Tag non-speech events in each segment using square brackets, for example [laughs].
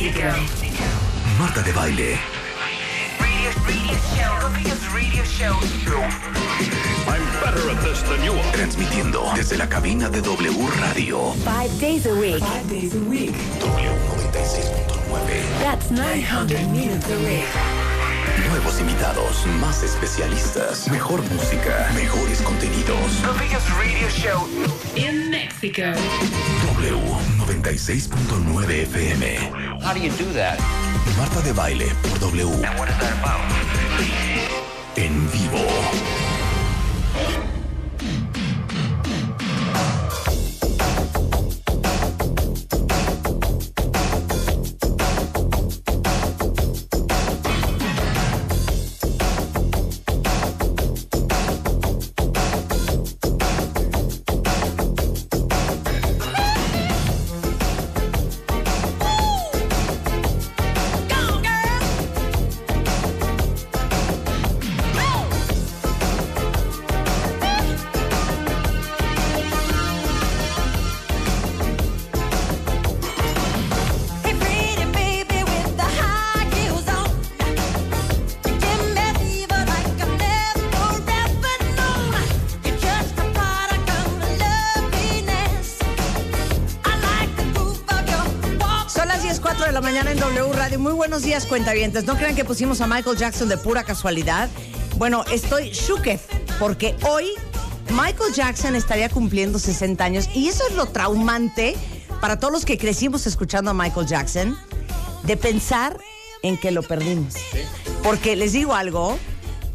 Mexico. Marta de baile. Radio, radio show. Radio. I'm better at this than you are. Transmitiendo desde la cabina de W Radio. Five days a week. Five days a week. W96.9. That's 900 minutes a week. Nuevos invitados, más especialistas, mejor música, mejores contenidos. The biggest radio show. In Mexico. W96.9 FM. How do you do that? Marta de baile por W. And what is that about? En vivo. Buenos días, cuentavientes. No crean que pusimos a Michael Jackson de pura casualidad. Bueno, estoy shooketh porque hoy Michael Jackson estaría cumpliendo 60 años y eso es lo traumante para todos los que crecimos escuchando a Michael Jackson de pensar en que lo perdimos. Porque les digo algo,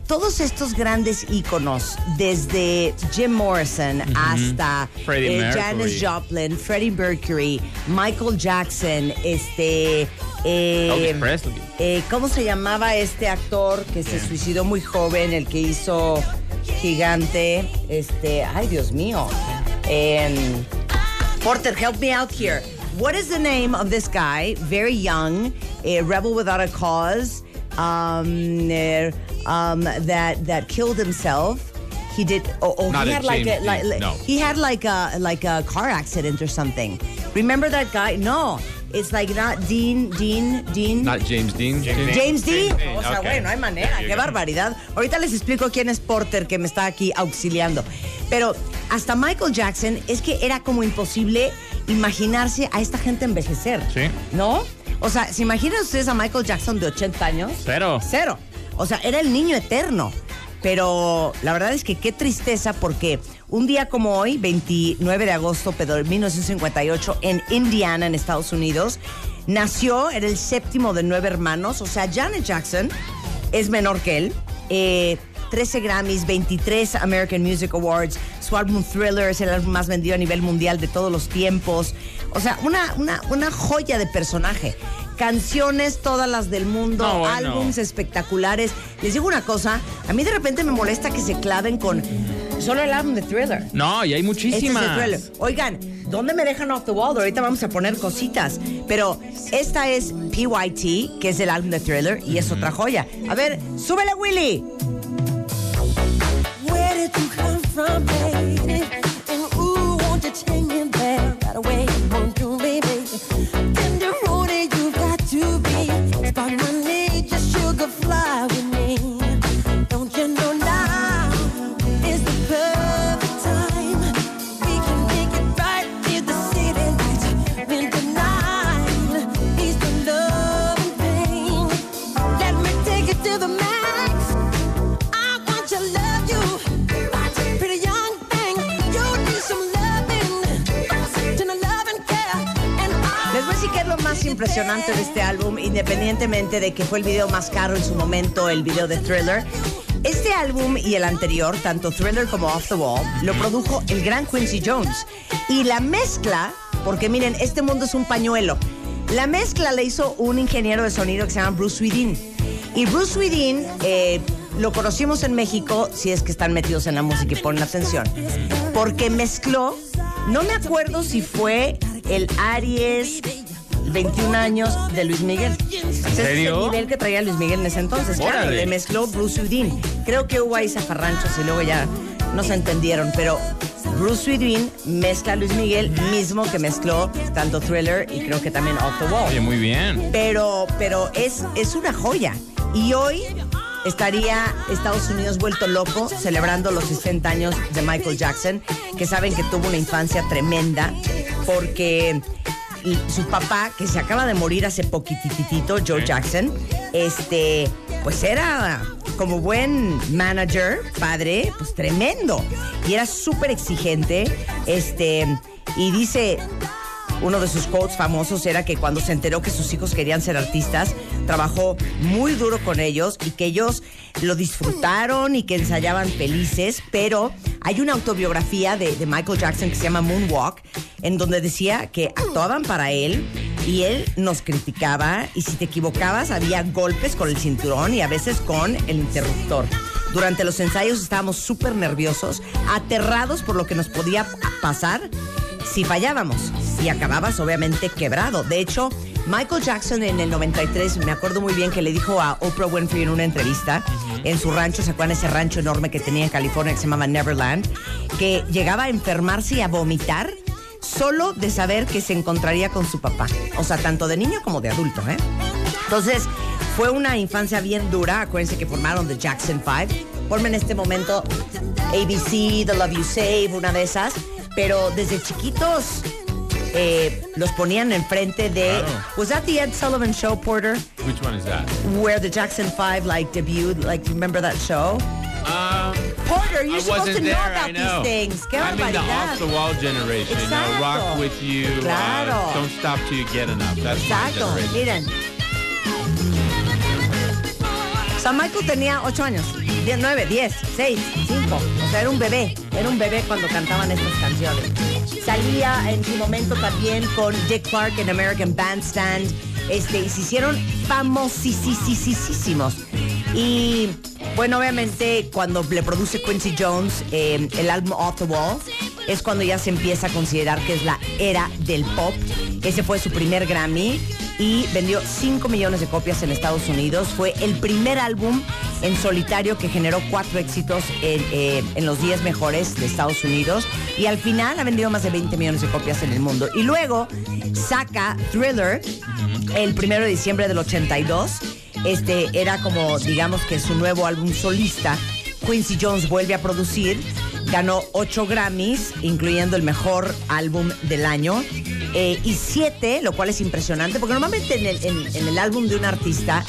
todos estos grandes íconos, desde Jim Morrison hasta Freddie eh, Mercury. Janis Joplin, Freddie Mercury, Michael Jackson, este... eh, Presley. eh, ¿Cómo se llamaba este actor que se suicidó muy joven, el que hizo Gigante? Este, ay Dios mío. Em, Porter, help me out here. What is the name of this guy? Very young, a rebel without a cause, um, eh, um, that that killed himself. He did. Oh, oh he had like a like- no. he had like a like a car accident or something. Remember that guy? No, it's like not Dean Dean Dean. Not James Dean. James Dean. O sea, Okay. güey, no hay manera. Qué barbaridad. Ahorita les explico quién es Porter que me está aquí auxiliando. Pero hasta Michael Jackson es que era como imposible imaginarse a esta gente envejecer. Sí. ¿No? O sea, ¿se imaginan ustedes a Michael Jackson de 80 años? Cero. Cero. O sea, era el niño eterno. Pero la verdad es que qué tristeza porque un día como hoy, 29 de agosto pero de 1958, en Indiana, en Estados Unidos, nació, era el séptimo de nueve hermanos. O sea, Janet Jackson es menor que él. Eh, 13 Grammys, 23 American Music Awards, su álbum Thriller es el álbum más vendido a nivel mundial de todos los tiempos. O sea, una, una, una joya de personaje. Canciones todas las del mundo, No, álbums espectaculares. Les digo una cosa, a mí de repente me molesta que se claven con solo el álbum de Thriller. No, y hay Este muchísimas. es el Thriller. Oigan, ¿dónde me dejan off the wall? Ahorita vamos a poner cositas. Pero esta es PYT, que es el álbum de Thriller, y es otra joya. A ver, súbele, Willy. Where did you come from, baby? And ooh, won't you take me there right away? Won't you, baby? Impresionante de este álbum, independientemente de que fue el video más caro en su momento, el video de Thriller. Este álbum y el anterior, tanto Thriller como Off the Wall, lo produjo el gran Quincy Jones. Y la mezcla, porque miren, este mundo es un pañuelo. La mezcla la hizo un ingeniero de sonido que se llama Bruce Swedin. Y Bruce Swedin eh, lo conocimos en México, si es que están metidos en la música y ponen atención, porque mezcló, no me acuerdo si fue el Aries 21 años de Luis Miguel. Ese es el serio? nivel que traía Luis Miguel en ese entonces. Claro, le mezcló Bruce Udin. Creo que hubo ahí zafarranchos y luego ya no se entendieron, pero Bruce Sweetin mezcla a Luis Miguel, mismo que mezcló tanto Thriller y creo que también Off the Wall. Oye, muy bien. Pero, pero es, es una joya. Y hoy estaría Estados Unidos vuelto loco celebrando los 60 años de Michael Jackson, que saben que tuvo una infancia tremenda porque su papá, que se acaba de morir hace poquititito, Joe Jackson, este, pues era como buen manager, padre, pues tremendo. Y era súper exigente, este, y dice, uno de sus quotes famosos era que cuando se enteró que sus hijos querían ser artistas, trabajó muy duro con ellos y que ellos lo disfrutaron y que ensayaban felices, pero hay una autobiografía de, de Michael Jackson que se llama Moonwalk, en donde decía que actuaban para él y él nos criticaba y si te equivocabas había golpes con el cinturón y a veces con el interruptor. Durante los ensayos estábamos súper nerviosos, aterrados por lo que nos podía pasar si fallábamos y acababas obviamente quebrado. De hecho, Michael Jackson en el 93, me acuerdo muy bien que le dijo a Oprah Winfrey en una entrevista en su rancho, ¿se acuerdan ese rancho enorme que tenía en California que se llamaba Neverland? Que llegaba a enfermarse y a vomitar solo de saber que se encontraría con su papá. O sea, tanto de niño como de adulto, ¿eh? Entonces, fue una infancia bien dura. Acuérdense que formaron The Jackson Five. Forman en este momento ABC, The Love You Save, una de esas. Pero desde chiquitos eh, los ponían enfrente de. Claro. Was that the Ed Sullivan Show, Porter? Which one is that? Where the Jackson Five like debuted? Like, remember that show? Um, Porter, you're I supposed to know there, about know. these things. Qué I'm in the off the wall generation. You know, Exacto. rock with you. uh, Claro. don't stop till you get enough. That's Exacto, miren. San Michael tenía 8 años, 10, 9, 10, 6, 5. O sea, era un bebé. Era un bebé cuando cantaban estas canciones. Salía en su momento también con Dick Clark en American Bandstand. Este, y se hicieron famosísimos. Y bueno, obviamente cuando le produce Quincy Jones eh, el álbum Off the Wall, es cuando ya se empieza a considerar que es la era del pop. Ese fue su primer Grammy y vendió 5 millones de copias en Estados Unidos. Fue el primer álbum en solitario que generó cuatro éxitos en, eh, en los 10 mejores de Estados Unidos y al final ha vendido más de 20 millones de copias en el mundo. Y luego saca Thriller el primero de diciembre del 82. Este era como, digamos que su nuevo álbum solista. Quincy Jones vuelve a producir, ganó ocho Grammys, incluyendo el mejor álbum del año, eh, y siete, lo cual es impresionante, porque normalmente en el, en- en el álbum de un artista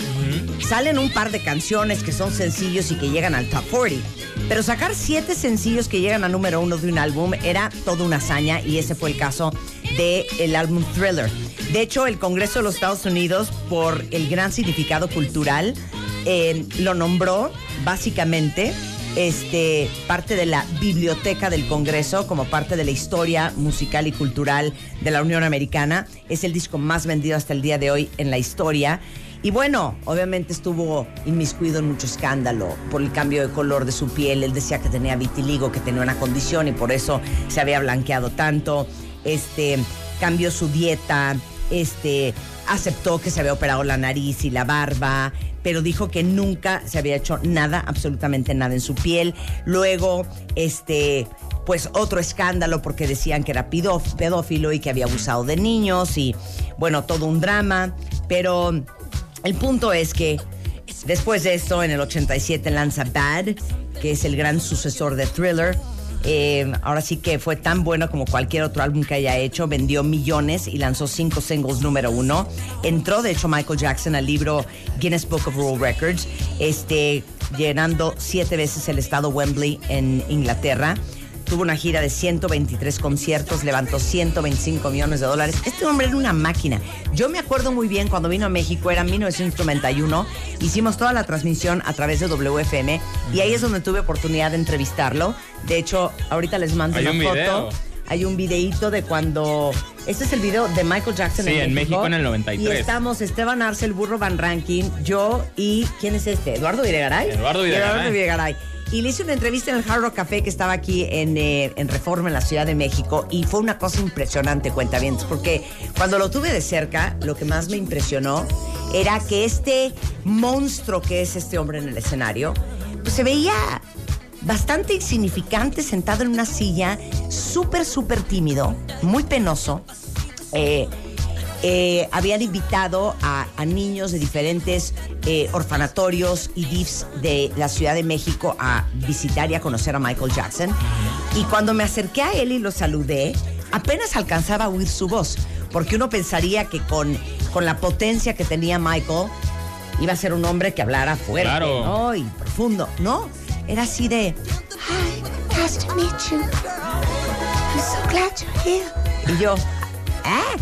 salen un par de canciones que son sencillos y que llegan al top 40. Pero sacar siete sencillos que llegan a número uno de un álbum era toda una hazaña y ese fue el caso del álbum Thriller. De hecho, el Congreso de los Estados Unidos, por el gran significado cultural, eh, lo nombró básicamente este, parte de la biblioteca del Congreso como parte de la historia musical y cultural de la Unión Americana. Es el disco más vendido hasta el día de hoy en la historia. Y bueno, obviamente estuvo inmiscuido en mucho escándalo por el cambio de color de su piel. Él decía que tenía vitiligo, que tenía una condición y por eso se había blanqueado tanto. Este, cambió su dieta, este, aceptó que se había operado la nariz y la barba, pero dijo que nunca se había hecho nada, absolutamente nada en su piel. Luego, este, pues otro escándalo porque decían que era pedófilo y que había abusado de niños y bueno, todo un drama, pero el punto es que después de esto, en el 87 lanza Bad, que es el gran sucesor de Thriller. Eh, ahora sí que fue tan bueno como cualquier otro álbum que haya hecho. Vendió millones y lanzó cinco singles número uno. Entró, de hecho, Michael Jackson al libro Guinness Book of World Records, este, llenando siete veces el estado Wembley en Inglaterra. Tuvo una gira de 123 conciertos, levantó 125 millones de dólares. Este hombre era una máquina. Yo me acuerdo muy bien cuando vino a México, era 1991. Hicimos toda la transmisión a través de WFM y ahí es donde tuve oportunidad de entrevistarlo. De hecho, ahorita les mando Hay una un foto. video. Hay un videíto de cuando. Este es el video de Michael Jackson Sí, en en México. México en el 93. Y estamos Esteban Arce, el burro Van Ranking, yo y. ¿Quién es este? ¿Eduardo Videgaray? Eduardo Videgaray. Eduardo Videgaray. Y le hice una entrevista en el Hard Rock Café que estaba aquí en, eh, Reforma, en la Ciudad de México, y fue una cosa impresionante, cuentavientes, porque cuando lo tuve de cerca, lo que más me impresionó era que este monstruo que es este hombre en el escenario, pues se veía bastante insignificante, sentado en una silla, súper, súper tímido, muy penoso. Eh, eh, habían invitado a, a niños de diferentes eh, orfanatorios y DIFs de la Ciudad de México a visitar y a conocer a Michael Jackson. Y cuando me acerqué a él y lo saludé, apenas alcanzaba a oír su voz, porque uno pensaría que con, con la potencia que tenía Michael iba a ser un hombre que hablara fuerte Claro. ¿no? y profundo. No, era así de... Hi, nice to meet you. I'm so glad you're here. Y yo, ¿eh?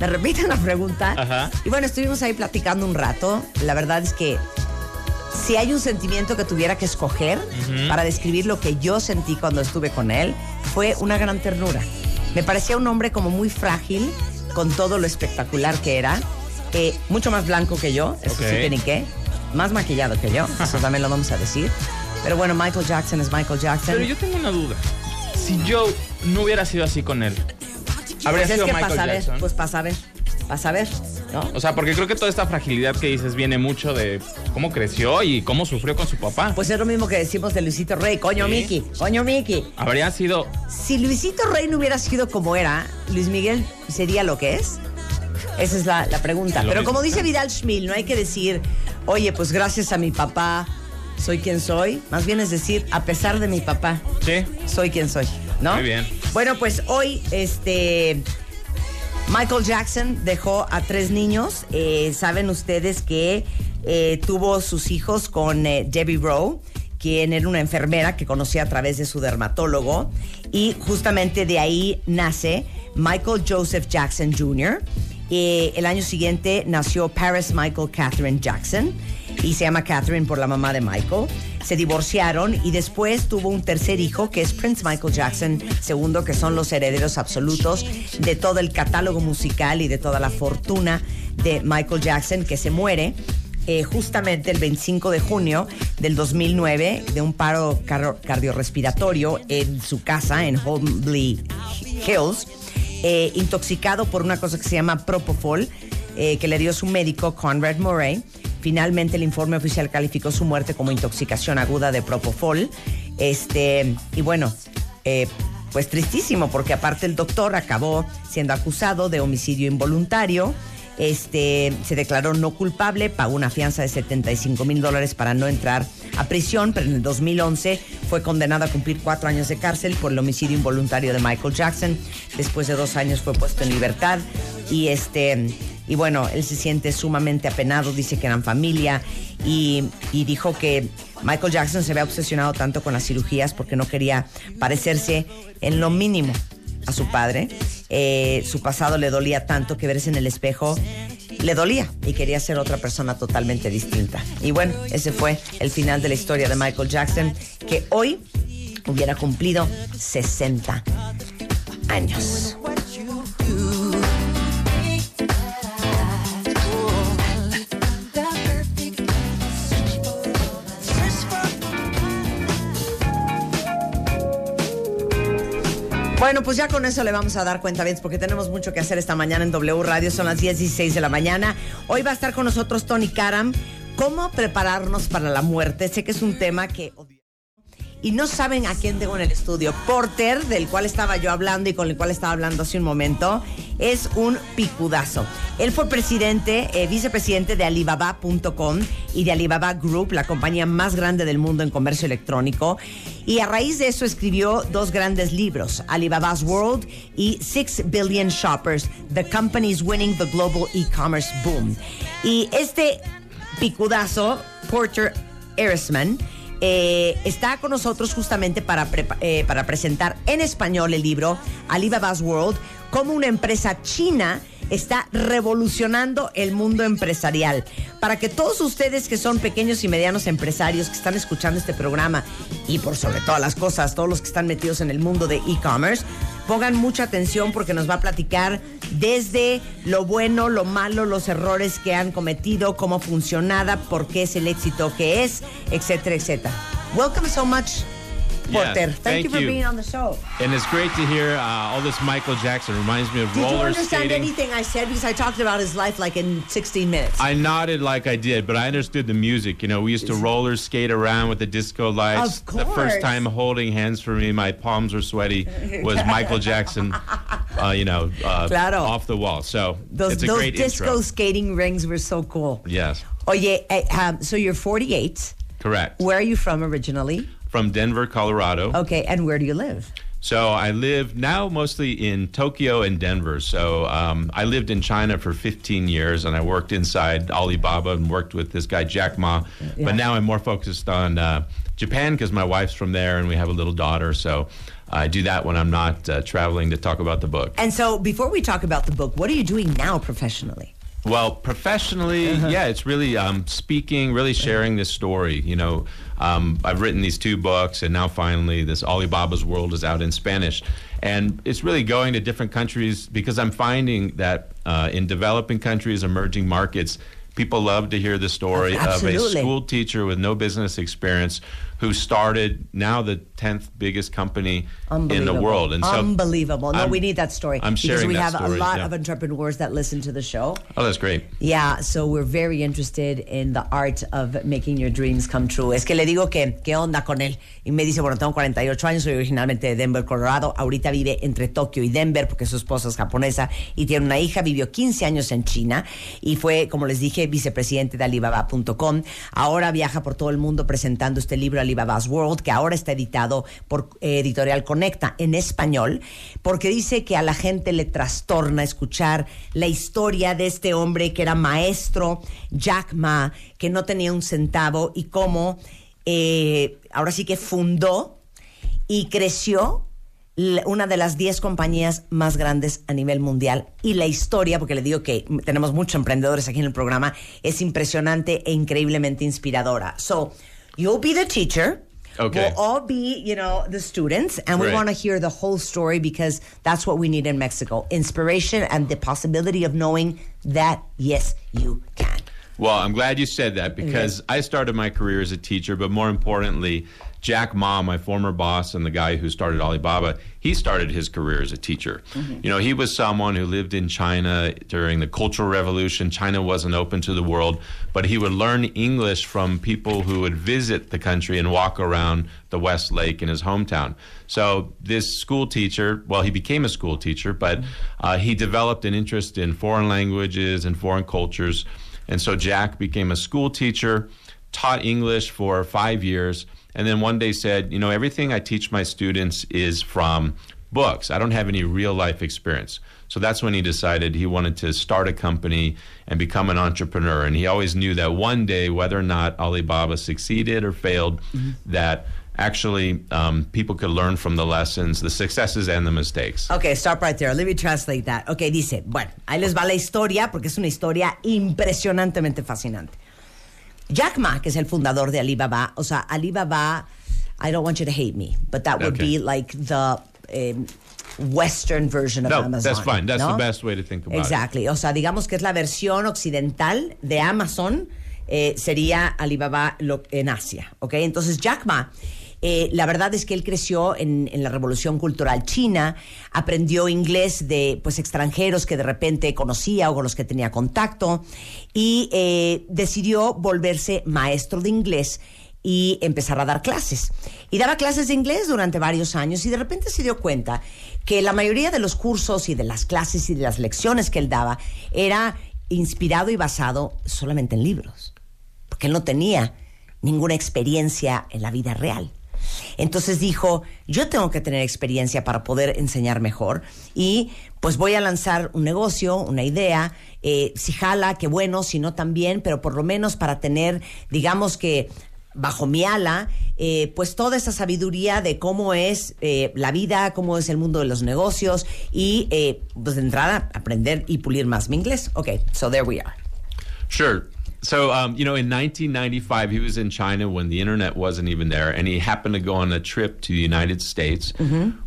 Me repiten la pregunta. Ajá. Y bueno, estuvimos ahí platicando un rato. La verdad es que si hay un sentimiento que tuviera que escoger para describir lo que yo sentí cuando estuve con él, fue una gran ternura. Me parecía un hombre como muy frágil, con todo lo espectacular que era. eh, mucho más blanco que yo, eso Ok. sí que ni qué. Más maquillado que yo, eso [laughs] también lo vamos a decir. Pero bueno, Michael Jackson es Michael Jackson. Pero yo tengo una duda. Si yo no hubiera sido así con él, habría pues es sido que Michael para saber, Jackson. pues para saber, para saber, ¿no? O sea, porque creo que toda esta fragilidad que dices viene mucho de cómo creció y cómo sufrió con su papá. Pues es lo mismo que decimos de Luisito Rey, coño Sí. Miki, coño Miki. Habría sido. Si Luisito Rey no hubiera sido como era, Luis Miguel sería lo que es. Esa es la, la pregunta. Pero mismo. como dice Vidal Schmil, no hay que decir, oye, pues gracias a mi papá soy quien soy. Más bien es decir, a pesar de mi papá, Sí. soy quien soy, ¿no? Muy bien. Bueno, pues hoy, este. Michael Jackson dejó a tres niños. Eh, Saben ustedes que eh, tuvo sus hijos con eh, Debbie Rowe, quien era una enfermera que conocía a través de su dermatólogo. Y justamente de ahí nace Michael Joseph Jackson Jr. El año siguiente nació Paris Michael Catherine Jackson y se llama Catherine por la mamá de Michael. Se divorciaron y después tuvo un tercer hijo que es Prince Michael Jackson II, que son los herederos absolutos de todo el catálogo musical y de toda la fortuna de Michael Jackson, que se muere eh, justamente el 25 de junio del 2009 de un paro car- cardiorrespiratorio en su casa en Holmby Hills, eh, intoxicado por una cosa que se llama Propofol, eh, que le dio su médico Conrad Murray. Finalmente el informe oficial calificó su muerte como intoxicación aguda de Propofol. Este, y bueno, eh, pues tristísimo, porque aparte el doctor acabó siendo acusado de homicidio involuntario. Este, se declaró no culpable, pagó una fianza de 75 mil dólares para no entrar a prisión, pero en el 2011 fue condenado a cumplir cuatro años de cárcel por el homicidio involuntario de Michael Jackson. Después de dos años fue puesto en libertad y este y bueno, él se siente sumamente apenado, dice que eran familia y, y dijo que Michael Jackson se había obsesionado tanto con las cirugías porque no quería parecerse en lo mínimo a su padre. Eh, su pasado le dolía tanto que verse en el espejo le dolía y quería ser otra persona totalmente distinta. Y bueno, ese fue el final de la historia de Michael Jackson, que hoy hubiera cumplido 60 años. Bueno, pues ya con eso le vamos a dar cuenta bien, porque tenemos mucho que hacer esta mañana en W Radio. Son las 10:16 de la mañana. Hoy va a estar con nosotros Tony Karam. ¿Cómo prepararnos para la muerte? Sé que es un tema que y no saben a quién tengo en el estudio. Porter, del cual estaba yo hablando y con el cual estaba hablando hace un momento, es un picudazo. Él fue presidente, eh, vicepresidente de Alibaba.com y de Alibaba Group, la compañía más grande del mundo en comercio electrónico. Y a raíz de eso escribió dos grandes libros, Alibaba's World y Six Billion Shoppers, The Companies Winning the Global E-Commerce Boom. Y este picudazo, Porter Erisman, eh, está con nosotros justamente para, eh, para presentar en español el libro Alibaba's World, cómo una empresa china está revolucionando el mundo empresarial. Para que todos ustedes que son pequeños y medianos empresarios que están escuchando este programa y por sobre todas las cosas, todos los que están metidos en el mundo de e-commerce, pongan mucha atención porque nos va a platicar desde lo bueno, lo malo, los errores que han cometido, cómo funcionada, por qué es el éxito que es, etcétera, etcétera. Welcome so much, Porter. Yes, thank, you for you. being on the show. And it's great to hear uh, all this Michael Jackson. Reminds me of Did you understand skating. anything I said? Because I talked about his life like in 16 minutes. I nodded like I did, but I understood the music. You know, we used to roller skate around with the disco lights. Of course. The first time holding hands for me, my palms were sweaty, was Michael Jackson, [laughs] uh, you know, uh, Claro. off the wall. So those it's a those disco intro. skating rings were so cool. Yes, Oh yeah. um, so you're 48. correct. Where are you from originally? From Denver, Colorado. Okay, and where do you live? So I live now mostly in Tokyo and Denver. So um, I lived in China for 15 years, and I worked inside Alibaba and worked with this guy Jack Ma. Yeah. But now I'm more focused on uh, Japan because my wife's from there, and we have a little daughter. So I do that when I'm not uh, traveling to talk about the book. And so before we talk about the book, what are you doing now professionally? Well, professionally, Uh-huh. yeah, it's really um, speaking, really sharing this story. You know, um, I've written these two books, and now finally, this Alibaba's World is out in Spanish. And it's really going to different countries because I'm finding that uh, in developing countries, emerging markets, people love to hear the story of a school teacher with no business experience who started now the 10th biggest company in the world. And so Unbelievable. No, I'm- we need that story. I'm because sharing we that have a story, lot yeah. of entrepreneurs that listen to the show. Oh, that's great. Yeah, so we're very interested in the art of making your dreams come true. Es que le digo que, ¿qué onda con él? Y me dice, bueno, tengo 48 años, soy originalmente de Denver, Colorado. Ahorita vive entre Tokio y Denver porque su esposa es japonesa y tiene una hija. Vivió 15 años en China y fue, como les dije, vicepresidente de Alibaba.com. Ahora viaja por todo el mundo presentando este libro Alibaba's World, que ahora está editado por eh, Editorial Conecta en español, porque dice que a la gente le trastorna escuchar la historia de este hombre que era maestro, Jack Ma, que no tenía un centavo y cómo eh, ahora sí que fundó y creció una de las 10 compañías más grandes a nivel mundial. Y la historia, porque le digo que tenemos muchos emprendedores aquí en el programa, es impresionante e increíblemente inspiradora. So, you'll be the teacher. Okay. We'll all be, you know, the students, and we Right. want to hear the whole story because that's what we need in Mexico inspiration and the possibility of knowing that, yes, you can. Well, I'm glad you said that because I started my career as a teacher, but more importantly, Jack Ma, my former boss and the guy who started Alibaba, he started his career as a teacher. You know, he was someone who lived in China during the Cultural Revolution. China wasn't open to the world, but he would learn English from people who would visit the country and walk around the West Lake in his hometown. So this school teacher, well, he became a school teacher, but uh, he developed an interest in foreign languages and foreign cultures. And so Jack became a school teacher, taught English for five years, and then one day said, You know, everything I teach my students is from books. I don't have any real life experience. So that's when he decided he wanted to start a company and become an entrepreneur. And he always knew that one day, whether or not Alibaba succeeded or failed, that actually um, people could learn from the lessons, the successes and the mistakes. Ok, stop right there. Let me translate that. Ok, dice, bueno, ahí les va la historia porque es una historia impresionantemente fascinante. Jack Ma, que es el fundador de Alibaba, o sea, Alibaba, I don't want you to hate me, but that would Okay. be like the um, Western version of No, Amazon. that's fine. That's ¿no? the best way to think about it. Exactly. O sea, digamos que es la versión occidental de Amazon, eh, sería Alibaba en Asia. ¿Ok? Entonces, Jack Ma. Eh, la verdad es que él creció en, la revolución cultural china, aprendió inglés de pues extranjeros que de repente conocía o con los que tenía contacto y eh, decidió volverse maestro de inglés y empezar a dar clases. Y daba clases de inglés durante varios años y de repente se dio cuenta que la mayoría de los cursos y de las clases y de las lecciones que él daba era inspirado y basado solamente en libros, porque él no tenía ninguna experiencia en la vida real. Entonces dijo, yo tengo que tener experiencia para poder enseñar mejor y pues voy a lanzar un negocio, una idea, eh, si jala, qué bueno, si no también, pero por lo menos para tener, digamos que bajo mi ala, eh, pues toda esa sabiduría de cómo es eh, la vida, cómo es el mundo de los negocios y eh, pues de entrada aprender y pulir más mi inglés. Ok, so there we are. Sure. So, um, you know, in 1995, he was in China when the internet wasn't even there, and he happened to go on a trip to the United States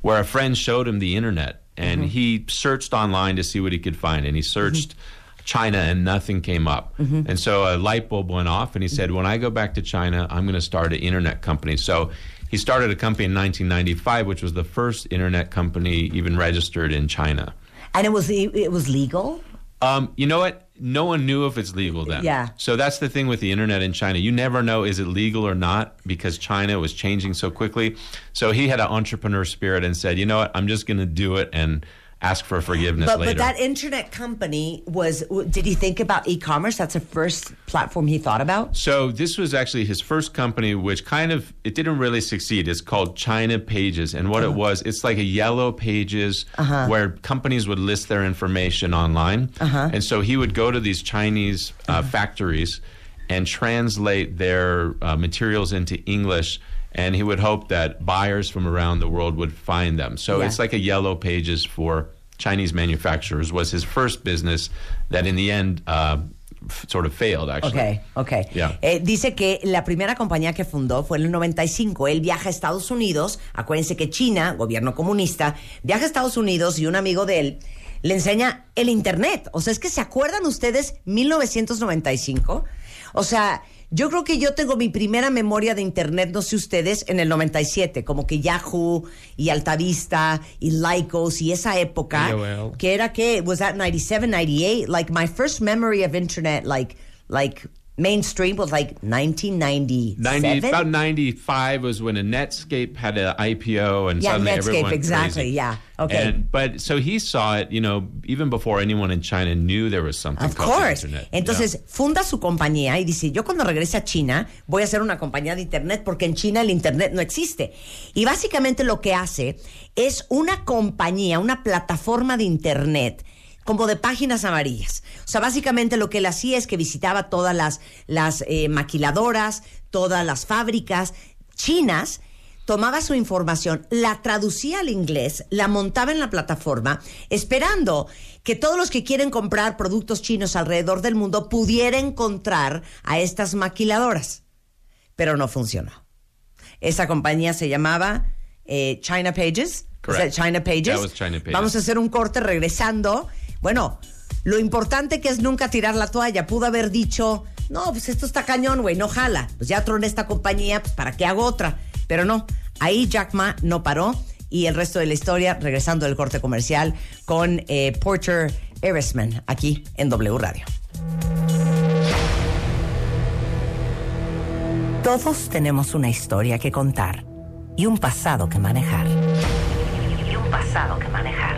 where a friend showed him the internet, and he searched online to see what he could find, and he searched China, and nothing came up. And so a light bulb went off, and he said, When I go back to China, I'm going to start an internet company. So He started a company in 1995, which was the first internet company even registered in China. And it was it was legal. Um, you know what? No one knew if it's legal then. Yeah. So that's the thing with the internet in China. You never know is it legal or not because China was changing so quickly. So he had an entrepreneur spirit and said, you know what? I'm just going to do it and ask for forgiveness But later. but that internet company was. Did he think about e-commerce? That's the first platform he thought about. So this was actually his first company, which kind of it didn't really succeed. It's called China Pages, and what it was, it's like a yellow pages where companies would list their information online, and so he would go to these Chinese uh, factories and translate their uh, materials into English. And he would hope that buyers from around the world would find them. So Yeah. it's like a yellow pages for Chinese manufacturers. Was his first business that in the end uh, sort of failed. Actually, Ok, ok. Yeah. Eh, dice que la primera compañía que fundó fue en el 95. Él viaja a Estados Unidos. Acuérdense que China, gobierno comunista, viaja a Estados Unidos y un amigo de él le enseña el Internet. O sea, es que ¿se acuerdan ustedes 1995? O sea, yo creo que yo tengo mi primera memoria de Internet, no sé ustedes, en el 97. Como que Yahoo y Altavista y Lycos y esa época. AOL. que era que was that 97 98 like my first memory of internet like like mainstream was like 1997 90, about 95 was when a Netscape had an IPO and Yeah, suddenly Netscape, everyone exactly, crazy. yeah, okay. And, but so he saw it, you know, even before anyone in China knew there was something Of called the course. internet. Entonces funda su compañía y dice, yo cuando regrese a China voy a hacer una compañía de Internet porque en China el Internet no existe. Y básicamente lo que hace es una compañía, una plataforma de Internet como de páginas amarillas. O sea, básicamente lo que él hacía es que visitaba todas las, las eh, maquiladoras, todas las fábricas chinas tomaba su información, la traducía al inglés, la montaba en la plataforma, esperando que todos los que quieren comprar productos chinos alrededor del mundo pudieran encontrar a estas maquiladoras. Pero no funcionó. Esa compañía se llamaba eh, China Pages. Correct. O sea, China Pages. That was China Pages. Vamos a hacer un corte regresando. Bueno, lo importante que es nunca tirar la toalla. Pudo haber dicho, no, pues esto está cañón, güey, no jala. Pues ya troné esta compañía, pues ¿para qué hago otra? Pero no, ahí Jack Ma no paró. Y el resto de la historia, regresando del corte comercial con eh, Porter Erisman, aquí en W Radio. Todos tenemos una historia que contar y un pasado que manejar. Y un pasado que manejar.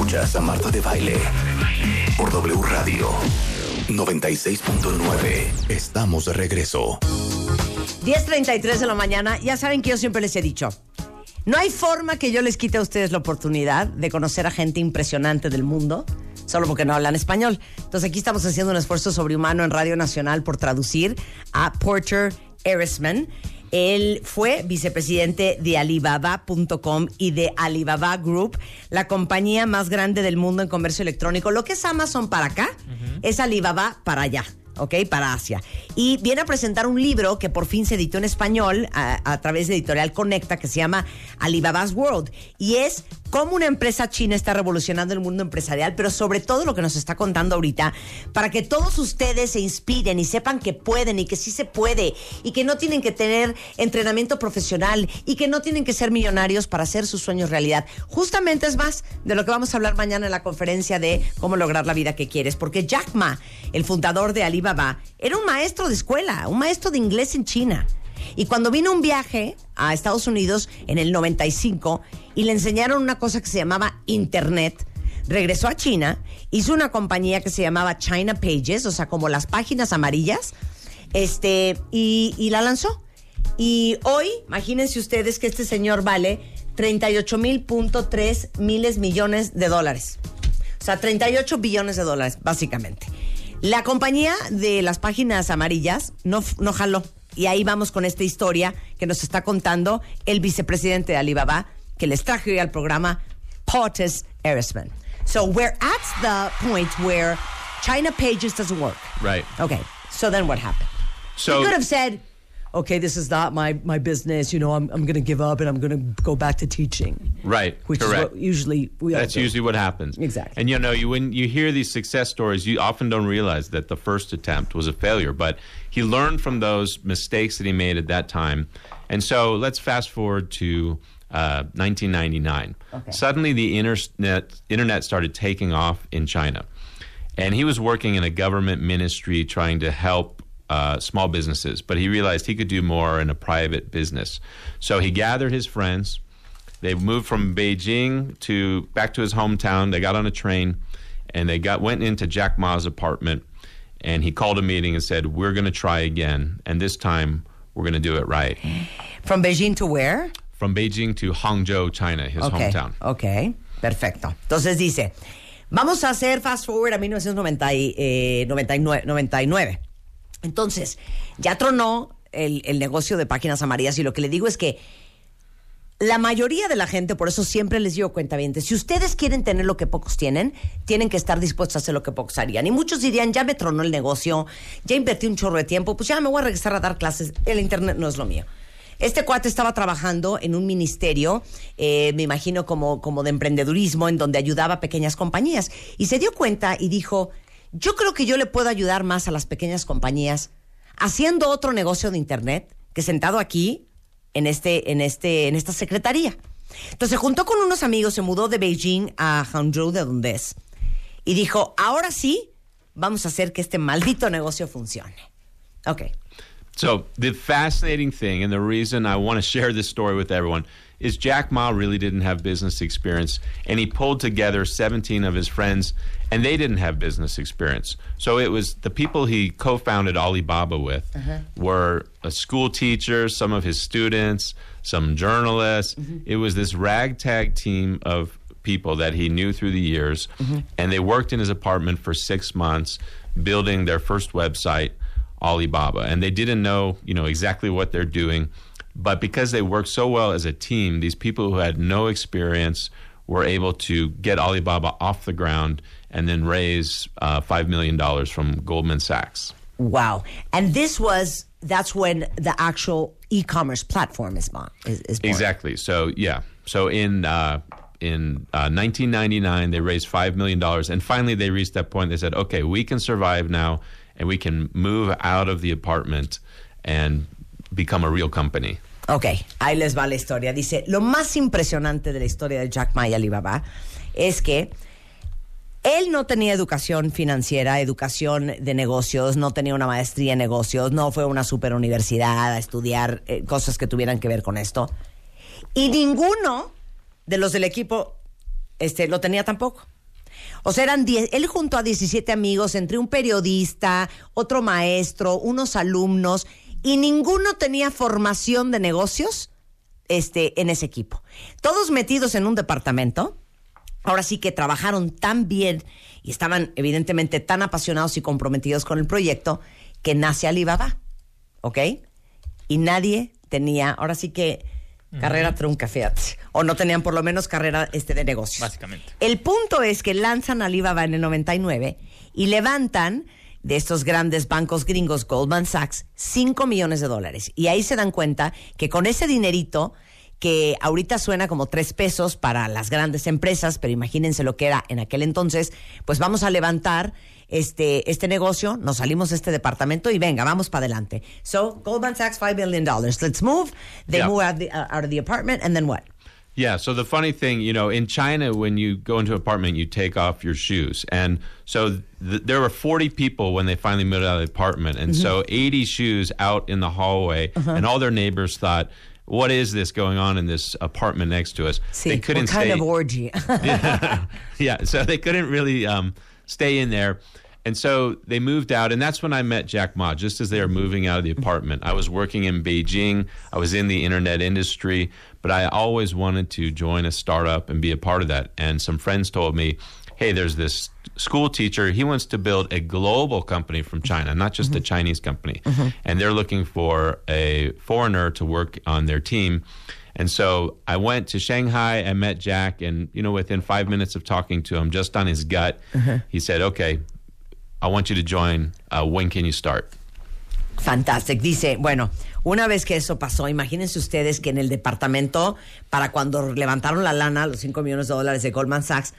Escuchas a Marta de Baile por W Radio 96.9. Estamos de regreso. 10.33 de la mañana, ya saben que yo siempre les he dicho, no hay forma que yo les quite a ustedes la oportunidad de conocer a gente impresionante del mundo, solo porque no hablan español. Entonces aquí estamos haciendo un esfuerzo sobrehumano en Radio Nacional por traducir a Porter Erisman. Él fue vicepresidente de Alibaba.com y de Alibaba Group, la compañía más grande del mundo en comercio electrónico. Lo que es Amazon para acá, es Alibaba para allá. ¿Ok? Para Asia. Y viene a presentar un libro que por fin se editó en español a, a través de Editorial Conecta que se llama Alibaba's World. Y es cómo una empresa china está revolucionando el mundo empresarial, pero sobre todo lo que nos está contando ahorita, para que todos ustedes se inspiren y sepan que pueden y que sí se puede y que no tienen que tener entrenamiento profesional y que no tienen que ser millonarios para hacer sus sueños realidad. Justamente es más de lo que vamos a hablar mañana en la conferencia de cómo lograr la vida que quieres, porque Jack Ma, el fundador de Alibaba, era un maestro de escuela, un maestro de inglés en China. Y cuando vino un viaje a Estados Unidos en el 95 y le enseñaron una cosa que se llamaba Internet, regresó a China, hizo una compañía que se llamaba China Pages, o sea, como las páginas amarillas, este, y, la lanzó. Y hoy, imagínense ustedes que este señor vale 38 mil punto tres miles millones de dólares. O sea, 38 billones de dólares, básicamente. La compañía de las páginas amarillas no, no jaló. Y ahí vamos con esta historia que nos está contando el vicepresidente de Alibaba, que les traje hoy al programa, Portis Erisman. So we're at the point where China Pages doesn't work. Right. Okay. So then what happened? So you could have said, okay, this is not my, my business. You know, I'm, I'm going to give up and I'm going to go back to teaching. Right. Which correct. is what usually we That's usually what happens. Exactly. And you know, you when you hear these success stories, you often don't realize that the first attempt was a failure. But he learned from those mistakes that he made at that time. And so let's fast forward to uh, 1999. Okay. Suddenly, the internet internet started taking off in China, and he was working in a government ministry trying to help uh, small businesses. But he realized he could do more in a private business. So he gathered his friends. They moved from Beijing to back to his hometown. They got on a train, and they got went into Jack Ma's apartment, and he called a meeting and said, "We're going to try again, and this time we're going to do it right." From Beijing to where? From Beijing to Hangzhou, China, his Ok, hometown. ok, perfecto. Entonces dice, vamos a hacer fast forward a 1999. 99. Entonces, ya tronó el, el negocio de páginas amarillas y lo que le digo es que la mayoría de la gente, por eso siempre les digo cuenta bien, si ustedes quieren tener lo que pocos tienen, tienen que estar dispuestos a hacer lo que pocos harían. Y muchos dirían, ya me tronó el negocio, ya invertí un chorro de tiempo, pues ya me voy a regresar a dar clases, el Internet no es lo mío. Este cuate estaba trabajando en un ministerio, eh, me imagino como, como de emprendedurismo, en donde ayudaba a pequeñas compañías. Y se dio cuenta y dijo, yo creo que yo le puedo ayudar más a las pequeñas compañías haciendo otro negocio de Internet que sentado aquí en, este, en, este, en esta secretaría. Entonces se juntó con unos amigos, se mudó de Beijing a Hangzhou, de donde es, y dijo, ahora sí, vamos a hacer que este maldito negocio funcione. Ok. So the fascinating thing, and the reason I want to share this story with everyone, is Jack Ma really didn't have business experience, and he pulled together 17 of his friends, and they didn't have business experience. So it was the people he co-founded Alibaba with uh-huh. were a school teacher, some of his students, some journalists. Mm-hmm. It was this ragtag team of people that he knew through the years, mm-hmm. and they worked in his apartment for six months, building their first website. Alibaba, and they didn't know, you know, exactly what they're doing. But because they worked so well as a team, these people who had no experience were able to get Alibaba off the ground and then raise uh, $5 million from Goldman Sachs. Wow. And this was, that's when the actual e-commerce platform is, born, is, is born. Exactly. So, yeah. So in, uh, in uh, 1999, they raised $5 million. And finally, they reached that point. They said, okay, we can survive now and we can move out of the apartment and become a real company. Ok, ahí les va la historia. Dice, lo más impresionante de la historia de Jack Ma y Alibaba es que él no tenía educación financiera, educación de negocios, no tenía una maestría en negocios, no fue a una super universidad a estudiar eh, cosas que tuvieran que ver con esto. Y ninguno de los del equipo este, lo tenía tampoco. O sea, eran 10, él junto a 17 amigos, entre un periodista, otro maestro, unos alumnos, y ninguno tenía formación de negocios este, en ese equipo. Todos metidos en un departamento. Ahora sí que trabajaron tan bien y estaban evidentemente tan apasionados y comprometidos con el proyecto que nace Alibaba. ¿Ok? Y nadie tenía, ahora sí que carrera trunca, fíjate. O no tenían por lo menos carrera este, de negocios. Básicamente. El punto es que lanzan Alibaba en el 99 y levantan de estos grandes bancos gringos, Goldman Sachs, 5 millones de dólares. Y ahí se dan cuenta que con ese dinerito, que ahorita suena como tres pesos para las grandes empresas, pero imagínense lo que era en aquel entonces, pues vamos a levantar este, este negocio, nos salimos de este departamento y venga, vamos para adelante. So, Goldman Sachs, 5 billion dollars. Let's move. They Yeah. move out, the, uh, out of the apartment, and then what? Yeah. So the funny thing, you know, in China, when you go into an apartment, you take off your shoes. And so th- there were 40 people when they finally moved out of the apartment. And so 80 shoes out in the hallway. And all their neighbors thought, what is this going on in this apartment next to us? See, they couldn't what kind stay. of orgy? [laughs] yeah, so they couldn't really um, stay in there. And so they moved out, and that's when I met Jack Ma, just as they were moving out of the apartment. I was working in Beijing, I was in the internet industry, but I always wanted to join a startup and be a part of that. And some friends told me, hey, there's this school teacher. He wants to build a global company from China, not just a mm-hmm. Chinese company. Mm-hmm. And they're looking for a foreigner to work on their team. And so I went to Shanghai. I met Jack, and you know, within five minutes of talking to him, just on his gut, mm-hmm. he said, "Okay, I want you to join. Uh, when can you start?" Fantastic. Dice, bueno, una vez que eso pasó, imagínense ustedes que en el departamento, para cuando levantaron la lana, los 5 millones de dólares de Goldman Sachs,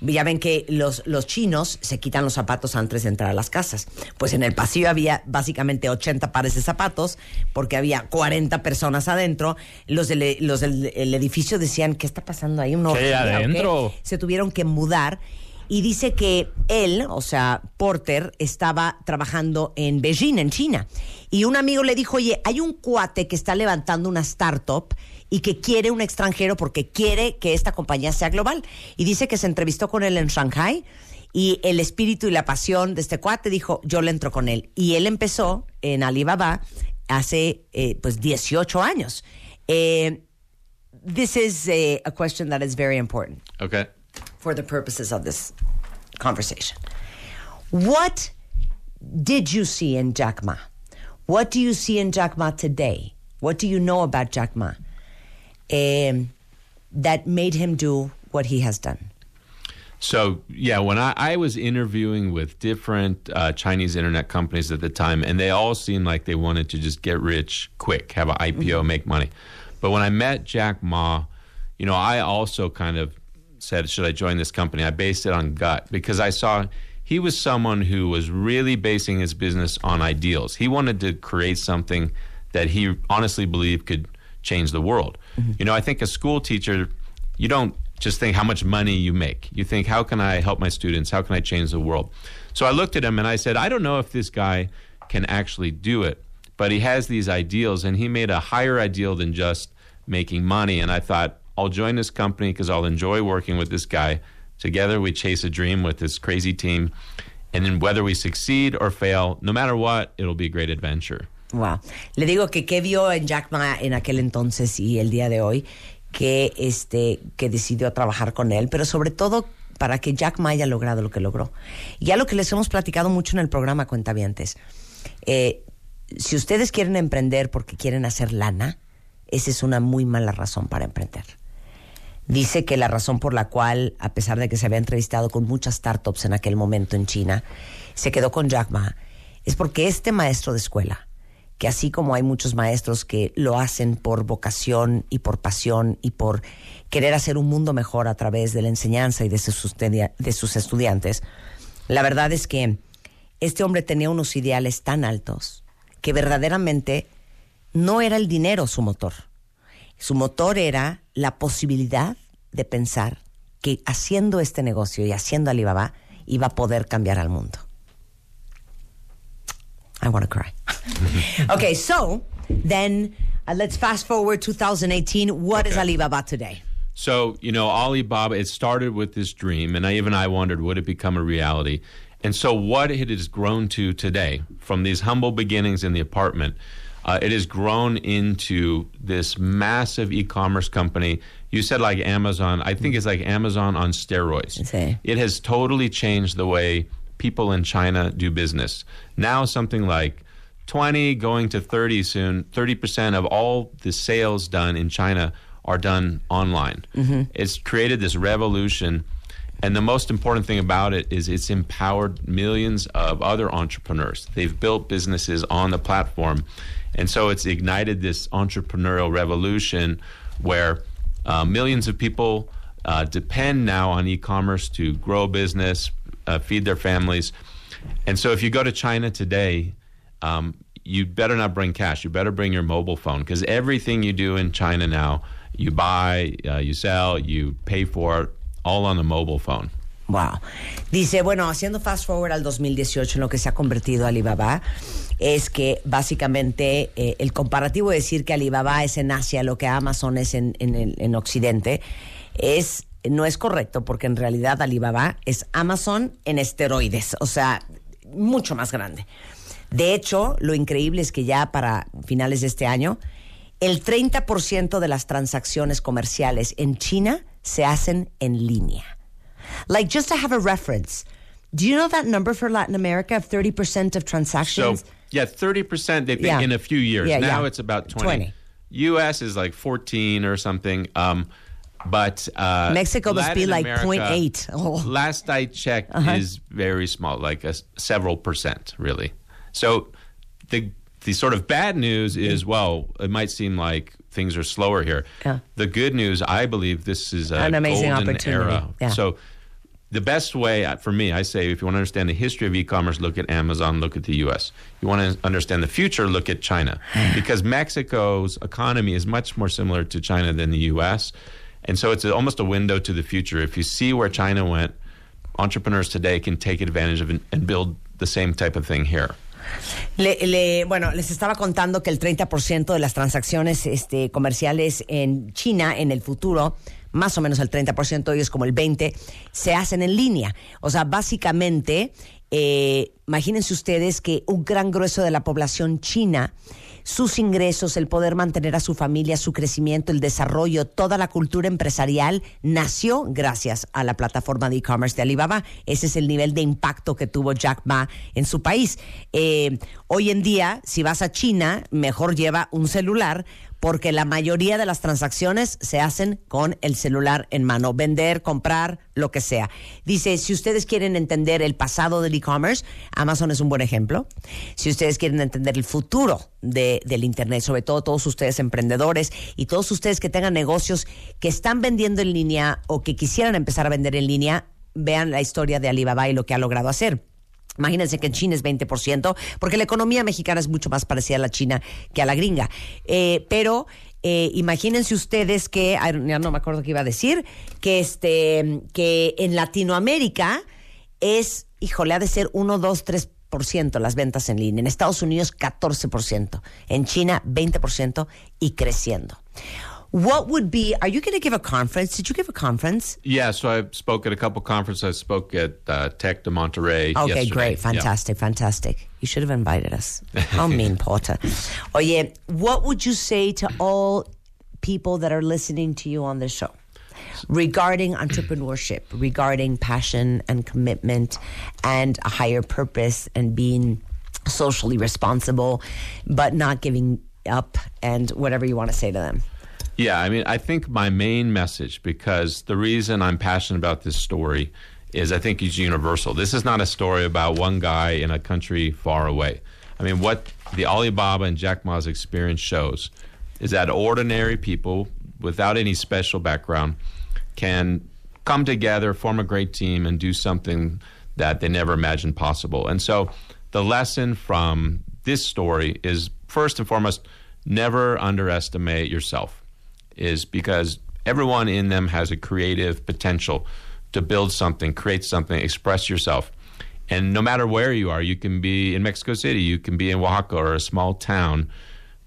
ya ven que los, los chinos se quitan los zapatos antes de entrar a las casas. Pues en el pasillo había básicamente 80 pares de zapatos, porque había 40 personas adentro. Los del, los del el edificio decían, ¿qué está pasando ahí? ¿Una ¿Qué, orgía o qué?". adentro? Se tuvieron que mudar. Y dice que él, o sea, Porter, estaba trabajando en Beijing, en China. Y un amigo le dijo, oye, hay un cuate que está levantando una startup y que quiere un extranjero porque quiere que esta compañía sea global. Y dice que se entrevistó con él en Shanghai y el espíritu y la pasión de este cuate dijo, yo le entro con él. Y él empezó en Alibaba hace eh, pues 18 años. Eh, this is a, a question that is very important Okay. For the purposes of this conversation. What did you see in Jack Ma? What do you see in Jack Ma today? What do you know about Jack Ma um, that made him do what he has done? So yeah, when I, I was interviewing with different uh, Chinese internet companies at the time, and they all seemed like they wanted to just get rich quick, have an IPO, make money. But when I met Jack Ma, you know, I also kind of said, should I join this company? I based it on gut because I saw he was someone who was really basing his business on ideals. He wanted to create something that he honestly believed could change the world. Mm-hmm. You know, I think a school teacher, you don't just think how much money you make. You think, how can I help my students? How can I change the world? So I looked at him and I said, I don't know if this guy can actually do it, but he has these ideals and he made a higher ideal than just making money. And I thought, I'll join this company because I'll enjoy working with this guy. Together, we chase a dream with this crazy team. And then whether we succeed or fail, no matter what, it'll be a great adventure. Wow. Le digo que qué vio en Jack Ma en aquel entonces y el día de hoy que este que decidió trabajar con él, pero sobre todo para que Jack Ma haya logrado lo que logró. Ya lo que les hemos platicado mucho en el programa Cuentavientes. Eh, si ustedes quieren emprender porque quieren hacer lana, esa es una muy mala razón para emprender. Dice que la razón por la cual, a pesar de que se había entrevistado con muchas startups en aquel momento en China, se quedó con Jack Ma, es porque este maestro de escuela, que así como hay muchos maestros que lo hacen por vocación y por pasión y por querer hacer un mundo mejor a través de la enseñanza y de sus, de sus estudiantes, la verdad es que este hombre tenía unos ideales tan altos que verdaderamente no era el dinero su motor. Su motor era la posibilidad de pensar que haciendo este negocio y haciendo Alibaba iba a poder cambiar al mundo. I want to cry. [laughs] okay, so then uh, let's fast forward 2018. What is Okay. Alibaba today? So, you know, Alibaba, it started with this dream, and I, even I wondered, would it become a reality? And so, what it has grown to today, from these humble beginnings in the apartment, uh, it has grown into this massive e commerce company. You said like Amazon. I think it's like Amazon on steroids. Sí. It has totally changed the way people in China do business. Now, something like 20 going to 30 soon, 30% of all the sales done in China are done online. It's created this revolution. And the most important thing about it is it's empowered millions of other entrepreneurs. They've built businesses on the platform. And so it's ignited this entrepreneurial revolution where uh, millions of people uh, depend now on e commerce to grow business, uh, feed their families. And so if you go to China today, um, you better not bring cash. You better bring your mobile phone because everything you do in China now, you buy, uh, you sell, you pay for all on the mobile phone. Wow. Dice, bueno, haciendo fast forward al 2018, en lo que se ha convertido Alibaba, es que básicamente eh, el comparativo de decir que Alibaba es en Asia lo que Amazon es en, en en Occidente, es, no es correcto, porque en realidad Alibaba es Amazon en esteroides, o sea, mucho más grande. De hecho, lo increíble es que ya para finales de este año, el 30% de las transacciones comerciales en China se hacen en línea. Like, just to have a reference, Do you know that number for Latin America of 30% of transactions? So yeah, thirty percent they think Yeah. in a few years. Yeah, now yeah. it's about 20. 20. U.S. is like fourteen or something. Um, but uh, Mexico must be like America, 0.8. Oh. Last I checked, Uh-huh. is very small, like a several percent, really. So the the sort of bad news is, well, it might seem like things are slower here. Yeah. The good news, I believe, this is a An amazing golden opportunity. era. Yeah. So the best way uh, for me, I say, if you want to understand the history of e-commerce, look at Amazon, look at the U.S. You want to understand the future, look at China, [sighs] because Mexico's economy is much more similar to China than the U.S. And so it's almost a window to the future. If you see where China went, entrepreneurs today can take advantage of it and build the same type of thing here. Le- le- bueno, les estaba contando que el 30% de las transacciones este, comerciales en China en el futuro, más o menos el 30%, hoy es como el 20%, se hacen en línea. O sea, básicamente, eh, imagínense ustedes que un gran grueso de la población china, sus ingresos, el poder mantener a su familia, su crecimiento, el desarrollo, toda la cultura empresarial nació gracias a la plataforma de e-commerce de Alibaba. Ese es el nivel de impacto que tuvo Jack Ma en su país. Eh, hoy en día, si vas a China, mejor lleva un celular porque la mayoría de las transacciones se hacen con el celular en mano, vender, comprar, lo que sea. Dice, si ustedes quieren entender el pasado del e-commerce, Amazon es un buen ejemplo. Si ustedes quieren entender el futuro de- del Internet, sobre todo todos ustedes emprendedores y todos ustedes que tengan negocios que están vendiendo en línea o que quisieran empezar a vender en línea, vean la historia de Alibaba y lo que ha logrado hacer. Imagínense que en China es 20%, porque la economía mexicana es mucho más parecida a la china que a la gringa. Eh, pero eh, imagínense ustedes que, ya no me acuerdo qué iba a decir, que, este, que en Latinoamérica es, híjole, ha de ser 1, 2, 3% las ventas en línea. En Estados Unidos, 14%. En China, 20% y creciendo. What would be, are you going to give a conference? Did you give a conference? Yeah, so I spoke at a couple conferences. I spoke at uh, Tech de Monterey. Okay, yesterday. great. Yeah. Fantastic, fantastic. You should have invited us. How [laughs] mean, Porter. Oh yeah, what would you say to all people that are listening to you on the show regarding entrepreneurship, regarding passion and commitment and a higher purpose and being socially responsible, but not giving up and whatever you want to say to them? Yeah, I mean, I think my main message, because the reason I'm passionate about this story is I think it's universal. This is not a story about one guy in a country far away. I mean, what the Alibaba and Jack Ma's experience shows is that ordinary people without any special background can come together, form a great team, and do something that they never imagined possible. And so the lesson from this story is first and foremost, never underestimate yourself is because everyone in them has a creative potential to build something, create something, express yourself. And no matter where you are, you can be in Mexico City, you can be in Oaxaca or a small town.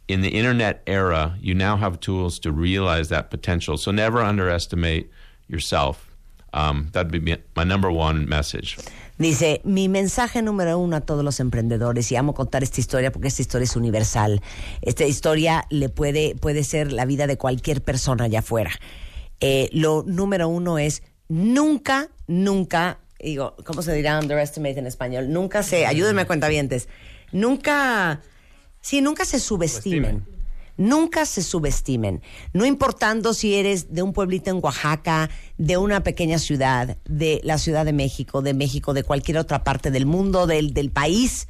In the internet era, you now have tools to realize that potential. So never underestimate yourself. Um, that'd be my- my number one message. Dice, mi mensaje número uno a todos los emprendedores, y amo contar esta historia porque esta historia es universal. Esta historia le puede, puede ser la vida de cualquier persona allá afuera. Eh, lo número uno es nunca, nunca, digo, ¿cómo se dirá underestimate en español? Nunca se, ayúdenme cuentavientes, nunca, sí, nunca se subestimen. Nunca se subestimen, no importando si eres de un pueblito en Oaxaca, de una pequeña ciudad, de la Ciudad de México, de México, de cualquier otra parte del mundo, del, del país.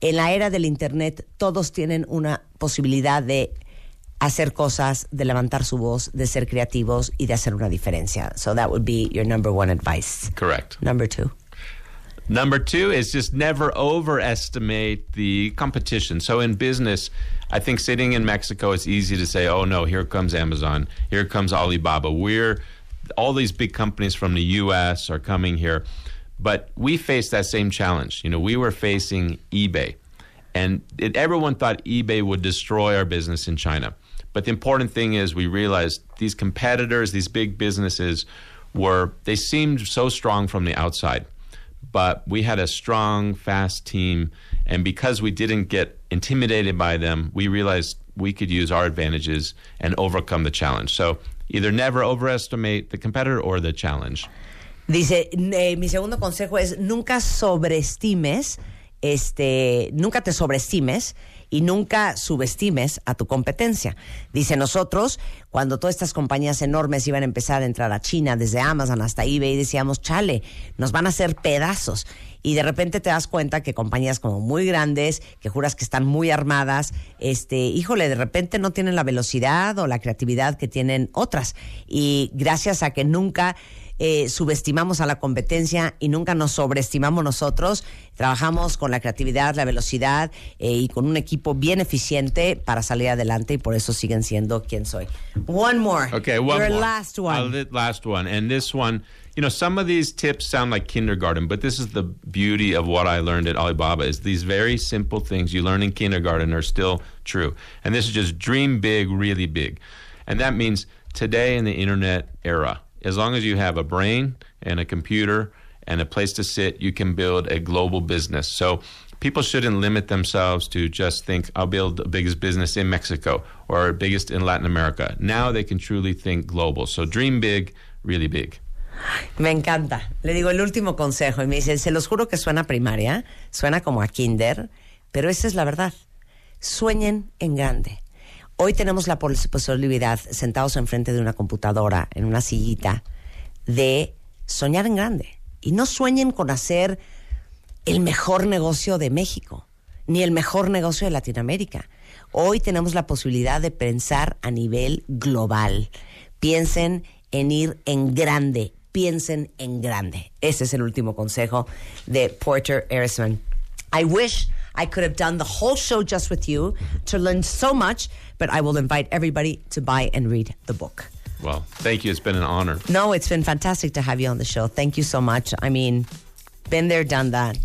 En la era del Internet todos tienen una posibilidad de hacer cosas, de levantar su voz, de ser creativos y de hacer una diferencia. So that would be your number one advice. Correct. Number two. Number two is just never overestimate the competition. So in business, I think sitting in Mexico, it's easy to say, oh no, here comes Amazon, here comes Alibaba. We're all these big companies from the US are coming here. But we faced that same challenge. You know, we were facing eBay. And it, everyone thought eBay would destroy our business in China. But the important thing is we realized these competitors, these big businesses, were they seemed so strong from the outside but we had a strong, fast team. And because we didn't get intimidated by them, we realized we could use our advantages and overcome the challenge. So either never overestimate the competitor or the challenge. Dice, eh, mi segundo consejo es nunca sobreestimes, este, nunca te sobreestimes y nunca subestimes a tu competencia. Dice nosotros, cuando todas estas compañías enormes iban a empezar a entrar a China, desde Amazon hasta eBay, decíamos, chale, nos van a hacer pedazos. Y de repente te das cuenta que compañías como muy grandes, que juras que están muy armadas, este, híjole, de repente no tienen la velocidad o la creatividad que tienen otras. Y gracias a que nunca eh, subestimamos a la competencia y nunca nos sobreestimamos nosotros. Trabajamos con la creatividad, la velocidad eh, y con un equipo bien eficiente para salir adelante y por eso siguen siendo quien soy. One more. Okay, one Your more. last one. I'll last one. And this one, you know, some of these tips sound like kindergarten, but this is the beauty of what I learned at Alibaba is these very simple things you learn in kindergarten are still true. And this is just dream big, really big. And that means today in the internet era, as long as you have a brain and a computer and a place to sit, you can build a global business. So people shouldn't limit themselves to just think, I'll build the biggest business in Mexico or biggest in Latin America. Now they can truly think global. So dream big, really big. Me encanta. Le digo el último consejo y me dice, se los juro que suena primaria, suena como a kinder, pero esa es la verdad. Sueñen en grande. Hoy tenemos la pos- posibilidad, sentados enfrente de una computadora, en una sillita, de soñar en grande. Y no sueñen con hacer el mejor negocio de México, ni el mejor negocio de Latinoamérica. Hoy tenemos la posibilidad de pensar a nivel global. Piensen en ir en grande, piensen en grande. Ese es el último consejo de Porter Erisman. I wish I could have done the whole show just with you to learn so much, but I will invite everybody to buy and read the book. Well, thank you. It's been an honor. No, it's been fantastic to have you on the show. Thank you so much. I mean, been there, done that.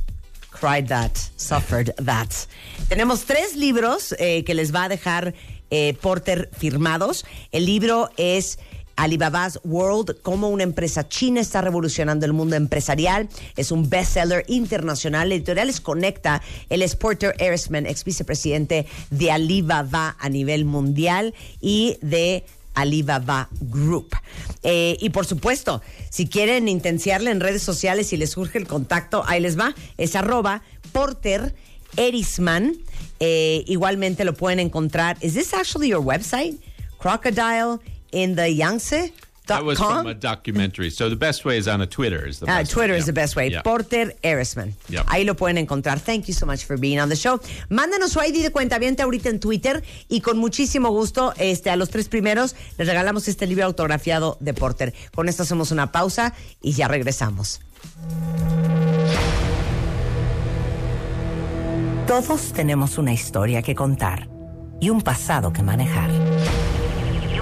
Cried that, suffered [laughs] that. Tenemos tres libros eh, que les va a dejar eh, Porter firmados. El libro es Alibaba's World, cómo una empresa china está revolucionando el mundo empresarial. Es un bestseller internacional. La editorial les conecta. Él es Porter Erisman, ex vicepresidente de Alibaba a nivel mundial y de Alibaba Group. Eh, y por supuesto, si quieren intenciarle en redes sociales y les surge el contacto, ahí les va. Es arroba Porter Erisman. Eh, igualmente lo pueden encontrar. ¿Is this actually your website? Crocodile in the Yangtze? That was from a documentary. So the best way is on a Twitter. Is the best Twitter way. is Yeah. the best way. Yeah. Porter Erisman. Yep. Ahí lo pueden encontrar. Thank you so much for being on the show. Mándanos su ID de cuenta ahorita en Twitter y con muchísimo gusto este, a los tres primeros les regalamos este libro autografiado de Porter. Con esto hacemos una pausa y ya regresamos. Todos tenemos una historia que contar y un pasado que manejar.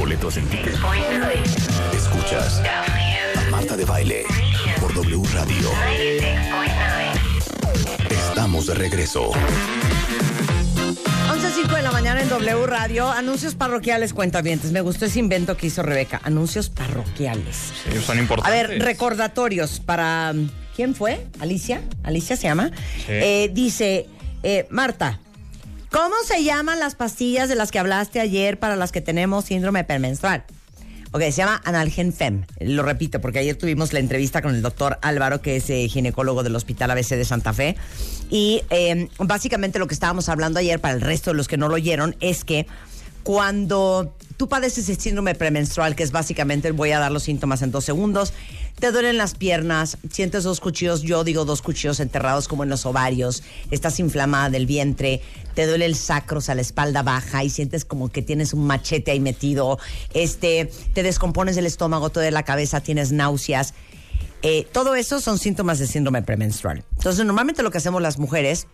Boletos en ticket. Escuchas a Marta de Baile por W Radio. Estamos de regreso. 11.05 de la mañana en W Radio. Anuncios parroquiales, cuentavientes. Me gustó ese invento que hizo Rebeca. Anuncios parroquiales. Sí, son A importantes. ver, recordatorios para. ¿Quién fue? ¿Alicia? ¿Alicia se llama? Sí. Eh, dice, eh, Marta, ¿cómo se llaman las pastillas de las que hablaste ayer para las que tenemos síndrome premenstrual? Ok, se llama Analgen Fem. Lo repito, porque ayer tuvimos la entrevista con el doctor Álvaro, que es eh, ginecólogo del Hospital ABC de Santa Fe. Y eh, básicamente lo que estábamos hablando ayer, para el resto de los que no lo oyeron, es que cuando tú padeces el síndrome premenstrual, que es básicamente, voy a dar los síntomas en dos segundos, te duelen las piernas, sientes dos cuchillos, yo digo dos cuchillos enterrados como en los ovarios, estás inflamada del vientre, te duele el sacro, o sea, la espalda baja y sientes como que tienes un machete ahí metido, este, te descompones el estómago, te duele la cabeza, tienes náuseas. Eh, todo eso son síntomas de síndrome premenstrual. Entonces, normalmente lo que hacemos las mujeres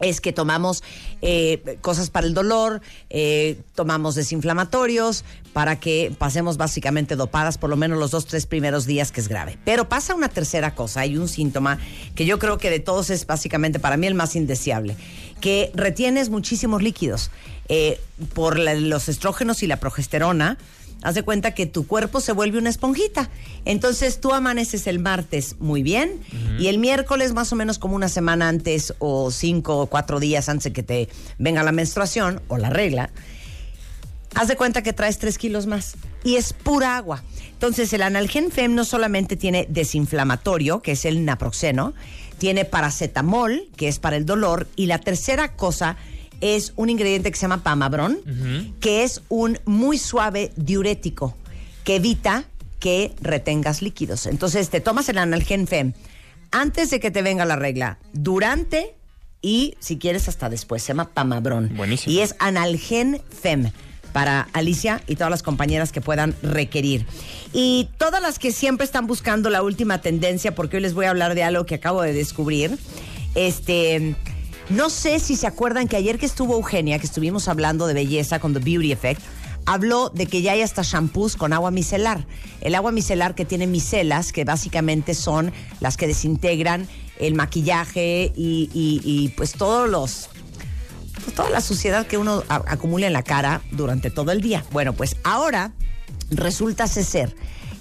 es que tomamos eh, cosas para el dolor, eh, tomamos desinflamatorios para que pasemos básicamente dopadas por lo menos los dos, tres primeros días que es grave. Pero pasa una tercera cosa, hay un síntoma que yo creo que de todos es básicamente para mí el más indeseable, que retienes muchísimos líquidos eh, por la- los estrógenos y la progesterona. Haz de cuenta que tu cuerpo se vuelve una esponjita. Entonces tú amaneces el martes muy bien y el miércoles más o menos como una semana antes o cinco o cuatro días antes de que te venga la menstruación o la regla, haz de cuenta que traes tres kilos más y es pura agua. Entonces el analgen FEM no solamente tiene desinflamatorio, que es el naproxeno, tiene paracetamol, que es para el dolor, y la tercera cosa es un ingrediente que se llama pamabrón, que es un muy suave diurético que evita que retengas líquidos. Entonces te tomas el analgen FEM antes de que te venga la regla, durante y si quieres hasta después. Se llama pamabrón. Buenísimo. Y es analgen FEM para Alicia y todas las compañeras que puedan requerir. Y todas las que siempre están buscando la última tendencia, porque hoy les voy a hablar de algo que acabo de descubrir. Este, no sé si se acuerdan que ayer que estuvo Eugenia, que estuvimos hablando de belleza con The Beauty Effect, habló de que ya hay hasta shampoos con agua micelar. El agua micelar que tiene micelas, que básicamente son las que desintegran el maquillaje y, pues todos los pues, toda la suciedad que uno acumula en la cara durante todo el día. Bueno, pues ahora resulta ser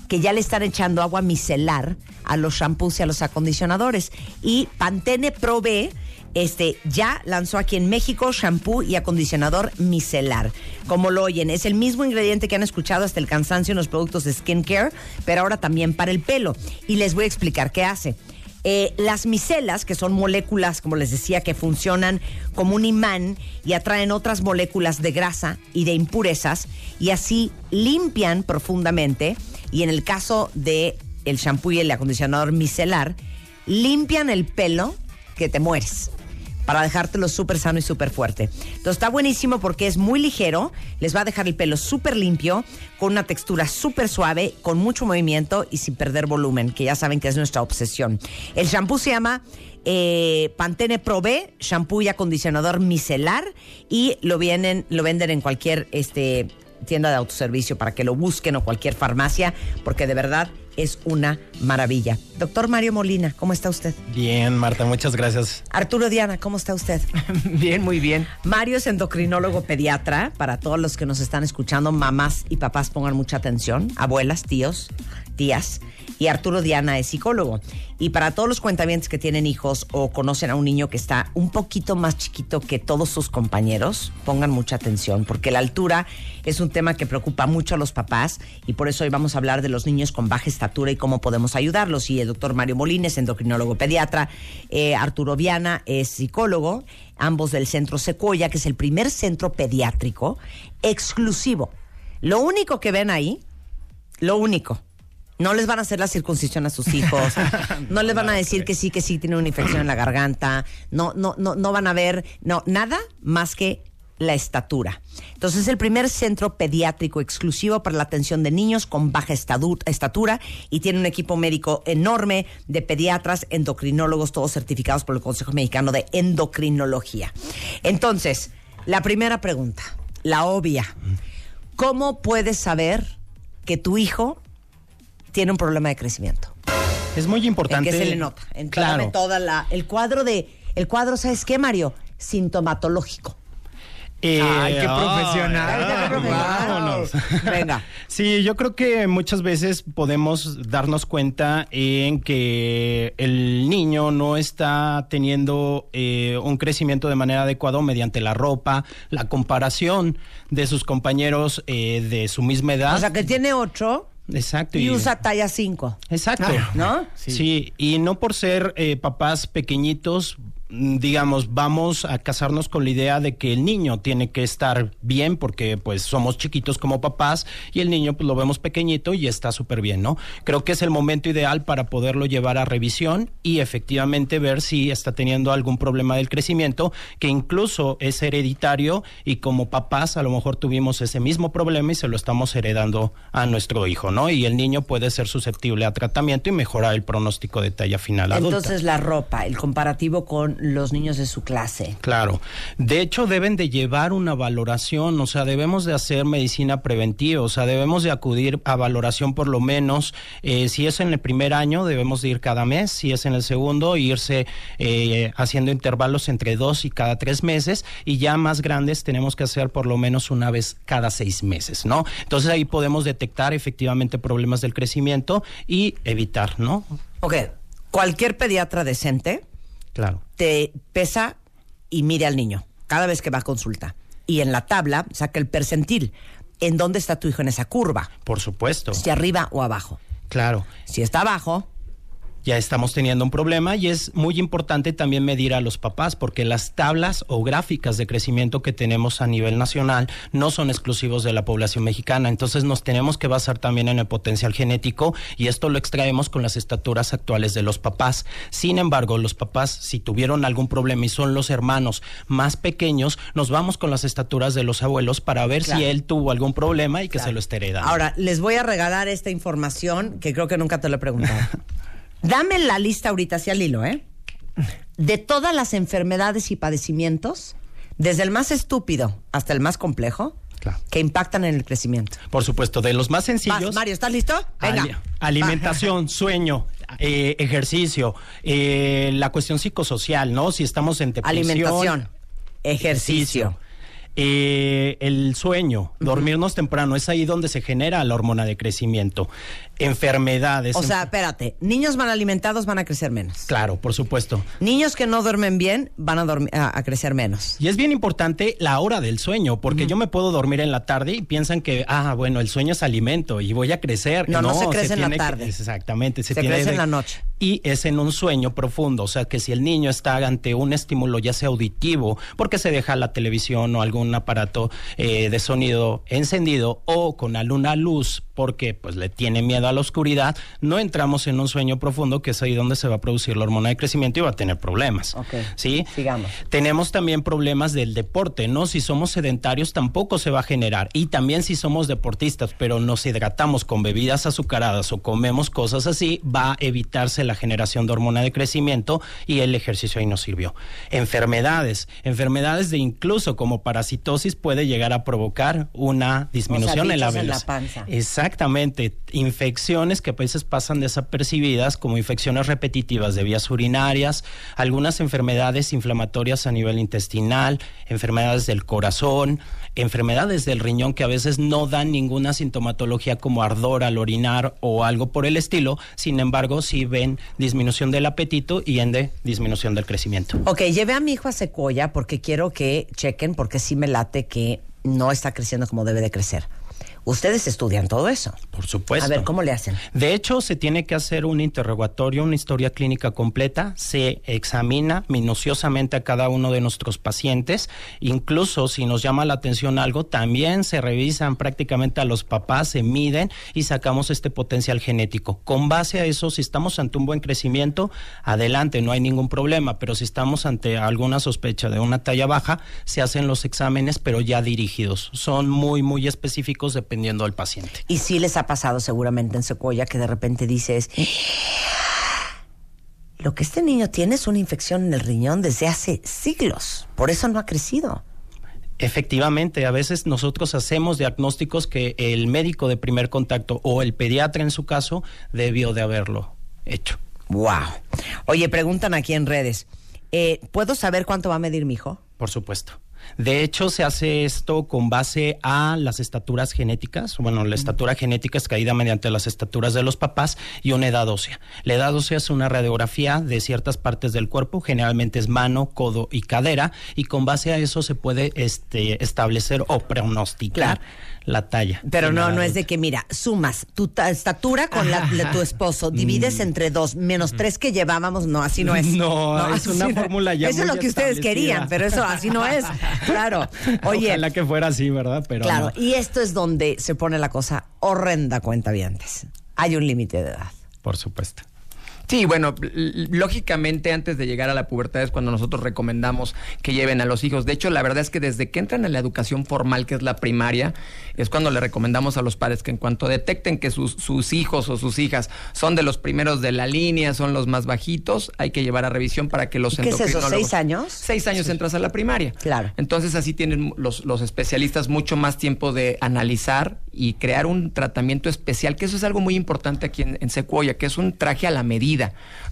que ya le están echando agua micelar a los shampoos y a los acondicionadores. Y Pantene Pro B este, ya lanzó aquí en México shampoo y acondicionador micelar. Como lo oyen, es el mismo ingrediente que han escuchado hasta el cansancio en los productos de skincare, pero ahora también para el pelo. Y les voy a explicar qué hace. Eh, las micelas, que son moléculas, como les decía, que funcionan como un imán y atraen otras moléculas de grasa y de impurezas y así limpian profundamente y en el caso de el shampoo y el acondicionador micelar, limpian el pelo que te mueres para dejártelo súper sano y súper fuerte. Entonces está buenísimo porque es muy ligero, les va a dejar el pelo súper limpio, con una textura súper suave, con mucho movimiento y sin perder volumen, que ya saben que es nuestra obsesión. El shampoo se llama eh, Pantene Pro B, shampoo y acondicionador micelar, y lo, vienen, lo venden en cualquier este, tienda de autoservicio para que lo busquen o cualquier farmacia, porque de verdad es una maravilla. Doctor Mario Molina, ¿cómo está usted? Bien, Marta, muchas gracias. Arturo Diana, ¿cómo está usted? [laughs] Bien, muy bien. Mario es endocrinólogo pediatra. Para todos los que nos están escuchando, mamás y papás pongan mucha atención. Abuelas, tíos, tías. Y Arturo Diana es psicólogo. Y para todos los cuentavientes que tienen hijos o conocen a un niño que está un poquito más chiquito que todos sus compañeros, pongan mucha atención, porque la altura es un tema que preocupa mucho a los papás y por eso hoy vamos a hablar de los niños con baja estatura y cómo podemos ayudarlos. Y el doctor Mario Molina es endocrinólogo pediatra, eh, Arturo Viana es psicólogo, ambos del Centro Secoya, que es el primer centro pediátrico exclusivo. Lo único que ven ahí, lo único. No les van a hacer la circuncisión a sus hijos, [laughs] no les van a decir que sí, que sí tiene una infección en la garganta, no, no, no, no van a ver, no, nada más que la estatura. Entonces es el primer centro pediátrico exclusivo para la atención de niños con baja estatura y tiene un equipo médico enorme de pediatras, endocrinólogos, todos certificados por el Consejo Mexicano de Endocrinología. Entonces, la primera pregunta, la obvia, ¿cómo puedes saber que tu hijo tiene un problema de crecimiento? Es muy ¿En importante. qué se le nota? En claro. toda la el cuadro de el cuadro, ¿sabes qué, Mario? Sintomatológico. Eh, Ay, qué profesional. Qué profesional. vámonos. [laughs] Venga. Sí, yo creo que muchas veces podemos darnos cuenta en que el niño no está teniendo eh, un crecimiento de manera adecuada mediante la ropa, la comparación de sus compañeros eh, de su misma edad. O sea, que tiene ocho Exacto. y usa talla 5. Exacto. ¿No? Sí. y no por ser eh, papás pequeñitos, digamos, vamos a casarnos con la idea de que el niño tiene que estar bien porque pues somos chiquitos como papás y el niño pues lo vemos pequeñito y está súper bien, ¿no? Creo que es el momento ideal para poderlo llevar a revisión y efectivamente ver si está teniendo algún problema del crecimiento que incluso es hereditario y como papás a lo mejor tuvimos ese mismo problema y se lo estamos heredando a nuestro hijo, ¿no? Y el niño puede ser susceptible a tratamiento y mejorar el pronóstico de talla final adulta. Entonces la ropa, el comparativo con con los niños de su clase? Claro. De hecho, deben de llevar una valoración, o sea, debemos de hacer medicina preventiva, o sea, debemos de acudir a valoración por lo menos, eh, si es en el primer año, debemos de ir cada mes, si es en el segundo, irse eh, haciendo intervalos entre dos y cada tres meses, y ya más grandes tenemos que hacer por lo menos una vez cada seis meses, ¿no? Entonces ahí podemos detectar efectivamente problemas del crecimiento y evitar, ¿no? Ok, cualquier pediatra decente Claro. te pesa y mide al niño cada vez que va a consulta. Y en la tabla saca el percentil. ¿En dónde está tu hijo en esa curva? Por supuesto. Si arriba o abajo. Claro. Si está abajo, ya estamos teniendo un problema y es muy importante también medir a los papás porque las tablas o gráficas de crecimiento que tenemos a nivel nacional no son exclusivos de la población mexicana, entonces nos tenemos que basar también en el potencial genético y esto lo extraemos con las estaturas actuales de los papás. Sin embargo, los papás si tuvieron algún problema y son los hermanos más pequeños, nos vamos con las estaturas de los abuelos para ver Claro. si él tuvo algún problema y que se lo esté heredando. Ahora, les voy a regalar esta información que creo que nunca te lo he preguntado. [laughs] Dame la lista ahorita hacia el hilo, ¿eh? De todas las enfermedades y padecimientos, desde el más estúpido hasta el más complejo, Claro. que impactan en el crecimiento. Por supuesto, de los más sencillos. Vas, Mario, ¿estás listo? Venga. Ali- alimentación, sueño, eh, ejercicio, eh, la cuestión psicosocial, ¿no? Si estamos en depresión. Alimentación, ejercicio. Eh, el sueño, dormirnos temprano, es ahí donde se genera la hormona de crecimiento. Enfermedades. O sea, espérate, niños mal alimentados van a crecer menos. claro, por supuesto. Niños que no duermen bien van a, a- a crecer menos. Y es bien importante la hora del sueño, porque yo me puedo dormir en la tarde y piensan que, ah, bueno, el sueño es alimento y voy a crecer. No, no se crece en la que- tarde. exactamente. Se, Se tiene crece en la noche. Y es en un sueño profundo, o sea, que si el niño está ante un estímulo, ya sea auditivo, porque se deja la televisión o algún aparato eh, de sonido encendido, o con alguna luz, porque pues le tiene miedo a la oscuridad, no entramos en un sueño profundo, que es ahí donde se va a producir la hormona de crecimiento y va a tener problemas. Ok. ¿Sí? Sigamos. Tenemos también problemas del deporte, ¿no? Si somos sedentarios tampoco se va a generar. Y también si somos deportistas, pero nos hidratamos con bebidas azucaradas o comemos cosas así, va a evitarse la generación de hormona de crecimiento y el ejercicio ahí nos sirvió. Enfermedades, enfermedades de incluso como parasitosis puede llegar a provocar una disminución en la bichos en la velocidad. panza. Exactamente, infecciones que a veces pasan desapercibidas como infecciones repetitivas de vías urinarias, algunas enfermedades inflamatorias a nivel intestinal, enfermedades del corazón, enfermedades del riñón que a veces no dan ninguna sintomatología como ardor al orinar o algo por el estilo, sin embargo sí ven disminución del apetito y ende disminución del crecimiento. Ok, llevé a mi hijo a Secoya porque quiero que chequen, porque sí me late que no está creciendo como debe de crecer. Ustedes estudian todo eso. Por supuesto. A ver, ¿cómo le hacen? De hecho, se tiene que hacer un interrogatorio, una historia clínica completa, se examina minuciosamente a cada uno de nuestros pacientes, incluso si nos llama la atención algo, también se revisan prácticamente a los papás, se miden y sacamos este potencial genético. Con base a eso, si estamos ante un buen crecimiento, adelante, no hay ningún problema, pero si estamos ante alguna sospecha de una talla baja, se hacen los exámenes, pero ya dirigidos. Son muy, muy específicos dependiendo del paciente. Y sí les ha pasado seguramente en Secoya que de repente dices, lo que este niño tiene es una infección en el riñón desde hace siglos, por eso no ha crecido. Efectivamente, a veces nosotros hacemos diagnósticos que el médico de primer contacto o el pediatra en su caso debió de haberlo hecho. Wow. Oye, preguntan aquí en redes, eh, ¿puedo saber cuánto va a medir mi hijo? Por supuesto. De hecho, se hace esto con base a las estaturas genéticas. Bueno, la estatura genética es caída mediante las estaturas de los papás y una edad ósea. La edad ósea es una radiografía de ciertas partes del cuerpo, generalmente es mano, codo y cadera, y con base a eso se puede este, establecer o pronosticar la talla. Pero no, no es de que, mira, sumas tu ta- estatura con la de tu esposo, divides entre dos, menos tres que llevábamos, no, así no es. [laughs] No, es una fórmula ya Eso es lo que ustedes querían, pero eso así no es. [laughs] Claro. [laughs] Oye, Ojalá que fuera así, ¿verdad? Pero claro, no. y esto es donde se pone la cosa horrenda, cuenta Hay un límite de edad. Por supuesto. Sí, bueno, lógicamente antes de llegar a la pubertad es cuando nosotros recomendamos que lleven a los hijos. De hecho, la verdad es que desde que entran a la educación formal, que es la primaria, es cuando le recomendamos a los padres que en cuanto detecten que sus, sus hijos o sus hijas son de los primeros de la línea, son los más bajitos, hay que llevar a revisión para que los ¿Qué es eso, seis años? Seis años entras a la primaria. Claro. Entonces así tienen los, los especialistas mucho más tiempo de analizar y crear un tratamiento especial, que eso es algo muy importante aquí en, en Sequoia, que es un traje a la medida.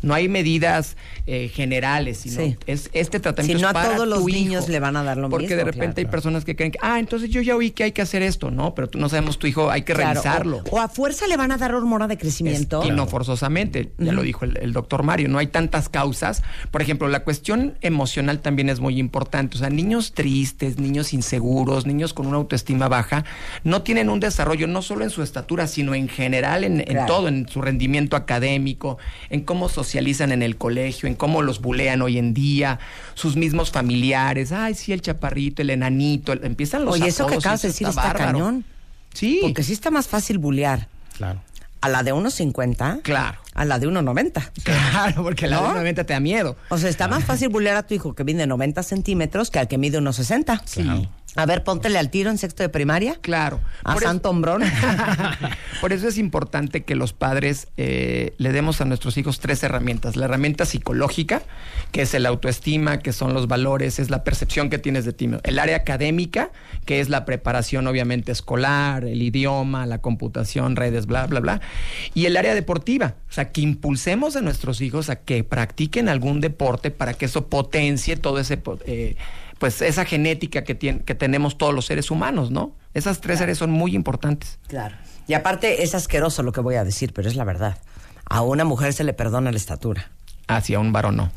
No hay medidas eh, generales, sino Sí. es este tratamiento Si no es a todos los niños le van a dar lo Porque mismo, de repente hay personas que creen que, ah, entonces yo ya oí que hay que hacer esto, ¿no? Pero tú no sabemos tu hijo, hay que Claro, revisarlo. O, o a fuerza le van a dar hormona de crecimiento. Y no forzosamente, ya lo dijo el, el doctor Mario, no hay tantas causas. Por ejemplo, la cuestión emocional también es muy importante. O sea, niños tristes, niños inseguros, niños con una autoestima baja, no tienen un desarrollo no solo en su estatura, sino en general en, todo, en su rendimiento académico, en cómo socializan en el colegio, en cómo los bulean hoy en día, sus mismos familiares. Ay, sí, el chaparrito, el enanito, el- empiezan los Oye, eso que acabas de decir está, cañón. Sí. Porque sí está más fácil bullear Claro. a la de 1.50 Claro. a la de 1.90. Claro, porque la ¿No? de 90 te da miedo. O sea, está más fácil bullear a tu hijo que mide 90 centímetros que al que mide 1.60. Sí. A ver, póntele al tiro en sexto de primaria. Claro. A Santo Hombrón. [laughs] Por eso es importante que los padres eh, le demos a nuestros hijos tres herramientas. La herramienta psicológica, que es el autoestima, que son los valores, es la percepción que tienes de ti. mismo. El área académica, que es la preparación obviamente escolar, el idioma, la computación, redes, bla, bla, bla. Y el área deportiva, o sea, que impulsemos a nuestros hijos a que practiquen algún deporte para que eso potencie todo ese... eh, pues esa genética que, tien- que tenemos todos los seres humanos, ¿no? Esas tres áreas son muy importantes. Claro. Y aparte es asqueroso lo que voy a decir, pero es la verdad. A una mujer se le perdona la estatura. Hacia un varón no.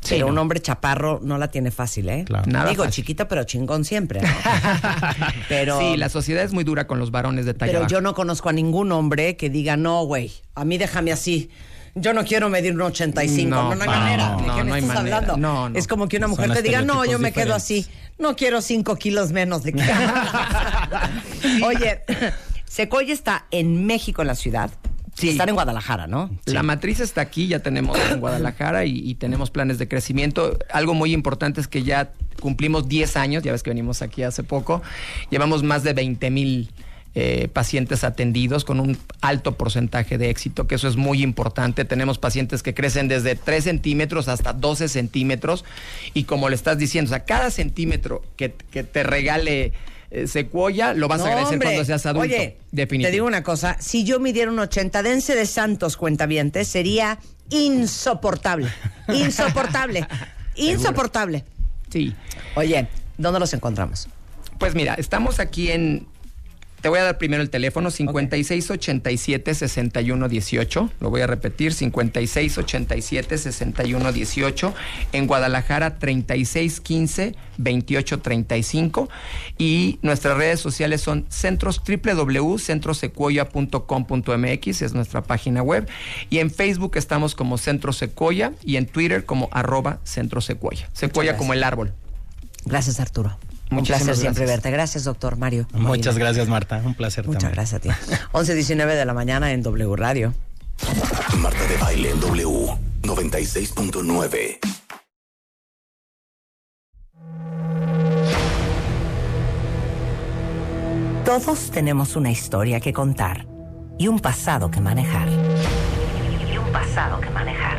Sí, pero no. un hombre chaparro no la tiene fácil, ¿eh? Claro. Nada Digo, fácil. chiquito pero chingón siempre, ¿no? [laughs] pero Sí, la sociedad es muy dura con los varones de talla pero baja. yo no conozco a ningún hombre que diga, no, güey, a mí déjame así. Yo no quiero medir un 85. No, No, no, hay no, manera. ¿De no, me no hay estás manera. hablando? No, no. Es como que una mujer Son te diga, no, yo me quedo así. No quiero 5 kilos menos de que. [laughs] [laughs] Oye, Secoya está en México, en la ciudad. Sí. Están en Guadalajara, ¿no? La matriz está aquí, ya tenemos en Guadalajara y, y tenemos planes de crecimiento. Algo muy importante es que ya cumplimos 10 años, ya ves que venimos aquí hace poco, llevamos más de 20 mil eh, pacientes atendidos con un alto porcentaje de éxito, que eso es muy importante. Tenemos pacientes que crecen desde 3 centímetros hasta 12 centímetros y como le estás diciendo, o sea, cada centímetro que, que te regale eh, Sequoia lo vas No, a agradecer hombre. cuando seas adulto. Oye, Definitivo. te digo una cosa, si yo midiera un 80 dense de santos cuentavientes, sería insoportable. [laughs] Insoportable. insoportable. Sí. Oye, ¿dónde los encontramos? Pues mira, estamos aquí en. Te voy a dar primero el teléfono 5687-6118. Lo voy a repetir: 5687-6118. En Guadalajara 3615-2835. Y nuestras redes sociales son centros www.centrosecuoya.com.mx, es nuestra página web. Y en Facebook estamos como Centro Secuoya y en Twitter como arroba Centro Secuoya. Secuoya como el árbol. Gracias, Arturo. Un Muchísimas placer siempre gracias. verte. Gracias, doctor Mario. Muchas gracias, Marta. Un placer Muchas también. gracias a ti. [laughs] 11.19 de la mañana en W Radio. Marta de baile en W 96.9. Todos tenemos una historia que contar y un pasado que manejar. Y un pasado que manejar.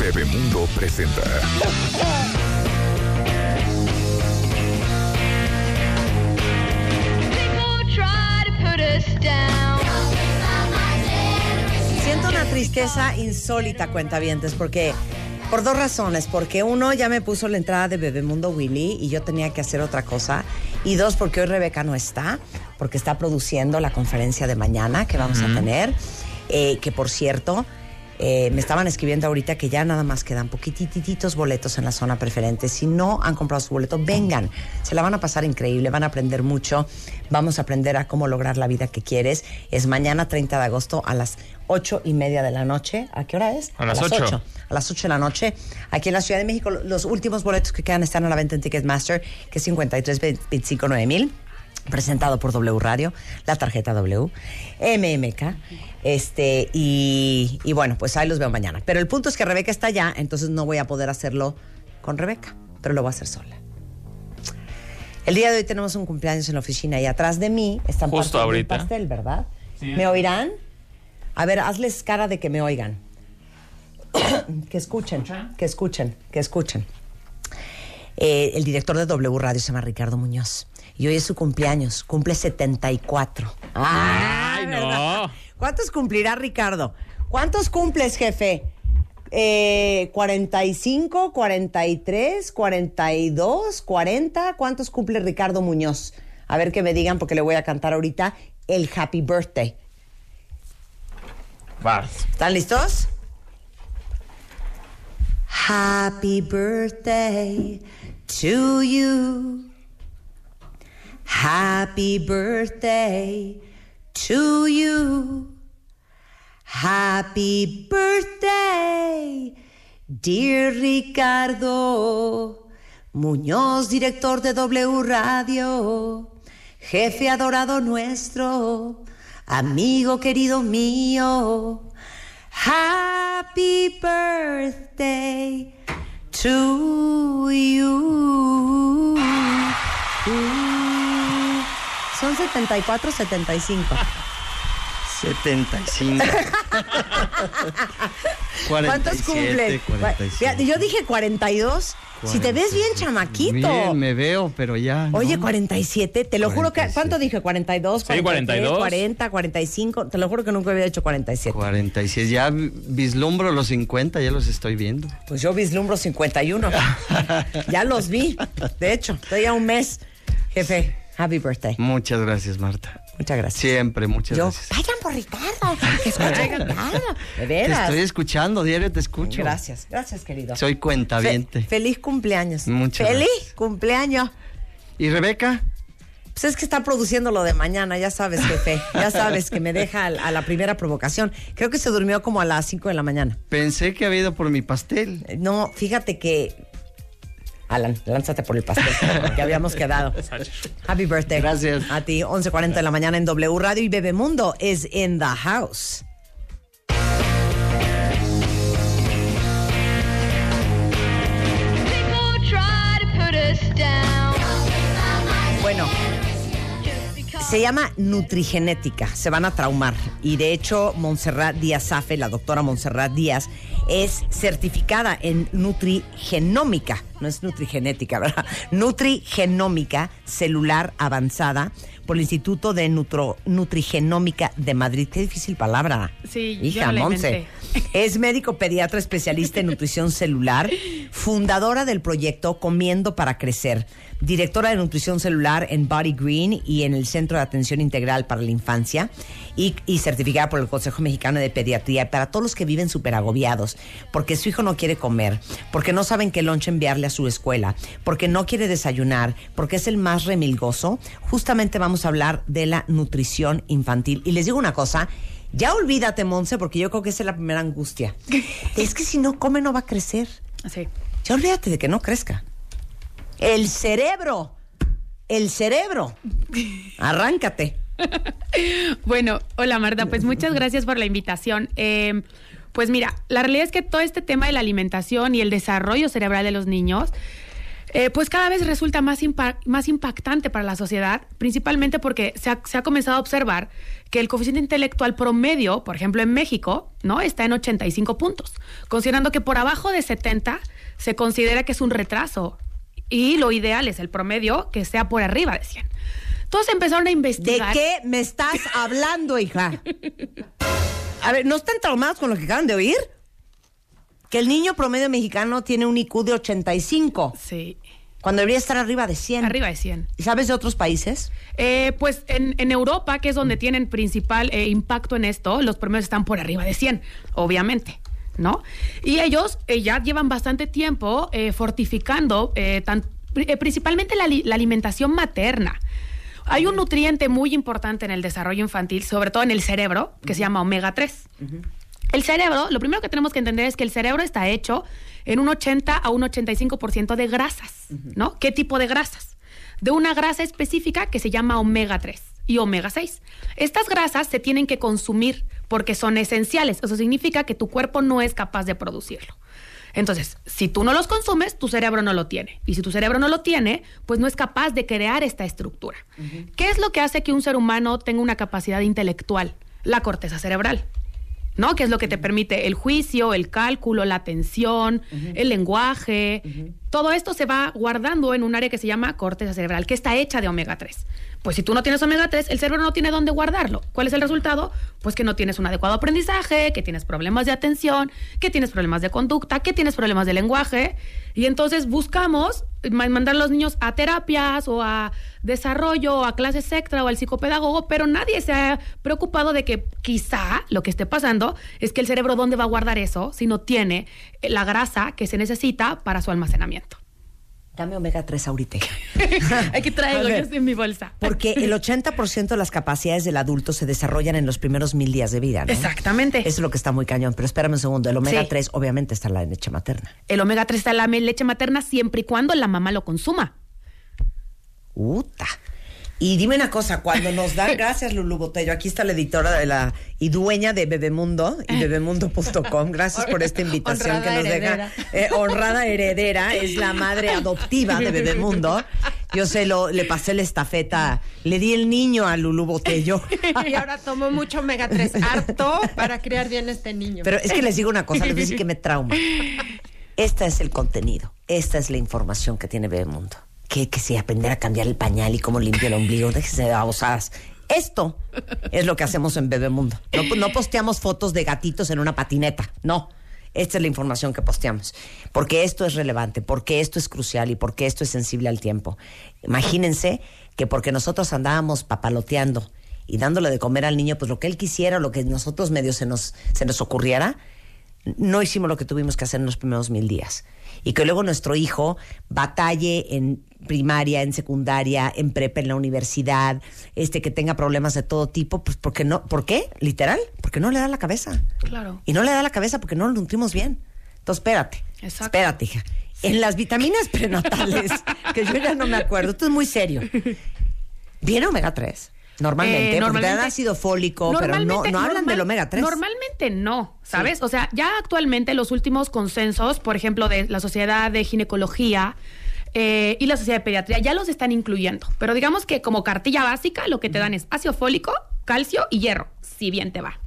Bebemundo presenta. Siento una tristeza insólita, cuentavientes, porque por dos razones. Porque uno, ya me puso la entrada de Bebemundo Willy y yo tenía que hacer otra cosa. Y dos, porque hoy Rebeca no está, porque está produciendo la conferencia de mañana que vamos a tener. Eh, que por cierto, Eh, me estaban escribiendo ahorita que ya nada más quedan poquitititos boletos en la zona preferente. Si no han comprado su boleto, vengan. Se la van a pasar increíble, van a aprender mucho. Vamos a aprender a cómo lograr la vida que quieres. Es mañana 30 de agosto a las ocho y media de la noche. ¿A qué hora es? A las ocho. ocho. A las 8 de la noche. Aquí en la Ciudad de México, los últimos boletos que quedan están a la venta en Ticketmaster, que es 53 25 9000 presentado por W Radio, la tarjeta W, MMK, este, y, y bueno, pues ahí los veo mañana. Pero el punto es que Rebeca está allá, entonces no voy a poder hacerlo con Rebeca, pero lo voy a hacer sola. El día de hoy tenemos un cumpleaños en la oficina y atrás de mí están Justo ahorita. pastel, ¿verdad? Sí. ¿Me oirán? A ver, hazles cara de que me oigan. [coughs] que escuchen, que escuchen, que escuchen. Eh, el director de W Radio se llama Ricardo Muñoz. Y hoy es su cumpleaños, cumple 74. Ay, no. ¿Cuántos cumplirá Ricardo? ¿Cuántos cumples, jefe? Eh, 45, 43, 42, 40. ¿Cuántos cumple Ricardo Muñoz? A ver que me digan porque le voy a cantar ahorita el Happy Birthday. ¿Están listos? Happy birthday to you. Happy birthday to you. Happy birthday, dear Ricardo Muñoz, director de W Radio, jefe adorado nuestro, amigo querido mío. Happy birthday to you. Son 74, 75. 75. ¿Cuántos 47, cumplen? 45. Fíjate, Yo dije 42. Si te ves bien, chamaquito. Bien, me veo, pero ya. Oye, ¿no? 47, te lo juro que. ¿Cuánto dije? 42, Sí, 43, 42. 40, 45. Te lo juro que nunca había hecho 47. 46. Ya vislumbro los 50, ya los estoy viendo. Pues yo vislumbro 51. ya los vi. De hecho, estoy a un mes. Jefe, happy birthday. Muchas gracias, Marta. Muchas gracias. Siempre, muchas Yo, gracias. vayan por Ricardo. Que escuchen a Ricardo. De Te estoy escuchando, diario te escucho. Gracias, gracias, querido. Soy cuentaviente. Fe- feliz cumpleaños. Muchas Feliz gracias. cumpleaños. ¿Y Rebeca? Pues es que está produciendo lo de mañana, ya sabes, jefe. Ya sabes que me deja a la primera provocación. Creo que se durmió como a las 5 de la mañana. Pensé que había ido por mi pastel. No, fíjate que. Alan, lánzate por el pastel. [laughs] que habíamos quedado. Happy birthday. Gracias. A ti, 11.40 de la mañana en W Radio y Bebemundo is in the house. Bueno, se llama nutrigenética, se van a traumar. Y de hecho, Montserrat Díaz Afe, la doctora Montserrat Díaz, es certificada en nutrigenómica, no es nutrigenética, [laughs] ¿verdad? Nutrigenómica celular avanzada por el Instituto de Nutro- Nutrigenómica de Madrid. Qué difícil palabra. Sí, yo Hija, la Monse. Es médico pediatra especialista en nutrición celular, [laughs] fundadora del proyecto Comiendo para Crecer, directora de nutrición celular en Body Green y en el Centro de Atención Integral para la Infancia y, y certificada por el Consejo Mexicano de Pediatría para todos los que viven súper agobiados, porque su hijo no quiere comer, porque no saben qué lunch enviarle a su escuela, porque no quiere desayunar, porque es el más remilgoso. Justamente vamos a hablar de la nutrición infantil. Y les digo una cosa, ya olvídate, Monse, porque yo creo que esa es la primera angustia. [laughs] Es que si no come no va a crecer. Sí. Ya olvídate de que no crezca. El cerebro. El cerebro. Arráncate. [laughs] Bueno, hola Marta, pues muchas gracias por la invitación. Eh, pues mira, la realidad es que todo este tema de la alimentación y el desarrollo cerebral de los niños, eh, pues cada vez resulta más impactante para la sociedad, principalmente porque se ha, se ha comenzado a observar que el coeficiente intelectual promedio, por ejemplo en México, ¿no? está en 85 puntos, considerando que por abajo de 70 se considera que es un retraso y lo ideal es el promedio que sea por arriba de 100. Todos empezaron a ¿De investigar. qué me estás [laughs] hablando, hija? A ver, ¿no están traumados con lo que acaban de oír? Que el niño promedio mexicano tiene un IQ de 85. Sí. Cuando debería estar arriba de 100. Arriba de 100. ¿Y sabes de otros países? Eh, pues en, en Europa, que es donde tienen principal eh, impacto en esto, los promedios están por arriba de 100, obviamente. ¿No? Y ellos eh, ya llevan bastante tiempo eh, fortificando eh, tan- principalmente la alimentación materna. Hay un nutriente muy importante en el desarrollo infantil, sobre todo en el cerebro, que se llama omega 3. El cerebro, lo primero que tenemos que entender es que el cerebro está hecho en un 80 a un 85% de grasas, ¿no? ¿Qué tipo de grasas? De una grasa específica que se llama omega 3 y omega 6. Estas grasas se tienen que consumir porque son esenciales. Eso significa que tu cuerpo no es capaz de producirlo. Entonces, si tú no los consumes, tu cerebro no lo tiene. Y si tu cerebro no lo tiene, pues no es capaz de crear esta estructura. ¿Qué es lo que hace que un ser humano tenga una capacidad intelectual? La corteza cerebral. ¿No? Que es lo que te permite el juicio, el cálculo, la atención, el lenguaje. Todo esto se va guardando en un área que se llama corteza cerebral, que está hecha de omega 3. Pues si tú no tienes omega 3, el cerebro no tiene dónde guardarlo. ¿Cuál es el resultado? Pues que no tienes un adecuado aprendizaje, que tienes problemas de atención, que tienes problemas de conducta, que tienes problemas de lenguaje. Y entonces buscamos ma- mandar a los niños a terapias o a desarrollo o a clases extra o al psicopedagogo, pero nadie se ha preocupado de que quizá lo que esté pasando es que el cerebro dónde va a guardar eso si no tiene la grasa que se necesita para su almacenamiento. Dame omega 3 ahorita. [laughs] [laughs] Aquí traigo, yo estoy en mi bolsa. Porque el 80% de las capacidades del adulto se desarrollan en los primeros mil días de vida, ¿no? Exactamente. Eso es lo que está muy cañón. Pero espérame un segundo. El omega Sí. 3 obviamente está en la leche materna. El omega 3 está en la leche materna siempre y cuando la mamá lo consuma. Uta. Y dime una cosa, cuando nos dan, [laughs] gracias Lulu Botello, aquí está la editora de la y dueña de Bebemundo y bebemundo.com, gracias por esta invitación Honrada que nos heredera. deja. Eh, honrada heredera, es la madre adoptiva de Bebemundo. Yo se lo, le pasé la estafeta, le di el niño a Lulu Botello. [laughs] Y ahora tomo mucho omega 3 harto para criar bien este niño. Pero es que les digo una cosa, les voy a decir que me trauma. Este es el contenido, esta es la información que tiene Bebemundo. Que, que si aprender a cambiar el pañal y cómo limpia el ombligo, déjese de babosadas. Esto es lo que hacemos en Bebemundo. No, no posteamos fotos de gatitos en una patineta, no. Esta es la información que posteamos. Porque esto es relevante, porque esto es crucial y porque esto es sensible al tiempo. Imagínense que porque nosotros andábamos papaloteando y dándole de comer al niño, pues lo que él quisiera, lo que nosotros medio se nos, se nos ocurriera, no hicimos lo que tuvimos que hacer en los primeros mil días. Y que luego nuestro hijo batalle en primaria, en secundaria, en prepa, en la universidad, este que tenga problemas de todo tipo, pues porque no, ¿por qué? Literal, porque no le da la cabeza. Claro. Y no le da la cabeza porque no lo nutrimos bien. Entonces, espérate. Exacto. Espérate, hija. En las vitaminas prenatales, [laughs] que yo ya no me acuerdo, esto es muy serio. ¿Viene omega 3? Normalmente, Eh, porque dan normalmente- ácido fólico, pero no, no hablan normal- del omega 3. Normalmente no, ¿sabes? O sea, ya actualmente los últimos consensos, por ejemplo, de la Sociedad de Ginecología eh, y la Sociedad de Pediatría, ya los están incluyendo. Pero digamos que como cartilla básica, lo que te dan es ácido fólico, calcio y hierro, si bien te va.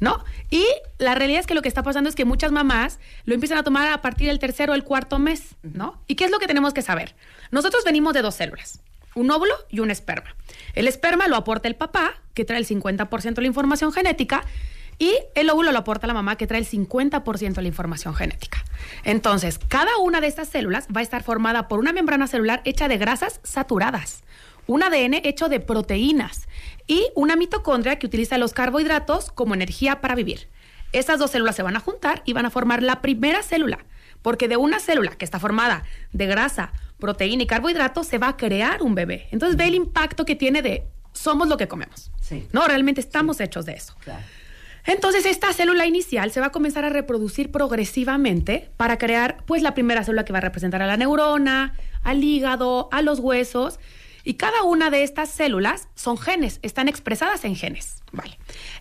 ¿No? Y la realidad es que lo que está pasando es que muchas mamás lo empiezan a tomar a partir del tercer o el cuarto mes, ¿no? ¿Y qué es lo que tenemos que saber? Nosotros venimos de dos células, un óvulo y un esperma. El esperma lo aporta el papá, que trae el 50% de la información genética, y el óvulo lo aporta la mamá, que trae el 50% de la información genética. Entonces, cada una de estas células va a estar formada por una membrana celular hecha de grasas saturadas, un ADN hecho de proteínas y una mitocondria que utiliza los carbohidratos como energía para vivir. Estas dos células se van a juntar y van a formar la primera célula, porque de una célula que está formada de grasa, proteína y carbohidratos se va a crear un bebé. Entonces ve el impacto que tiene de somos lo que comemos. No, realmente estamos hechos de eso. Entonces esta célula inicial se va a comenzar a reproducir progresivamente para crear pues la primera célula que va a representar a la neurona, al hígado, a los huesos y cada una de estas células son genes, están expresadas en genes.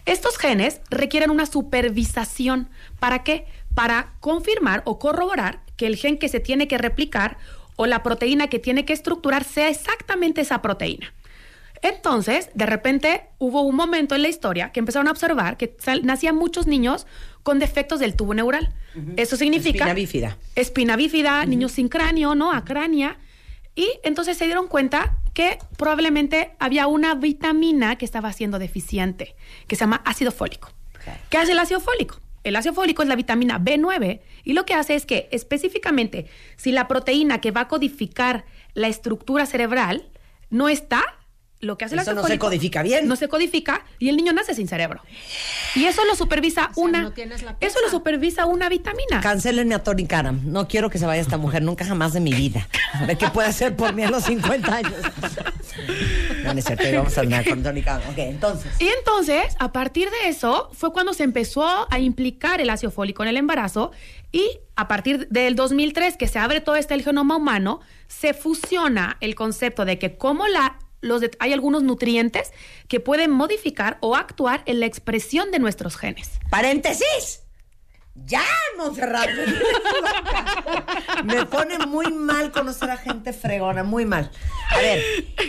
Estos genes requieren una supervisación. ¿Para qué? Para confirmar o corroborar que el gen que se tiene que replicar o la proteína que tiene que estructurar sea exactamente esa proteína. Entonces, de repente, hubo un momento en la historia que empezaron a observar que nacían muchos niños con defectos del tubo neural. Eso significa... Espina bífida. Espina bífida, niños sin cráneo, ¿no? Acrania. Y entonces se dieron cuenta que probablemente había una vitamina que estaba siendo deficiente, que se llama ácido fólico. ¿Qué hace el ácido fólico? El ácido fólico es la vitamina B9 y lo que hace es que específicamente si la proteína que va a codificar la estructura cerebral no está, lo que hace Eso no se codifica bien. No se codifica y el niño nace sin cerebro. Y eso lo supervisa una no eso lo supervisa una vitamina. Cancélenme a Tony Karam. No quiero que se vaya esta mujer nunca jamás de mi vida. A ver qué puede hacer por mí a los 50 años. No, no es cierto. Vamos a terminar con Tony Karam. Ok, entonces. Y entonces, a partir de eso, fue cuando se empezó a implicar el ácido fólico en el embarazo y a partir del 2003, que se abre todo este el genoma humano, se fusiona el concepto de que como la, hay algunos nutrientes que pueden modificar o actuar en la expresión de nuestros genes. ¡Paréntesis! ¡Ya, Montserrat! Me pone muy mal conocer a gente fregona, muy mal. A ver,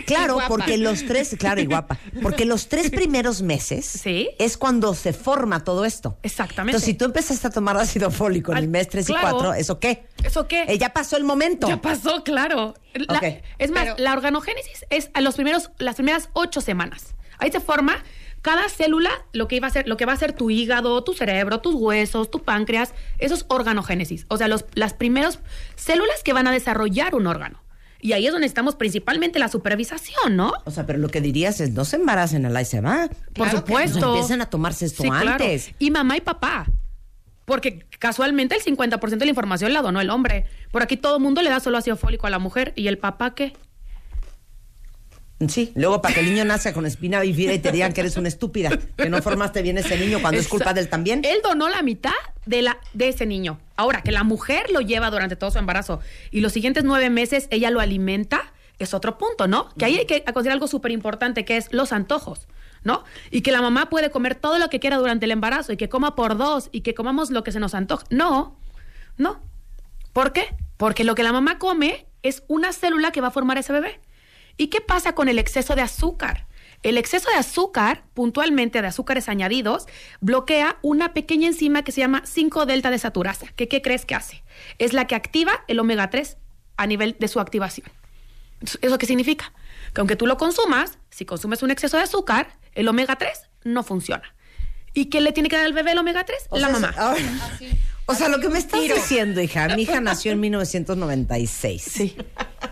claro, porque los tres, claro, y guapa, porque los tres primeros meses [laughs] es cuando se forma todo esto. Exactamente. Entonces, si tú empezaste a tomar ácido fólico en el mes 3 y claro. 4, ¿eso qué? ¿Eso qué? Eh, ya pasó el momento. Ya pasó, claro. La- Ok. Es más, la organogénesis es a los primeros, las primeras ocho semanas. Ahí se forma cada célula, lo que iba a ser, lo que va a ser tu hígado, tu cerebro, tus huesos, tu páncreas, eso es organogénesis. O sea, los, las primeras células que van a desarrollar un órgano. Y ahí es donde estamos principalmente la supervisación, ¿no? O sea, pero lo que dirías es, no se embaracen, al y se va. Por supuesto. Pues empiecen a tomarse esto Sí, claro. antes. Y mamá y papá. Porque casualmente el 50% de la información la donó el hombre. Por aquí todo el mundo le da solo ácido fólico a la mujer. ¿Y el papá qué? Sí, luego para que el niño nazca con espina bifida y te digan que eres una estúpida, que no formaste bien ese niño cuando es culpa de él también. Él donó la mitad de, la, de ese niño. Ahora, que la mujer lo lleva durante todo su embarazo y los siguientes nueve meses ella lo alimenta, es otro punto, ¿no? Que ahí hay que considerar algo súper importante, que es los antojos, ¿no? Y que la mamá puede comer todo lo que quiera durante el embarazo y que coma por dos y que comamos lo que se nos antoja. No, no. ¿Por qué? Porque lo que la mamá come es una célula que va a formar ese bebé. ¿Y qué pasa con el exceso de azúcar? El exceso de azúcar, puntualmente de azúcares añadidos, bloquea una pequeña enzima que se llama 5-delta desaturasa. ¿Qué, ¿Qué crees que hace? Es la que activa el omega 3 a nivel de su activación. ¿Eso qué significa? Que aunque tú lo consumas, si consumes un exceso de azúcar, el omega 3 no funciona. ¿Y quién le tiene que dar al bebé el omega 3? O la sea, mamá. ahora- O sea, lo que me estás diciendo, hija, mi hija nació en 1996. Sí.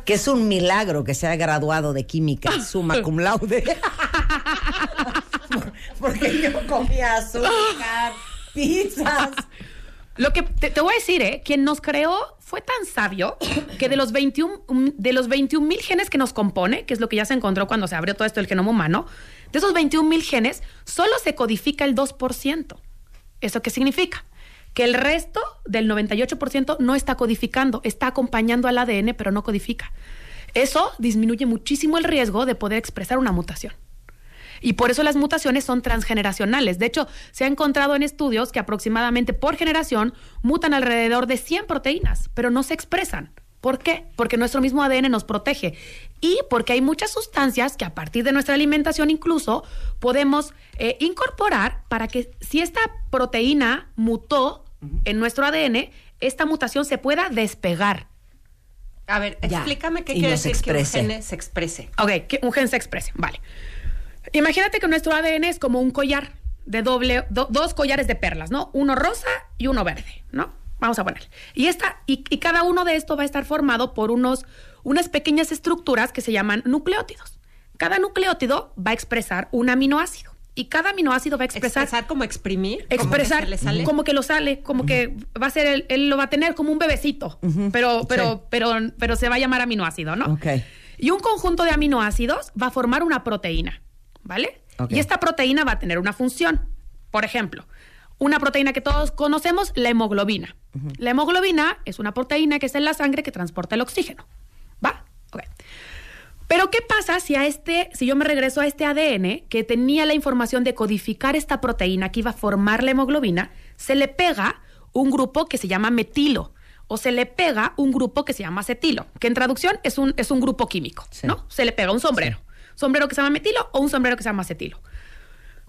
Que es un milagro que se haya graduado de química [laughs] summa cum laude. [laughs] Porque yo comía azúcar, pizzas. Lo que te, te voy a decir, ¿eh? Quien nos creó fue tan sabio que de los 21 de los 21 mil genes que nos compone, que es lo que ya se encontró cuando se abrió todo esto del genoma humano, de esos 21 mil genes, solo se codifica el 2%. ¿Eso qué significa? Que el resto del 98% no está codificando, está acompañando al ADN, pero no codifica. Eso disminuye muchísimo el riesgo de poder expresar una mutación. Y por eso las mutaciones son transgeneracionales. De hecho, se ha encontrado en estudios que aproximadamente por generación mutan alrededor de 100 proteínas, pero no se expresan. ¿Por qué? Porque nuestro mismo ADN nos protege y porque hay muchas sustancias que a partir de nuestra alimentación incluso podemos eh, incorporar para que si esta proteína mutó en nuestro ADN, esta mutación se pueda despegar. A ver, Ya. explícame qué Y quiere decir que un gene se exprese. Ok, que un gen se exprese, vale. Imagínate que nuestro ADN es como un collar de doble, do- dos collares de perlas, ¿no? Uno rosa y uno verde, ¿no? Vamos a poner. Y esta, y, y cada uno de estos va a estar formado por unos, unas pequeñas estructuras que se llaman nucleótidos. Cada nucleótido va a expresar un aminoácido. Y cada aminoácido va a expresar. ¿Expresar como exprimir? Expresar ¿Como que le sale? como que lo sale, como que va a ser, él, él lo va a tener como un bebecito, pero, pero, pero, pero se va a llamar aminoácido, ¿no? Ok. Y un conjunto de aminoácidos va a formar una proteína, ¿vale? Y esta proteína va a tener una función. Por ejemplo, una proteína que todos conocemos, la hemoglobina. La hemoglobina es una proteína que está en la sangre que transporta el oxígeno. ¿Va? Ok. Pero ¿qué pasa si a este, si yo me regreso a este ADN que tenía la información de codificar esta proteína que iba a formar la hemoglobina, se le pega un grupo que se llama metilo o se le pega un grupo que se llama acetilo, que en traducción es un, es un grupo químico, ¿no? Se le pega un sombrero. Sombrero que se llama metilo o un sombrero que se llama acetilo.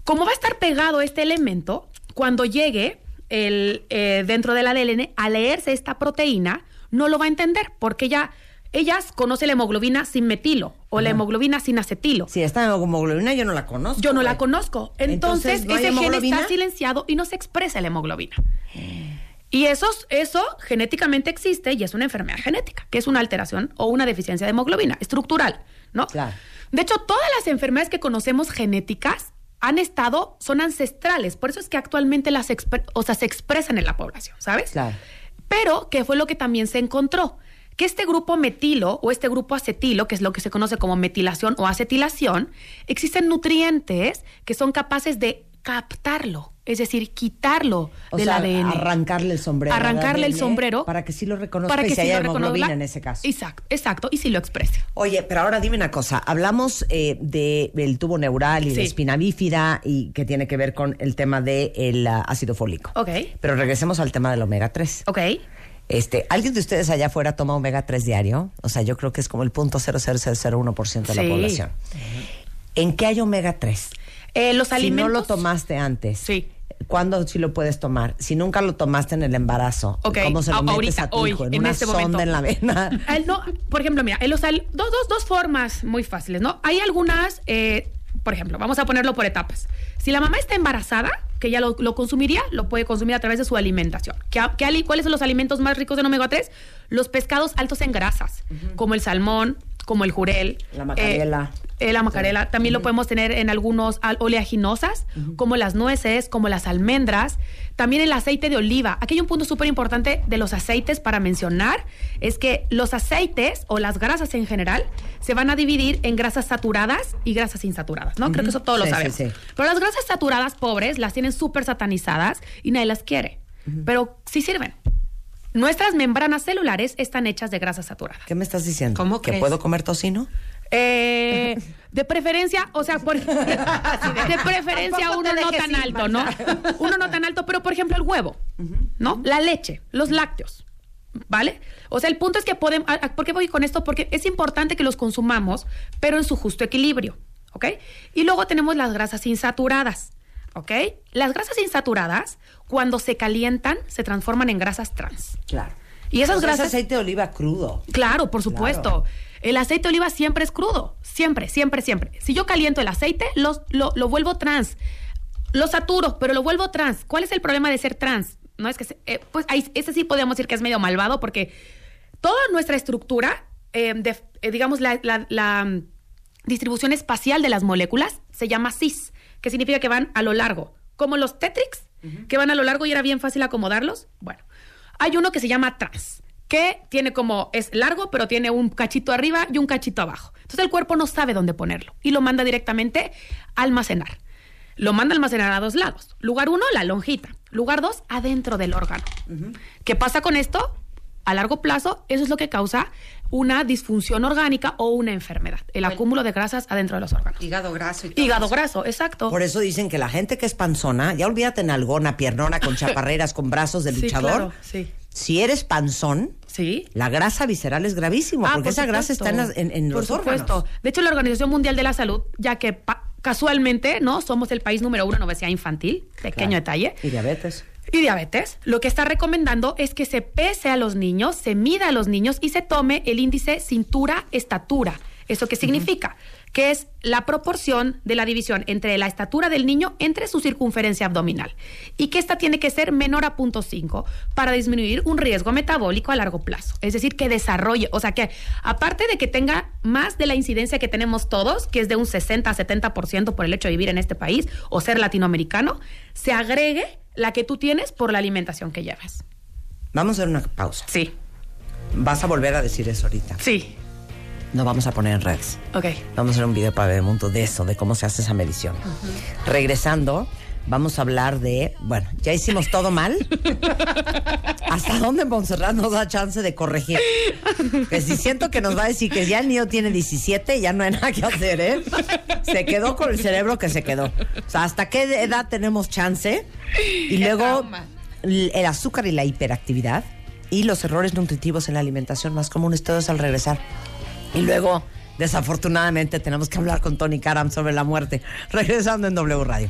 Como va a estar pegado este elemento, cuando llegue el, eh, dentro del ADN a leerse esta proteína, no lo va a entender porque ya ellas conocen la hemoglobina sin metilo o la hemoglobina sin acetilo. Si esta hemoglobina yo no la conozco. Yo no la conozco. Entonces, Entonces, ¿no hay ese gen está silenciado y no se expresa la hemoglobina. Y eso, eso genéticamente existe y es una enfermedad genética, que es una alteración o una deficiencia de hemoglobina estructural, ¿no? De hecho, todas las enfermedades que conocemos genéticas han estado, son ancestrales, por eso es que actualmente las o sea, se expresan en la población, ¿sabes? Claro. Pero, ¿qué fue lo que también se encontró? Que este grupo metilo o este grupo acetilo, que es lo que se conoce como metilación o acetilación, existen nutrientes que son capaces de captarlo, es decir, quitarlo O del sea, ADN. arrancarle el sombrero. Arrancarle el sombrero Para que sí lo reconozca para y que si sí haya lo hemoglobina en ese caso. Exacto, exacto, y si lo exprese. Oye, pero ahora dime una cosa. Hablamos eh, de- del tubo neural y de Sí. espina bífida y que tiene que ver con el tema del ácido fólico. Ok. Pero regresemos al tema del omega 3. Ok. Este, ¿Alguien de ustedes allá afuera toma omega 3 diario? O sea, yo creo que es como el punto 00001% de la Sí. población. ¿En qué hay omega 3? Eh, los Si no alimentos. lo tomaste antes. Sí. ¿Cuándo sí lo puedes tomar? Si nunca lo tomaste en el embarazo, Ok, ¿cómo se lo a- metes ahorita, a tu hoy, hijo? En, en una este sonda momento. en la vena. [laughs] El no, por ejemplo, mira, los al- dos, dos, dos formas muy fáciles, ¿no? Hay algunas, eh, por ejemplo, vamos a ponerlo por etapas. Si la mamá está embarazada, que ya lo, lo consumiría, lo puede consumir a través de su alimentación. ¿Qué, qué ¿Cuáles son los alimentos más ricos en omega 3? Los pescados altos en grasas, como el salmón, como el jurel. La macarela. eh, la macarela. También lo podemos tener en algunos al- oleaginosas, como las nueces, como las almendras. También el aceite de oliva. Aquí hay un punto súper importante de los aceites para mencionar. Es que los aceites o las grasas en general se van a dividir en grasas saturadas y grasas insaturadas, ¿no? Creo que eso todos lo sí, sabemos. sí. Pero las grasas saturadas pobres las tienen súper satanizadas y nadie las quiere. Pero sí sirven. Nuestras membranas celulares están hechas de grasas saturadas. ¿Qué me estás diciendo? ¿Cómo ¿Que crees? puedo comer tocino? Eh, de preferencia, o sea, por, [laughs] de preferencia uno no tan alto, ¿no? [laughs] Uno no tan alto, pero por ejemplo el huevo, ¿no? La leche, los lácteos, ¿vale? O sea, el punto es que podemos, ¿por qué voy con esto? Porque es importante que los consumamos, pero en su justo equilibrio, ¿ok? Y luego tenemos las grasas insaturadas, ¿ok? Las grasas insaturadas, cuando se calientan, se transforman en grasas trans. Claro. Y esas sea, es grasas... aceite de oliva crudo. Claro, por supuesto. Claro. El aceite de oliva siempre es crudo. Siempre, siempre, siempre. Si yo caliento el aceite, los- lo, lo vuelvo trans. Lo saturo, pero lo vuelvo trans. ¿Cuál es el problema de ser trans? No es que, se- eh, pues ahí, ese sí podemos decir que es medio malvado porque toda nuestra estructura, eh, de- eh, digamos, la, la- la, mm, distribución espacial de las moléculas se llama cis, que significa que van a lo largo. Como los Tetrix, que van a lo largo y era bien fácil acomodarlos. Bueno, hay uno que se llama trans, que tiene como, es largo, pero tiene un cachito arriba y un cachito abajo. Entonces el cuerpo no sabe dónde ponerlo y lo manda directamente a almacenar. Lo manda a almacenar a dos lados. Lugar uno, la lonjita. Lugar dos, adentro del órgano. ¿Qué pasa con esto? A largo plazo, eso es lo que causa una disfunción orgánica o una enfermedad. El acúmulo de grasas adentro de los órganos. Hígado graso y todo Hígado eso. graso, exacto. Por eso dicen que la gente que es panzona, ya olvídate en algona, piernona, con [laughs] chaparreras, con brazos de Sí, luchador. claro, sí. Si eres panzón, Sí. la grasa visceral es gravísimo, Ah, porque por esa grasa está en, las- en- en Por los supuesto. órganos. De hecho, la Organización Mundial de la Salud, ya que pa- casualmente, ¿no? Somos el país número uno en obesidad infantil, pequeño Claro. detalle. Y diabetes. Y diabetes, lo que está recomendando es que se pese a los niños, se mida a los niños y se tome el índice cintura-estatura. ¿Eso qué significa? Que es la proporción de la división entre la estatura del niño entre su circunferencia abdominal. Y que esta tiene que ser menor a 0.5 para disminuir un riesgo metabólico a largo plazo. Es decir, que desarrolle, o sea que aparte de que tenga más de la incidencia que tenemos todos, que es de un 60 a 70% por el hecho de vivir en este país o ser latinoamericano, se agregue la que tú tienes por la alimentación que llevas. Vamos a hacer una pausa. Sí. Vas a volver a decir eso ahorita. Sí. Lo vamos a poner en redes. Ok. Vamos a hacer un video para ver el mundo de eso, de cómo se hace esa medición. Regresando, vamos a hablar de, bueno, ya hicimos todo mal. ¿Hasta dónde Montserrat nos da chance de corregir? Que si siento que nos va a decir que ya el niño tiene 17, ya no hay nada que hacer, ¿eh? Se quedó con el cerebro que se quedó. O sea, ¿hasta qué edad tenemos chance? Y luego el azúcar y la hiperactividad y los errores nutritivos en la alimentación más comunes, todos al regresar. Y luego, desafortunadamente, tenemos que hablar con Tony Karam sobre la muerte. Regresando en W Radio.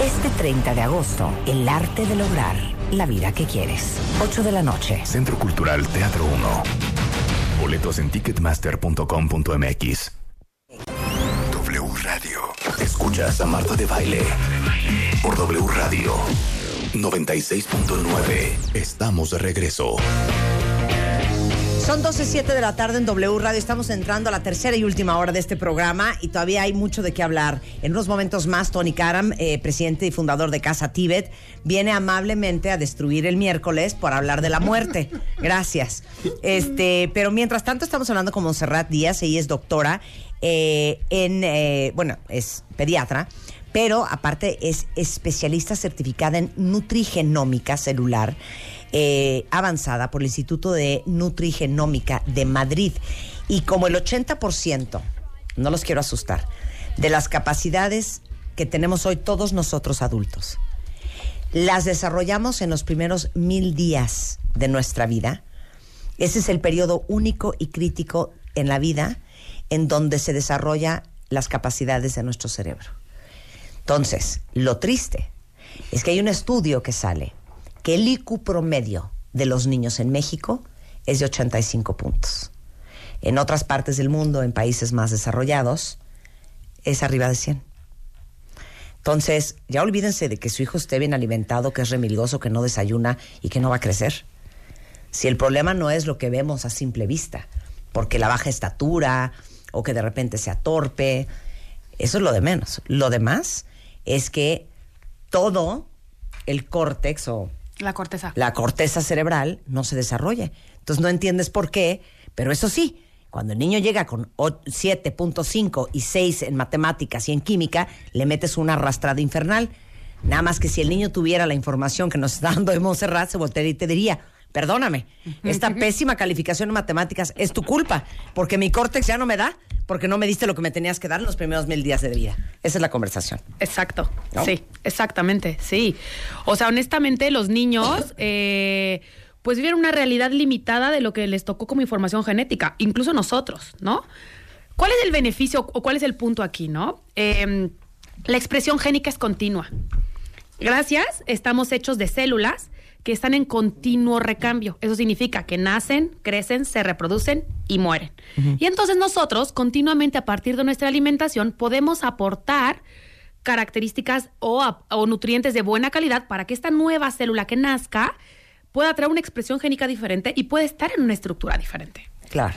Este 30 de agosto, el arte de lograr la vida que quieres. 8 de la noche. Centro Cultural Teatro 1. Boletos en ticketmaster.com.mx. W Radio. Escuchas a Marta de Baile. Por W Radio. 96.9. Estamos de regreso. Son 12.07 de la tarde en W Radio. Estamos entrando a la tercera y última hora de este programa y todavía hay mucho de qué hablar. En unos momentos más, Tony Karam, eh, presidente y fundador de Casa Tíbet, viene amablemente a destruir el miércoles por hablar de la muerte. [laughs] Gracias. Este, pero mientras tanto, estamos hablando con Monserrat Díaz. Ella es doctora eh, en, eh, bueno, es pediatra, pero aparte es especialista certificada en nutrigenómica celular eh, avanzada por el Instituto de Nutrigenómica de Madrid. Y como el 80%, no los quiero asustar, de las capacidades que tenemos hoy todos nosotros adultos, las desarrollamos en los primeros mil días de nuestra vida. Ese es el periodo único y crítico en la vida en donde se desarrolla las capacidades de nuestro cerebro. Entonces, lo triste es que hay un estudio que sale que el IQ promedio de los niños en México es de 85 puntos. En otras partes del mundo, en países más desarrollados, es arriba de 100. Entonces, ya olvídense de que su hijo esté bien alimentado, que es remilgoso, que no desayuna y que no va a crecer. Si el problema no es lo que vemos a simple vista, porque la baja estatura o que de repente sea torpe, eso es lo de menos. Lo demás es que todo el córtex o La corteza. la corteza cerebral no se desarrolla. Entonces no entiendes por qué, pero eso sí, cuando el niño llega con o- 7.5 y 6 en matemáticas y en química, le metes una arrastrada infernal. Nada más que si el niño tuviera la información que nos está dando de Montserrat, se voltearía y te diría, perdóname, esta [laughs] pésima calificación en matemáticas es tu culpa, porque mi córtex ya no me da, porque no me diste lo que me tenías que dar en los primeros mil días de vida. Esa es la conversación. Exacto. ¿No? Sí, exactamente, sí. O sea, honestamente, los niños, [laughs] eh, pues viven una realidad limitada de lo que les tocó como información genética, incluso nosotros, ¿no? ¿Cuál es el beneficio o cuál es el punto aquí, no? Eh, la expresión génica es continua. Gracias, estamos hechos de células que están en continuo recambio. Eso significa que nacen, crecen, se reproducen y mueren. Y entonces nosotros, continuamente a partir de nuestra alimentación, podemos aportar características o, nutrientes de buena calidad para que esta nueva célula que nazca pueda traer una expresión génica diferente y puede estar en una estructura diferente. Claro.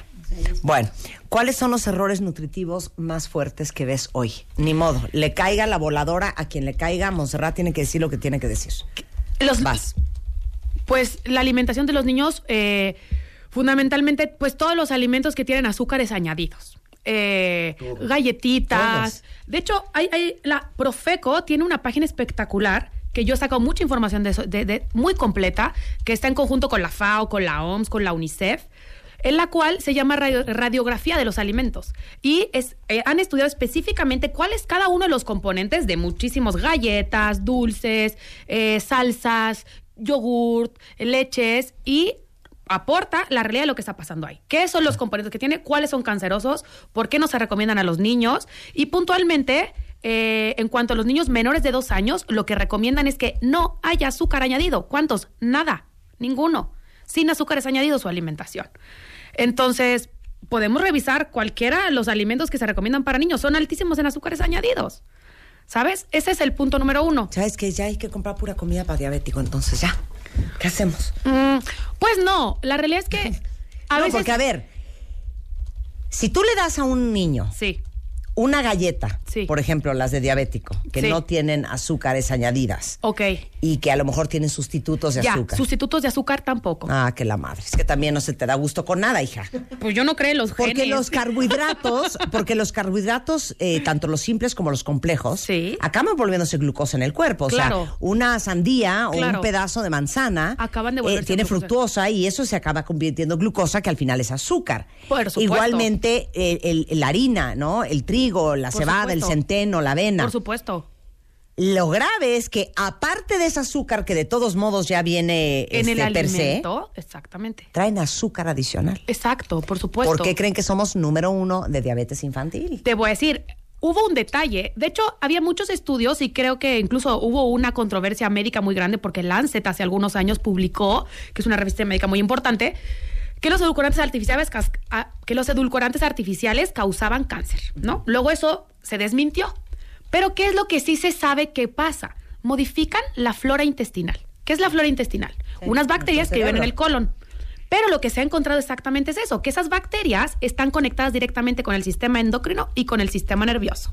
Bueno, ¿cuáles son los errores nutritivos más fuertes que ves hoy? Ni modo, le caiga la voladora a quien le caiga, Montserrat tiene que decir lo que tiene que decir. Los, Vas. Pues la alimentación de los niños, eh, fundamentalmente, pues todos los alimentos que tienen azúcares añadidos. Eh, galletitas. De hecho, hay, hay- la Profeco tiene una página espectacular que yo he sacado mucha información de eso, de- de- muy completa, que está en conjunto con la FAO, con la OMS, con la UNICEF, en la cual se llama radio- radiografía de los alimentos. Y es, eh, han estudiado específicamente cuál es cada uno de los componentes de muchísimos galletas, dulces, eh, salsas, yogurt, leches y aporta la realidad de lo que está pasando ahí. ¿Qué son los componentes que tiene? ¿Cuáles son cancerosos? ¿Por qué no se recomiendan a los niños? Y puntualmente, eh, en cuanto a los niños menores de dos años, lo que recomiendan es que no haya azúcar añadido. ¿Cuántos? Nada. Ninguno. Sin azúcares añadidos su alimentación. Entonces, podemos revisar cualquiera de los alimentos que se recomiendan para niños. Son altísimos en azúcares añadidos. ¿Sabes? Ese es el punto número uno. ¿Sabes que Ya hay que comprar pura comida para diabético, entonces ya. ¿Qué hacemos? Mm, pues no, la realidad es que [laughs] a no, veces... porque a ver, si tú le das a un niño Sí. Una galleta, por ejemplo, las de diabético, que Sí. no tienen azúcares añadidas Ok. y que a lo mejor tienen sustitutos de ya, azúcar. sustitutos de azúcar tampoco. Ah, que la madre. Es que también no se te da gusto con nada, hija. Pues yo no creo en los Porque genes. los carbohidratos, [laughs] porque los carbohidratos, eh, tanto los simples como los complejos, acaban volviéndose glucosa en el cuerpo. O sea, Claro. una sandía o Claro. un pedazo de manzana Acaban de eh, tiene glucosa. fructuosa y eso se acaba convirtiendo en glucosa, que al final es azúcar. Por supuesto. Igualmente, eh, el- la harina, ¿no? El trigo, la Por cebada, el centeno, la avena. Por supuesto. Lo grave es que aparte de ese azúcar que de todos modos ya viene En el este, per se, alimento, exactamente. traen azúcar adicional. Exacto, por supuesto. ¿Por qué creen que somos número uno de diabetes infantil? Te voy a decir, hubo un detalle. De hecho, había muchos estudios y creo que incluso hubo una controversia médica muy grande porque Lancet hace algunos años publicó, que es una revista médica muy importante, que los edulcorantes artificiales, que los edulcorantes artificiales causaban cáncer, ¿no? Luego eso se desmintió. Pero ¿qué es lo que sí se sabe que pasa? Modifican la flora intestinal. ¿Qué es la flora intestinal? Unas bacterias que viven en el colon. Pero lo que se ha encontrado exactamente es eso, que esas bacterias están conectadas directamente con el sistema endocrino y con el sistema nervioso.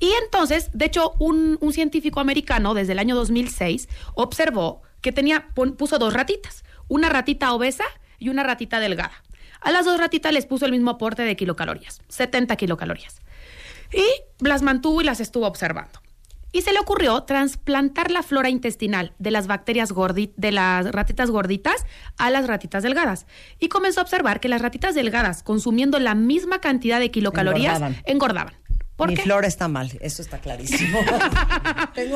Y entonces, de hecho, un, un científico americano desde el año 2006 observó que tenía, puso dos ratitas, una ratita obesa y una ratita delgada. A las dos ratitas les puso el mismo aporte de kilocalorías, 70 kilocalorías. Y las mantuvo y las estuvo observando. Y se le ocurrió trasplantar la flora intestinal de las bacterias gordi- de las ratitas gorditas a las ratitas delgadas. Y comenzó a observar que las ratitas delgadas, consumiendo la misma cantidad de kilocalorías, Engordaban. engordaban. ¿Por Mi qué? flora está mal, eso está clarísimo. [laughs]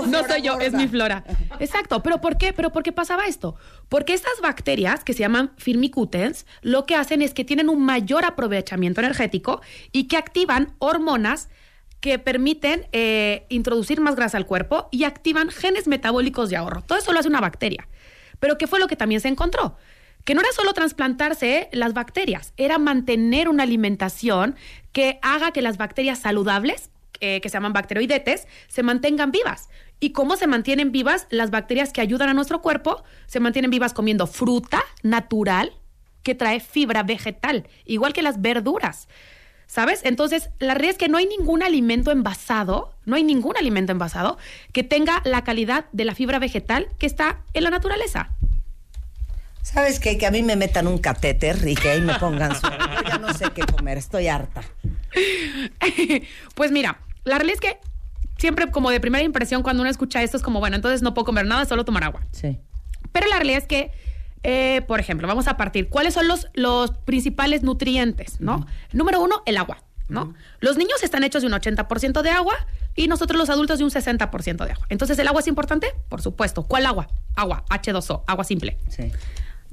No soy yo, es mi flora. Exacto, pero ¿por qué? Pero ¿por qué pasaba esto? Porque estas bacterias que se llaman firmicutens, lo que hacen es que tienen un mayor aprovechamiento energético y que activan hormonas que permiten eh, introducir más grasa al cuerpo y activan genes metabólicos de ahorro. Todo eso lo hace una bacteria. Pero ¿qué fue lo que también se encontró? Que no era solo trasplantarse las bacterias, era mantener una alimentación que haga que las bacterias saludables, eh, que se llaman bacteroidetes, se mantengan vivas. ¿Y cómo se mantienen vivas las bacterias que ayudan a nuestro cuerpo? Se mantienen vivas comiendo fruta natural que trae fibra vegetal, igual que las verduras. ¿Sabes? Entonces, la realidad es que no hay ningún alimento envasado, no hay ningún alimento envasado que tenga la calidad de la fibra vegetal que está en la naturaleza. ¿Sabes qué? Que a mí me metan un catéter y que ahí me pongan su... Yo ya no sé qué comer, estoy harta. [laughs] pues mira, la realidad es que siempre como de primera impresión cuando uno escucha esto es como, bueno, entonces no puedo comer nada, solo tomar agua. Sí. Pero la realidad es que, eh, por ejemplo, vamos a partir, ¿cuáles son los, los principales nutrientes? ¿no? Número uno, el agua. ¿no? Los niños están hechos de un 80% de agua y nosotros los adultos de un 60% de agua. Entonces, ¿el agua es importante? Por supuesto. ¿Cuál agua? Agua, H2O, agua simple. Sí.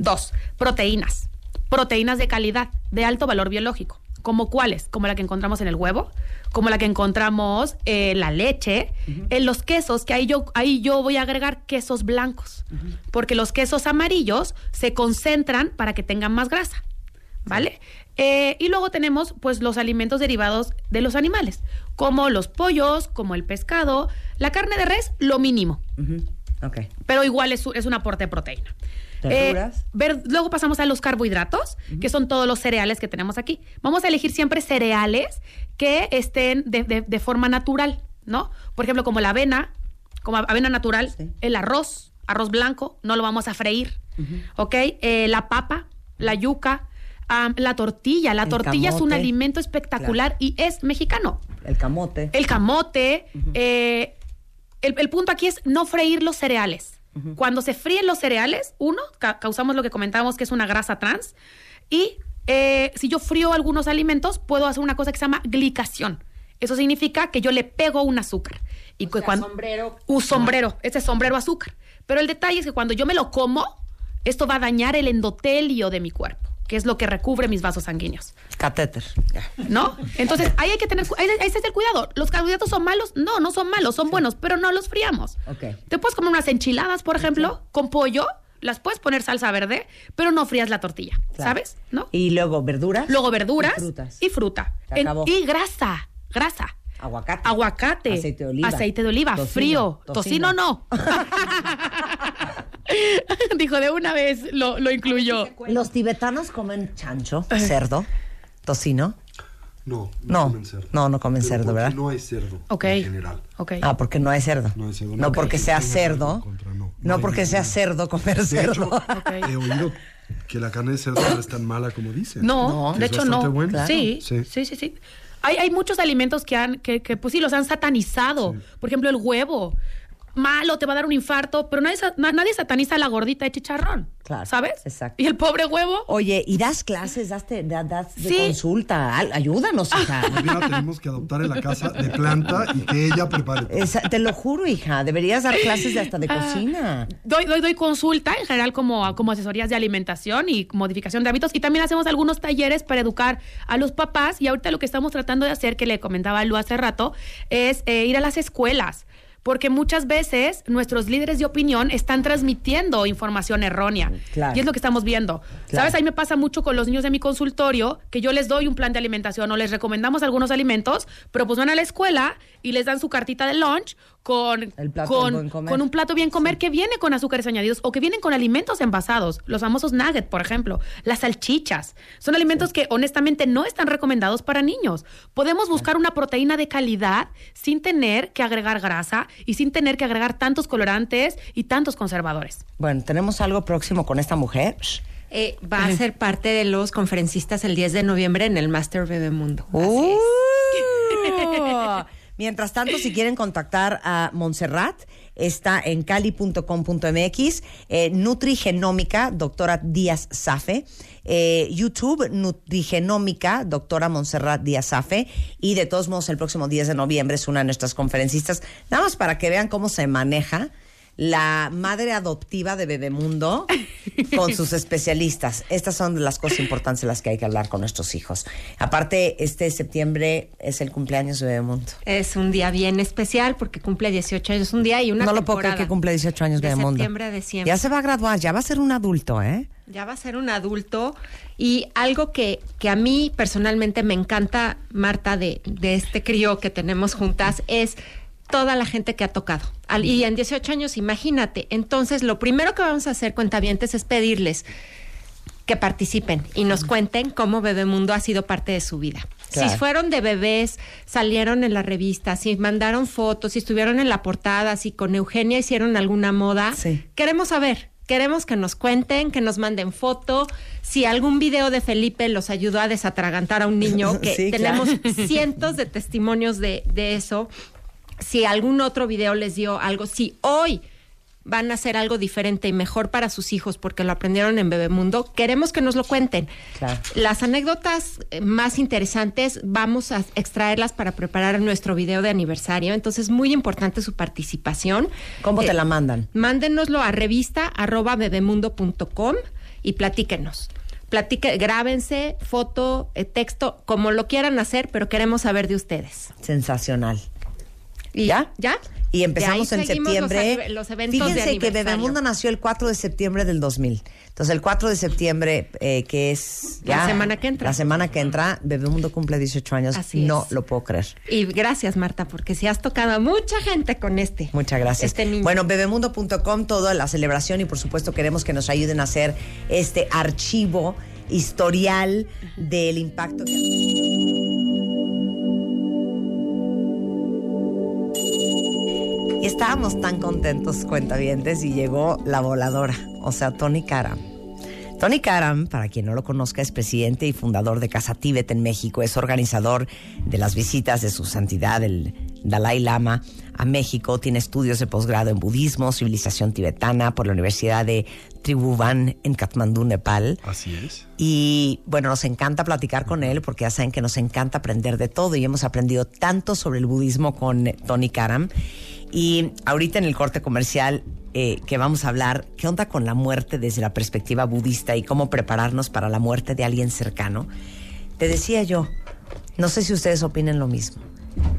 Dos, proteínas. Proteínas de calidad, de alto valor biológico. ¿Como cuáles? Como la que encontramos en el huevo, como la que encontramos en la leche, en los quesos, que ahí yo, ahí yo voy a agregar quesos blancos, porque los quesos amarillos se concentran para que tengan más grasa, ¿vale? Eh, y luego tenemos pues los alimentos derivados de los animales, como los pollos, como el pescado, la carne de res, lo mínimo, Ok. pero igual es, es un aporte de proteína. Eh, ver- luego pasamos a los carbohidratos, que son todos los cereales que tenemos aquí. Vamos a elegir siempre cereales que estén de, de- de forma natural, ¿no? Por ejemplo, como la avena, como avena natural, el arroz, arroz blanco, no lo vamos a freír, ¿ok? Eh, la papa, la yuca, la tortilla. La El tortilla es un alimento espectacular y es mexicano. El camote. El camote. eh, el, el punto aquí es no freír los cereales. Cuando se fríen los cereales, uno, ca- causamos lo que comentábamos que es una grasa trans. Y eh, si yo frío algunos alimentos, puedo hacer una cosa que se llama glicación. Eso significa que yo le pego un azúcar. Y que cuando, sombrero. Un sombrero, ese sombrero azúcar. Pero el detalle es que cuando yo me lo como, esto va a dañar el endotelio de mi cuerpo, que es lo que recubre mis vasos sanguíneos. Catéter. ¿No? Entonces, ahí hay que tener, ahí- ese es el cuidado. ¿Los carbohidratos son malos? No, no son malos, son buenos, pero no los friamos. Ok. Te puedes comer unas enchiladas, por ejemplo, con pollo, las puedes poner salsa verde, pero no frías la tortilla, Claro. ¿sabes? ¿No? Y luego verduras. Luego verduras Y frutas. y fruta. En- y grasa, grasa. Aguacate. Aguacate. Aceite de oliva. Aceite de oliva, Tocino. frío. Tocino. Tocino, no. [laughs] [laughs] Dijo de una vez, lo, lo incluyó. Los tibetanos comen chancho, cerdo, tocino. No, No, comen cerdo. no, no comen Pero cerdo, ¿verdad? No hay cerdo Ok. en general. Ok. Ah, porque no hay cerdo. No hay cerdo. No porque sea cerdo. contra, no. No porque sea cerdo comer De cerdo. [laughs] hecho, he oído que la carne de cerdo no es tan mala como dicen. No, de hecho no. buena. Sí, Sí. sí, sí, sí. Hay, hay muchos alimentos que han, que, que, pues sí, los han satanizado. Por ejemplo, el huevo. Malo, te va a dar un infarto, pero nadie, nadie sataniza a la gordita de chicharrón. Claro. ¿Sabes? Exacto. Y el pobre huevo. Oye, ¿y das clases? ¿Das, te- da- das de Sí. consulta? Ayúdanos, hija. [laughs] La tenemos que adoptar en la casa de planta y que ella prepare. Esa- te lo juro, hija. Deberías dar clases de hasta de Ah. cocina. Doy, doy, doy consulta en general como, como asesorías de alimentación y modificación de hábitos y también hacemos algunos talleres para educar a los papás y ahorita lo que estamos tratando de hacer, que le comentaba Lu hace rato, es eh, ir a las escuelas. Porque muchas veces nuestros líderes de opinión están transmitiendo información errónea. Claro. Y es lo que estamos viendo. Claro. ¿Sabes? Ahí me pasa mucho con los niños de mi consultorio que yo les doy un plan de alimentación o les recomendamos algunos alimentos, pero pues van a la escuela y les dan su cartita de lunch con, El plato con, del buen comer. con un plato bien comer que viene con azúcares añadidos o que vienen con alimentos envasados, los famosos nuggets, por ejemplo, las salchichas. Son alimentos que honestamente no están recomendados para niños. Podemos buscar una proteína de calidad sin tener que agregar grasa y sin tener que agregar tantos colorantes y tantos conservadores. Bueno, ¿tenemos algo próximo con esta mujer? Eh, va a ser parte de los conferencistas el 10 de noviembre en el Master Bebemundo. Uh. [laughs] [laughs] Mientras tanto, si quieren contactar a Montserrat, está en cali.com.mx, eh, Nutrigenómica, doctora Díaz Safe, eh, YouTube, Nutrigenómica, doctora Montserrat Díaz Safe, y de todos modos, el próximo 10 de noviembre es una de nuestras conferencistas, nada más para que vean cómo se maneja la madre adoptiva de Bebemundo con [laughs] sus especialistas. Estas son las cosas importantes de las que hay que hablar con nuestros hijos. Aparte, este septiembre es el cumpleaños de Bebemundo. Es un día bien especial porque cumple 18 años, un día y una no lo puedo creer que cumple 18 años de Bebemundo. septiembre a diciembre. Ya se va a graduar, ya va a ser un adulto, ¿eh? Ya va a ser un adulto y algo que, que a mí personalmente me encanta, Marta, de, de este crío que tenemos juntas es toda la gente que ha tocado. Y en 18 años, imagínate. Entonces, lo primero que vamos a hacer, cuentavientes, es pedirles que participen y nos cuenten cómo Bebemundo ha sido parte de su vida. Claro. Si fueron de bebés, salieron en la revista, si mandaron fotos, si estuvieron en la portada, si con Eugenia hicieron alguna moda, queremos saber. Queremos que nos cuenten, que nos manden foto. Si algún video de Felipe los ayudó a desatragantar a un niño, [laughs] que Sí, tenemos claro. [laughs] cientos de testimonios de, de eso. Si algún otro video les dio algo, si hoy van a hacer algo diferente y mejor para sus hijos porque lo aprendieron en Bebemundo, queremos que nos lo cuenten. Claro. Las anécdotas eh, más interesantes vamos a extraerlas para preparar nuestro video de aniversario, entonces muy importante su participación. ¿Cómo te Eh, la mandan? Mándenoslo a revista arroba bebemundo.com y platíquenos. Platique, grábense, foto, eh, texto, como lo quieran hacer, pero queremos saber de ustedes. Sensacional. ¿Y ¿Ya? ¿Ya? Y empezamos en los septiembre. ave- Los, eventos de Fíjense que. Bebemundo nació el 4 de septiembre del 2000. Entonces, el 4 de septiembre, eh, que es La semana que entra. La semana que entra, Bebemundo cumple 18 años. Así no es. lo puedo creer. Y gracias, Marta, porque si has tocado a mucha gente con este. Muchas gracias. Este niño. Bueno, bebemundo.com, toda la celebración y por supuesto queremos que nos ayuden a hacer este archivo historial del impacto que... Y estábamos tan contentos, cuentavientes, y llegó la voladora, o sea, Tony Karam. Tony Karam, para quien no lo conozca, es presidente y fundador de Casa Tíbet en México. Es organizador de las visitas de su santidad, el Dalai Lama, a México. Tiene estudios de posgrado en budismo, civilización tibetana por la Universidad de Tribhuvan en Katmandú, Nepal. Así es. Y bueno, nos encanta platicar con él porque ya saben que nos encanta aprender de todo y hemos aprendido tanto sobre el budismo con Tony Karam. Y ahorita en el corte comercial eh, que vamos a hablar, ¿qué onda con la muerte desde la perspectiva budista y cómo prepararnos para la muerte de alguien cercano? Te decía yo, no sé si ustedes opinen lo mismo.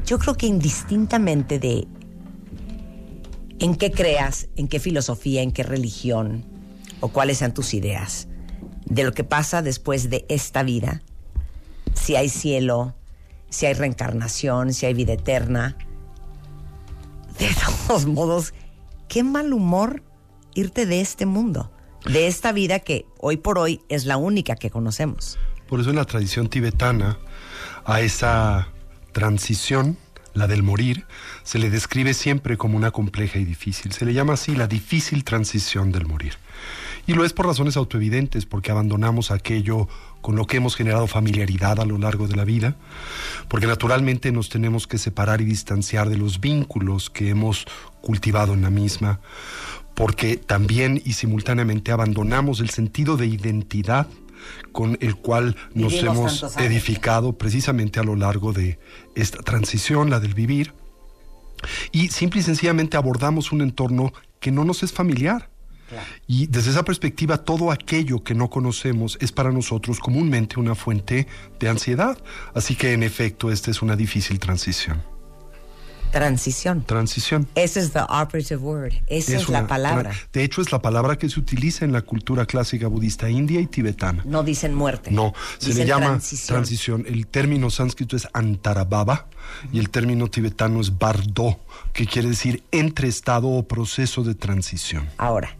Yo creo que indistintamente de en qué creas, en qué filosofía, en qué religión o cuáles sean tus ideas, de lo que pasa después de esta vida, si hay cielo, si hay reencarnación, si hay vida eterna. De todos modos, qué mal humor irte de este mundo, de esta vida que hoy por hoy es la única que conocemos. Por eso en la tradición tibetana, a esa transición, la del morir, se le describe siempre como una compleja y difícil. Se le llama así la difícil transición del morir. Y lo es por razones autoevidentes, porque abandonamos aquello con lo que hemos generado familiaridad a lo largo de la vida, porque naturalmente nos tenemos que separar y distanciar de los vínculos que hemos cultivado en la misma, porque también y simultáneamente abandonamos el sentido de identidad con el cual nos Vivimos hemos edificado precisamente a lo largo de esta transición, la del vivir, y simple y sencillamente abordamos un entorno que no nos es familiar. Y desde esa perspectiva, todo aquello que no conocemos es para nosotros comúnmente una fuente de ansiedad. Así que, en efecto, esta es una difícil transición. Transición. Transición. Esa es the operative word. Esa es, la una- palabra. de hecho, es la palabra que se utiliza en la cultura clásica budista india y tibetana. No dicen muerte. No, se Dicen le llama transición. transición. El término sánscrito es antarabhava y el término tibetano es bardo, que quiere decir entre estado o proceso de transición. Ahora,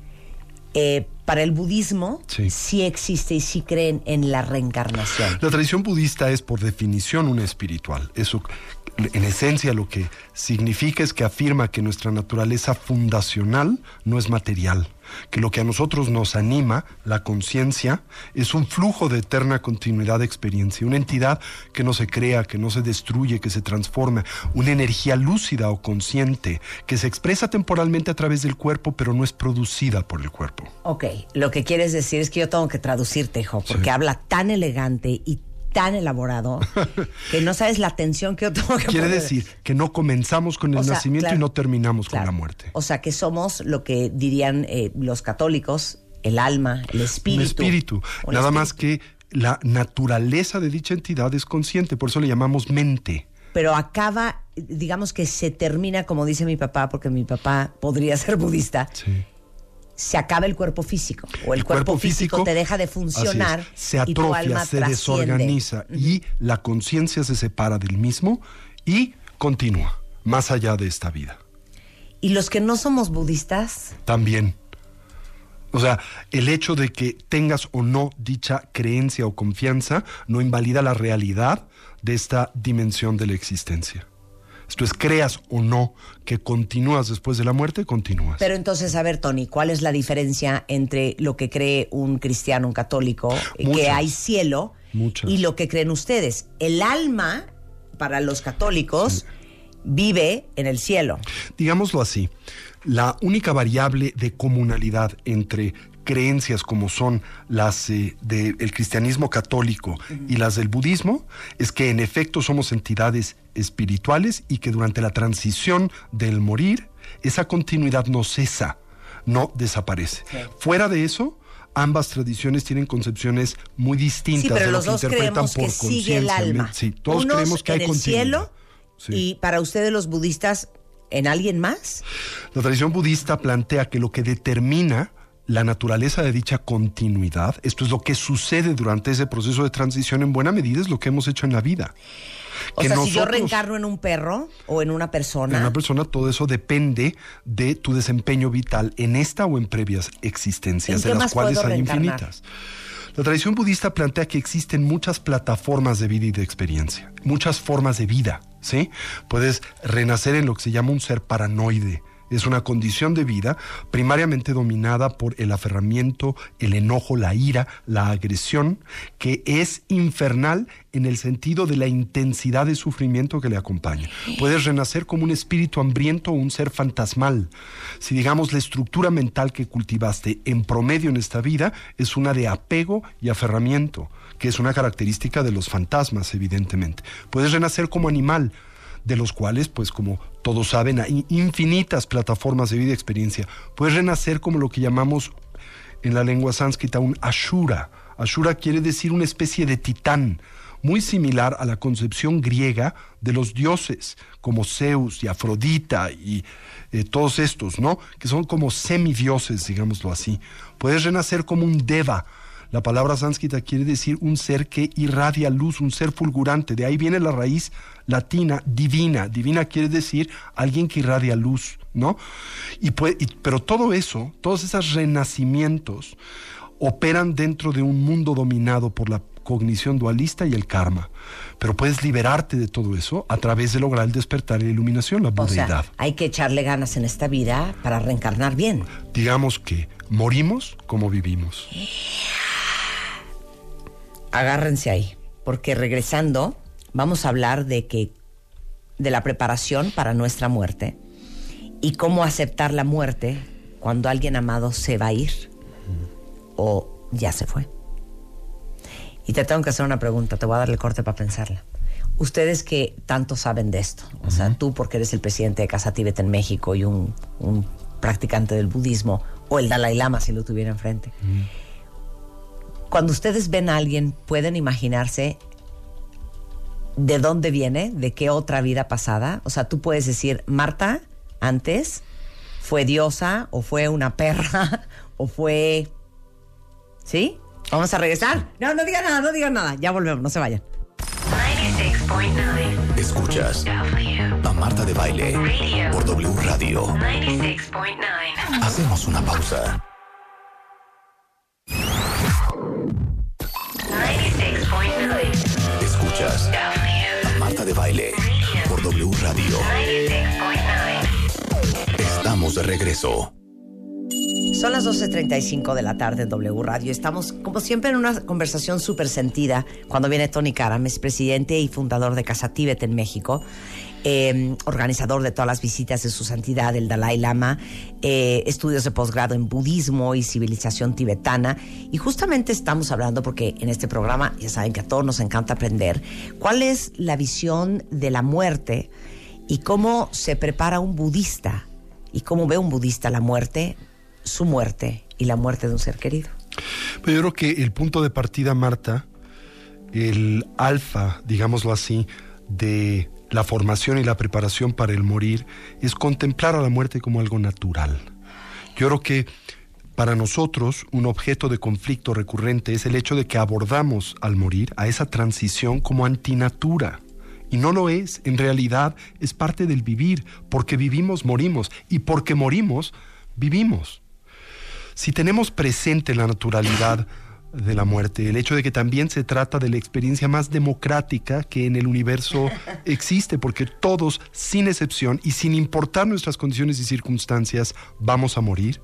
eh, para el budismo sí. existe y sí creen en la reencarnación. La tradición budista es por definición una espiritual. Eso, en esencia, lo que significa es que afirma que nuestra naturaleza fundacional no es material, que lo que a nosotros nos anima, la conciencia, es un flujo de eterna continuidad de experiencia, una entidad que no se crea, que no se destruye, que se transforma, una energía lúcida o consciente que se expresa temporalmente a través del cuerpo, pero no es producida por el cuerpo. Ok, lo que quieres decir es que yo tengo que traducirte, hijo, porque habla tan elegante y tan elaborado [laughs] que no sabes la atención que yo tengo que Quiere poner. decir que no comenzamos con el O sea, nacimiento claro, y no terminamos claro. con la muerte. O sea, que somos lo que dirían eh, los católicos, el alma, el espíritu. Un espíritu. Nada espíritu. más que la naturaleza de dicha entidad es consciente, por eso le llamamos mente. Pero acaba, digamos que se termina, como dice mi papá, porque mi papá podría [laughs] ser budista. Se acaba el cuerpo físico. O el, cuerpo, físico, te deja de funcionar. se atrofia, se trasciende. desorganiza y la conciencia se separa del mismo y continúa más allá de esta vida. Y los que no somos budistas, También. O sea, el hecho de que tengas o no dicha creencia o confianza no invalida la realidad de esta dimensión de la existencia. Esto es, creas o no que continúas después de la muerte, continúas. Pero entonces, a ver, Tony, ¿cuál es la diferencia entre lo que cree un cristiano, un católico, eh, que hay cielo, Muchas. y lo que creen ustedes? El alma, para los católicos, vive en el cielo. Digámoslo así, la única variable de comunalidad entre creencias como son las eh, del cristianismo católico y las del budismo es que en efecto somos entidades espirituales y que durante la transición del morir esa continuidad no cesa, no desaparece. Fuera de eso, ambas tradiciones tienen concepciones muy distintas Sí, pero de lo los que dos interpretan creemos por que sigue el conciencia. alma. Sí, todos Unos creemos que hay el continuidad. cielo Sí. y para ustedes los budistas, ¿en alguien más? La tradición budista plantea que lo que determina la naturaleza de dicha continuidad, esto es lo que sucede durante ese proceso de transición en buena medida, es lo que hemos hecho en la vida. O Que sea, si yo reencarno en un perro o en una En persona, una persona todo eso depende de tu desempeño vital en esta o en previas existencias, ¿En de las cuales hay reencarnar? infinitas. La tradición budista plantea que existen muchas plataformas de vida y de experiencia, muchas formas de vida, Puedes renacer en lo que se llama un ser paranoide. Es una condición de vida primariamente dominada por el aferramiento, el enojo, la ira, la agresión, que es infernal en el sentido de la intensidad de sufrimiento que le acompaña. Puedes renacer como un espíritu hambriento o un ser fantasmal. Si digamos la estructura mental que cultivaste en promedio en esta vida es una de apego y aferramiento, que es una característica de los fantasmas, evidentemente. Puedes renacer como animal, de los cuales, pues como todos saben, hay infinitas plataformas de vida y experiencia. Puedes renacer como lo que llamamos en la lengua sánscrita un Ashura. Ashura quiere decir una especie de titán, muy similar a la concepción griega de los dioses, como Zeus y Afrodita y eh, todos estos, ¿no? Que son como semidioses, digámoslo así. Puedes renacer como un Deva. La palabra sánscrita quiere decir un ser que irradia luz, un ser fulgurante. De ahí viene la raíz latina divina. Divina quiere decir alguien que irradia luz, ¿no? Y puede- y- pero todo eso, todos esos renacimientos, operan dentro de un mundo dominado por la cognición dualista y el karma. Pero puedes liberarte de todo eso a través de lograr el despertar y la iluminación, la O budeidad. sea, hay que echarle ganas en esta vida para reencarnar bien. Digamos que morimos como vivimos. Agárrense ahí, porque regresando vamos a hablar de que de la preparación para nuestra muerte y cómo aceptar la muerte cuando alguien amado se va a ir o ya se fue. Y te tengo que hacer una pregunta, te voy a dar el corte para pensarla. Ustedes que tanto saben de esto, o sea, tú porque eres el presidente de Casa Tíbet en México y un, un practicante del budismo, o el Dalai Lama si lo tuviera enfrente. Cuando ustedes ven a alguien, pueden imaginarse de dónde viene, de qué otra vida pasada. O sea, tú puedes decir, Marta, antes fue diosa, o fue una perra, [laughs] o fue. ¿Sí? Vamos a regresar. No, no digan nada, no digan nada. Ya volvemos, no se vayan. 96.9. Escuchas a Marta de Baile por W Radio. 96.9. Hacemos una pausa. Marta de Baile por W Radio. 96.9. Estamos de regreso. Son las 12.35 de la tarde en W Radio. Estamos, como siempre, en una conversación súper sentida cuando viene Tony Karam, es presidente y fundador de Casa Tíbet en México, eh, organizador de todas las visitas de su santidad, el Dalai Lama, eh, estudios de posgrado en budismo y civilización tibetana. Y justamente estamos hablando, porque en este programa, ya saben que a todos nos encanta aprender, cuál es la visión de la muerte y cómo se prepara un budista y cómo ve un budista la muerte, su muerte y la muerte de un ser querido. Pero yo creo que el punto de partida, Marta, el alfa, digámoslo así, de la formación y la preparación para el morir, es contemplar a la muerte como algo natural. Yo creo que para nosotros un objeto de conflicto recurrente es el hecho de que abordamos al morir a esa transición como antinatura. Y no lo es, en realidad es parte del vivir, porque vivimos, morimos, y porque morimos, vivimos. Si tenemos presente la naturalidad de la muerte, el hecho de que también se trata de la experiencia más democrática que en el universo [laughs] existe, porque todos, sin excepción y sin importar nuestras condiciones y circunstancias, vamos a morir,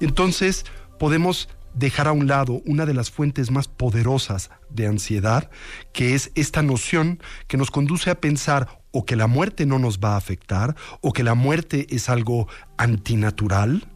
entonces podemos dejar a un lado una de las fuentes más poderosas de ansiedad, que es esta noción que nos conduce a pensar o que la muerte no nos va a afectar, o que la muerte es algo antinatural,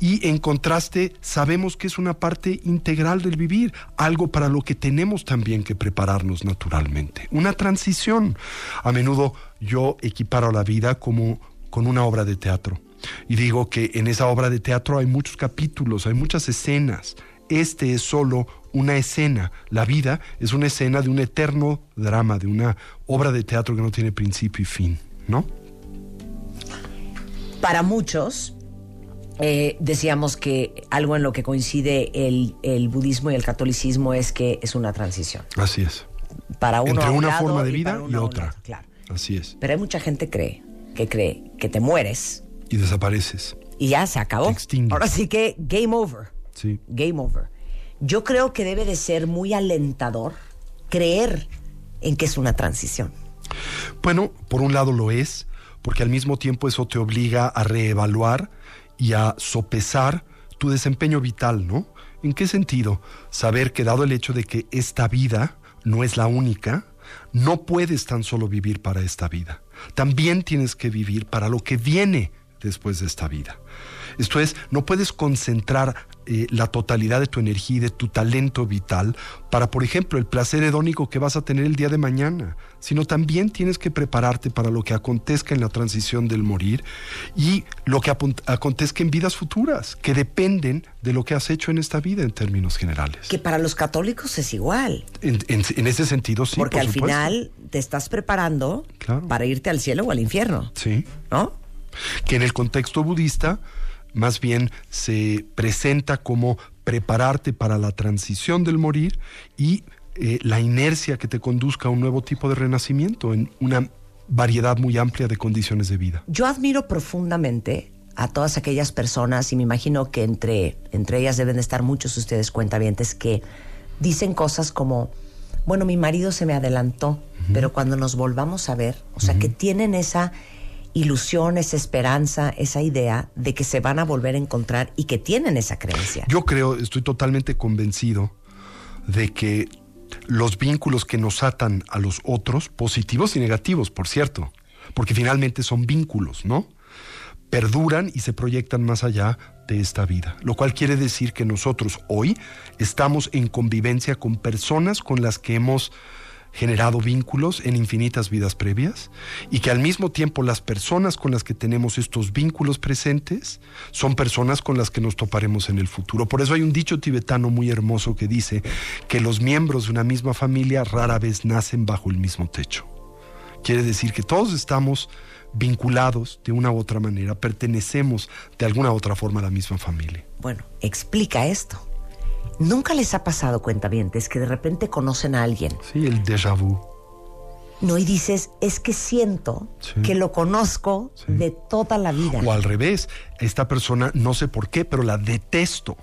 y en contraste, sabemos que es una parte integral del vivir, algo para lo que tenemos también que prepararnos naturalmente. Una transición. A menudo yo equiparo la vida como con una obra de teatro. Y digo que en esa obra de teatro hay muchos capítulos, hay muchas escenas. Este es solo una escena. La vida es una escena de un eterno drama, de una obra de teatro que no tiene principio y fin, ¿no? Para muchos, eh, decíamos que algo en lo que coincide el, el budismo y el catolicismo es que es una transición. Así es. Para uno Entre un una forma de vida y otra. lado, claro. Así es. Pero hay mucha gente cree, que cree que te mueres Y desapareces. y ya se acabó. Ahora sí que game over. Sí. Game over. Yo creo que debe de ser muy alentador creer en que es una transición. Bueno, por un lado lo es, porque al mismo tiempo eso te obliga a reevaluar y a sopesar tu desempeño vital, ¿no? ¿En qué sentido? Saber que dado el hecho de que esta vida no es la única, no puedes tan solo vivir para esta vida. También tienes que vivir para lo que viene después de esta vida. Esto es, no puedes concentrar eh, la totalidad de tu energía y de tu talento vital para, por ejemplo, el placer hedónico que vas a tener el día de mañana, sino también tienes que prepararte para lo que acontezca en la transición del morir y lo que acontezca en vidas futuras, que dependen de lo que has hecho en esta vida en términos generales. Que para los católicos es igual. En, en- en ese sentido, sí. porque por al supuesto. final te estás preparando para irte al cielo o al infierno. Sí. ¿No? Que en el contexto budista, más bien se presenta como prepararte para la transición del morir y eh, la inercia que te conduzca a un nuevo tipo de renacimiento en una variedad muy amplia de condiciones de vida. Yo admiro profundamente a todas aquellas personas, y me imagino que entre, entre ellas deben de estar muchos ustedes cuentavientes, que dicen cosas como, bueno, mi marido se me adelantó, pero cuando nos volvamos a ver, o sea, que tienen esa ilusión, esa esperanza, esa idea de que se van a volver a encontrar y que tienen esa creencia. Yo creo, estoy totalmente convencido de que los vínculos que nos atan a los otros, positivos y negativos, por cierto, porque finalmente son vínculos, ¿no? Perduran y se proyectan más allá de esta vida, lo cual quiere decir que nosotros hoy estamos en convivencia con personas con las que hemos generado vínculos en infinitas vidas previas y que al mismo tiempo las personas con las que tenemos estos vínculos presentes son personas con las que nos toparemos en el futuro. Por eso hay un dicho tibetano muy hermoso que dice que los miembros de una misma familia rara vez nacen bajo el mismo techo. Quiere decir que todos estamos vinculados de una u otra manera, pertenecemos de alguna u otra forma a la misma familia. Bueno, explica esto. ¿Nunca les ha pasado, cuentavientes, que de repente conocen a alguien? Sí, el déjà vu. No, y dices, es que siento Sí. que lo conozco de toda la vida. O al revés, esta persona no sé por qué, pero la detesto,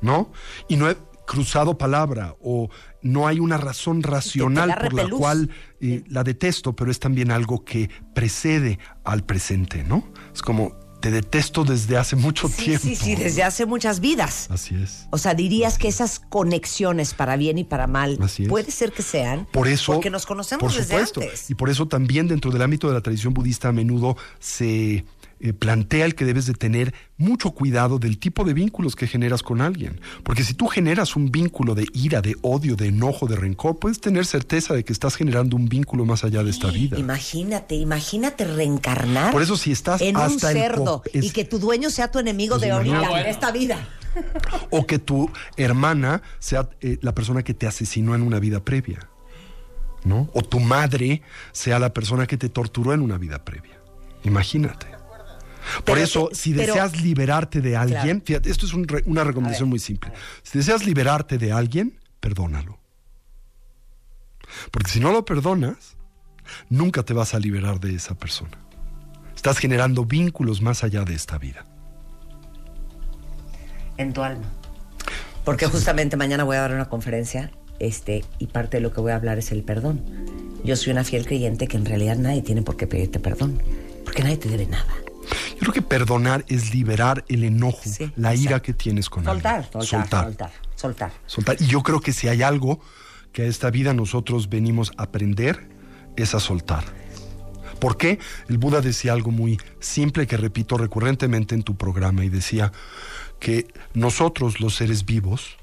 ¿no? Y no he cruzado palabra o no hay una razón racional por la cual eh, la detesto, pero es también algo que precede al presente, ¿no? Es como te detesto desde hace mucho Sí, tiempo. sí, sí, desde hace muchas vidas. Así es. O sea, dirías que esas conexiones para bien y para mal Así puede ser que sean Por eso, porque nos conocemos por desde supuesto, antes. y por eso también dentro del ámbito de la tradición budista a menudo se eh, plantea el que debes de tener mucho cuidado del tipo de vínculos que generas con alguien, porque si tú generas un vínculo de ira, de odio, de enojo, de rencor, puedes tener certeza de que estás generando un vínculo más allá de esta vida. Imagínate, imagínate reencarnar Por eso si estás en un hasta cerdo y que tu dueño sea tu enemigo Pues de ahorita, imagínate. de esta vida. o que tu hermana sea eh, la persona que te asesinó en una vida previa, ¿no? O tu madre sea la persona que te torturó en una vida previa. Imagínate. Por Pero eso, si pero- deseas liberarte de alguien, fíjate, esto es un re- una recomendación muy simple. Si deseas liberarte de alguien, perdónalo. Porque si no lo perdonas, nunca te vas a liberar de esa persona. Estás generando vínculos más allá de esta vida. en tu alma. Porque justamente mañana voy a dar una conferencia este, y parte de lo que voy a hablar es el perdón. Yo soy una fiel creyente que en realidad nadie tiene por qué pedirte perdón, porque nadie te debe nada. Yo creo que perdonar es liberar el enojo, la ira que tienes con Soltar, alguien. soltar, soltar, soltar. Soltar. Y yo creo que si hay algo que a esta vida nosotros venimos a aprender, es a soltar. ¿Por qué? El Buda decía algo muy simple que repito recurrentemente en tu programa y decía que nosotros los seres vivos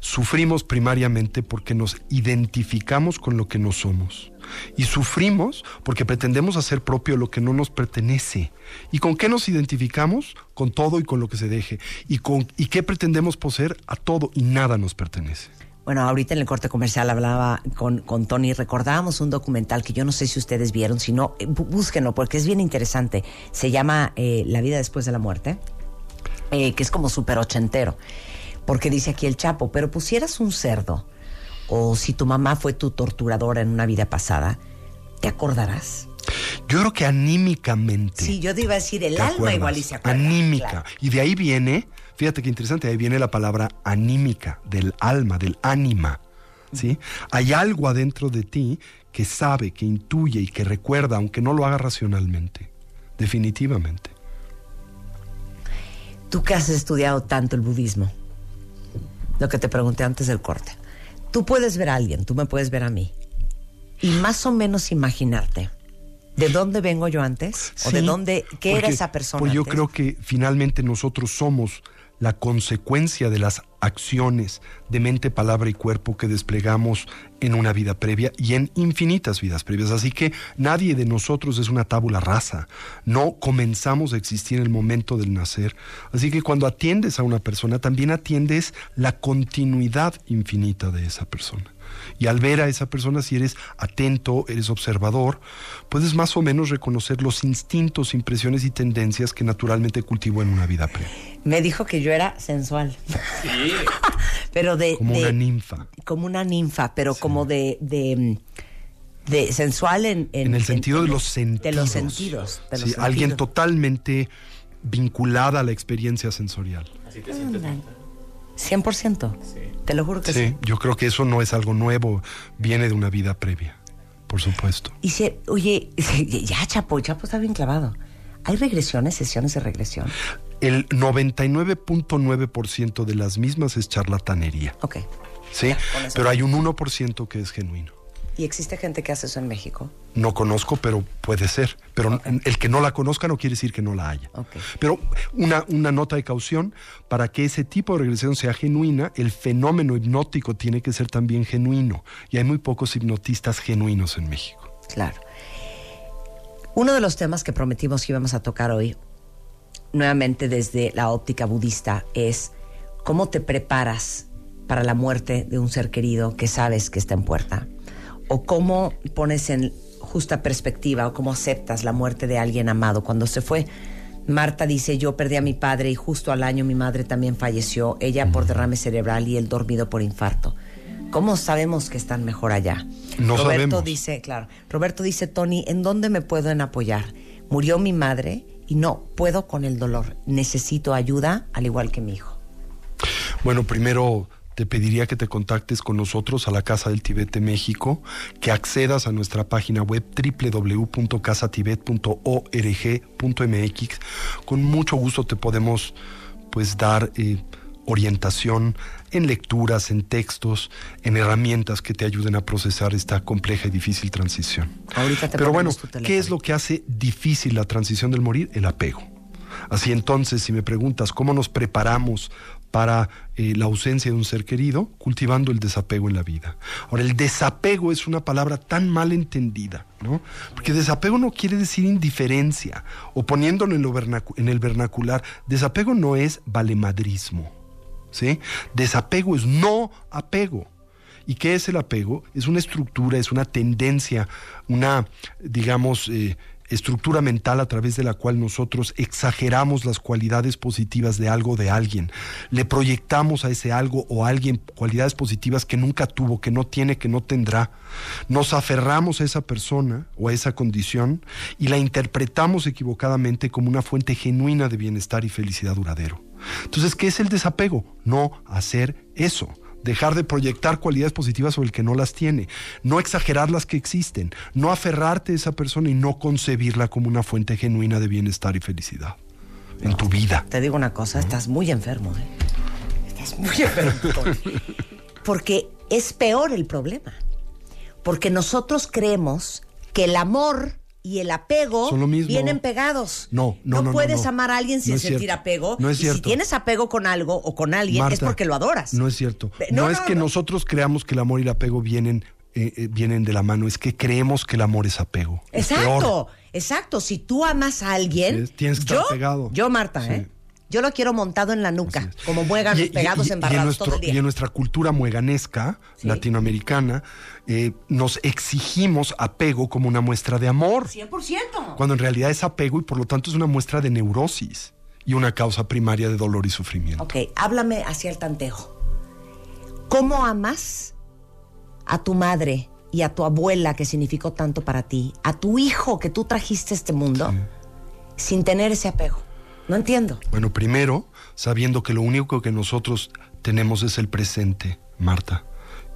sufrimos primariamente porque nos identificamos con lo que no somos. Y sufrimos porque pretendemos hacer propio lo que no nos pertenece. ¿Y con qué nos identificamos? Con todo y con lo que se deje. ¿Y, con, y qué pretendemos poseer? A todo y nada nos pertenece. Bueno, ahorita en el corte comercial hablaba con, con Tony, recordábamos un documental que yo no sé si ustedes vieron, si no, eh, bú- búsquenlo porque es bien interesante. Se llama eh, La vida después de la muerte, eh, que es como súper ochentero, porque dice aquí el Chapo, pero pusieras un cerdo, o si tu mamá fue tu torturadora en una vida pasada, ¿te acordarás? Yo creo que anímicamente. Sí, yo te iba a decir, el ¿te alma acuerdas? igual y se acuerda. Anímica. claro. Y de ahí viene, fíjate qué interesante, ahí viene la palabra anímica, del alma, del ánima. ¿sí? Hay algo adentro de ti que sabe, que intuye y que recuerda, aunque no lo haga racionalmente. Definitivamente. Tú que has estudiado tanto el budismo, lo que te pregunté antes del corte, tú puedes ver a alguien, tú me puedes ver a mí, y más o menos imaginarte de dónde vengo yo antes, o de dónde, qué era esa persona. Pues yo antes. creo que finalmente nosotros somos la consecuencia de las acciones de mente, palabra y cuerpo que desplegamos en una vida previa y en infinitas vidas previas. Así que nadie de nosotros es una tábula rasa. No comenzamos a existir en el momento del nacer. Así que cuando atiendes a una persona, también atiendes la continuidad infinita de esa persona. Y al ver a esa persona, si eres atento, eres observador, puedes más o menos reconocer los instintos, impresiones y tendencias que naturalmente cultivo en una vida previa. Me dijo que yo era sensual. [laughs] pero de... Como de- una ninfa. Como una ninfa, pero como de... de de sensual en, En el sentido de los sentidos. de los sentidos de los Sí, alguien totalmente vinculada a la experiencia sensorial. Así te sientes. Ándale. 100%. Te lo juro que sí. Sí, yo creo que eso no es algo nuevo, viene de una vida previa, por supuesto. Y se, oye, ya Chapo, Chapo está bien clavado. ¿Hay regresiones, sesiones de regresión? El 99.9% de las mismas es charlatanería. Ok. Sí, pero hay un 1% que es genuino. ¿Y existe gente que hace eso en México? No conozco, pero puede ser. Pero el que no la conozca no quiere decir que no la haya. Pero una, una nota de caución, para que ese tipo de regresión sea genuina, el fenómeno hipnótico tiene que ser también genuino. Y hay muy pocos hipnotistas genuinos en México. Claro. Uno de los temas que prometimos que íbamos a tocar hoy, nuevamente desde la óptica budista, es cómo te preparas para la muerte de un ser querido que sabes que está en puerta. O cómo pones en justa perspectiva o cómo aceptas la muerte de alguien amado cuando se fue. Marta dice, yo perdí a mi padre y justo al año mi madre también falleció, ella por derrame cerebral y él dormido por infarto. ¿Cómo sabemos que están mejor allá? No Roberto sabemos. dice, claro, Roberto dice, Tony, ¿en dónde me pueden apoyar? Murió mi madre y no puedo con el dolor. Necesito ayuda, al igual que mi hijo. Bueno, primero te pediría que te contactes con nosotros a la Casa del Tibete México, que accedas a nuestra página web www.casatibet.org.mx. Con mucho gusto te podemos pues dar eh, orientación en lecturas, en textos, en herramientas que te ayuden a procesar esta compleja y difícil transición. Ahorita te Pero bueno. ¿qué es lo que hace difícil la transición del morir? El apego. Así entonces, si me preguntas cómo nos preparamos para eh, la ausencia de un ser querido, cultivando el desapego en la vida. Ahora, el desapego es una palabra tan mal entendida, ¿no? Porque desapego no quiere decir indiferencia, o poniéndolo en, el vernacular, desapego no es valemadrismo, ¿sí? Desapego es no apego. ¿Y qué es el apego? Es una estructura, es una tendencia, una, digamos, eh, estructura mental a través de la cual nosotros exageramos las cualidades positivas de algo de alguien. Le proyectamos a ese algo o a alguien cualidades positivas que nunca tuvo, que no tiene, que no tendrá. Nos aferramos a esa persona o a esa condición y la interpretamos equivocadamente como una fuente genuina de bienestar y felicidad duradero. Entonces, ¿qué es el desapego? No hacer eso dejar de proyectar cualidades positivas sobre el que no las tiene, no exagerar las que existen, no aferrarte a esa persona y no concebirla como una fuente genuina de bienestar y felicidad en tu vida. Te digo una cosa, estás muy enfermo. ¿eh? Estás muy enfermo. [laughs] Porque es peor el problema. Porque nosotros creemos que el amor y el apego Son lo mismo. vienen pegados. No, no, no, no, puedes no. amar a alguien sin No sentir cierto. apego. No es y si cierto. tienes apego con algo o con alguien es porque lo adoras. No es cierto. No, no, es que no. nosotros creamos que el amor y el apego vienen, eh, eh, vienen de la mano, es que creemos que el amor es apego. Es. Exacto, exacto. Si tú amas a alguien, Sí, tienes que estar yo, pegado. yo Marta, Sí. ¿eh? Yo lo quiero montado en la nuca, como y- pegados, y- y en nuestro- todo el día. Y en nuestra cultura mueganesca, latinoamericana, eh, nos exigimos apego como una muestra de amor. 100%. Cuando en realidad es apego y por lo tanto es una muestra de neurosis y una causa primaria de dolor y sufrimiento. Ok, háblame hacia el tantejo. ¿Cómo amas a tu madre y a tu abuela que significó tanto para ti, a tu hijo que tú trajiste a este mundo, sin tener ese apego? No entiendo. Bueno, primero, sabiendo que lo único que nosotros tenemos es el presente, Marta,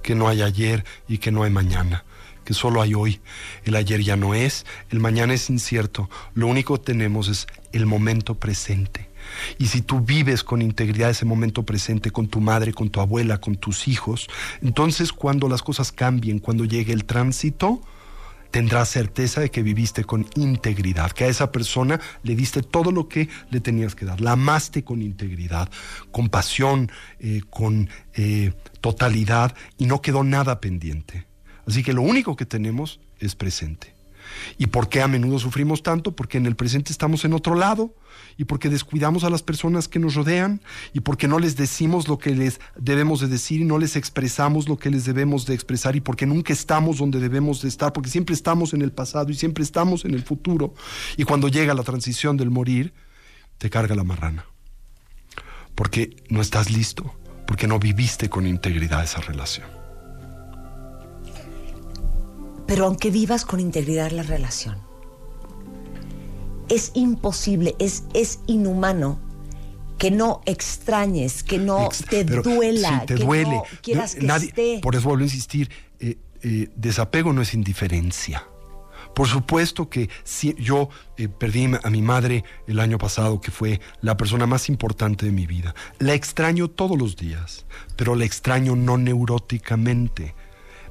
que no hay ayer y que no hay mañana, que solo hay hoy. El ayer ya no es, el mañana es incierto, lo único que tenemos es el momento presente. Y si tú vives con integridad ese momento presente con tu madre, con tu abuela, con tus hijos, entonces cuando las cosas cambien, cuando llegue el tránsito, tendrás certeza de que viviste con integridad, que a esa persona le diste todo lo que le tenías que dar, la amaste con integridad, con pasión, eh, con eh, totalidad y no quedó nada pendiente. Así que lo único que tenemos es presente. ¿Y por qué a menudo sufrimos tanto? Porque en el presente estamos en otro lado y porque descuidamos a las personas que nos rodean y porque no les decimos lo que les debemos de decir y no les expresamos lo que les debemos de expresar y porque nunca estamos donde debemos de estar, porque siempre estamos en el pasado y siempre estamos en el futuro y cuando llega la transición del morir, te carga la marrana. Porque no estás listo, porque no viviste con integridad esa relación. Pero aunque vivas con integridad la relación, es imposible, es, es inhumano que no extrañes, que no te Pero duela, te que duele. no quieras que nadie- esté. Por eso vuelvo a insistir, eh, eh, desapego no es indiferencia. Por supuesto que si yo eh, perdí a mi madre el año pasado, que fue la persona más importante de mi vida. La extraño todos los días, pero la extraño no neuróticamente.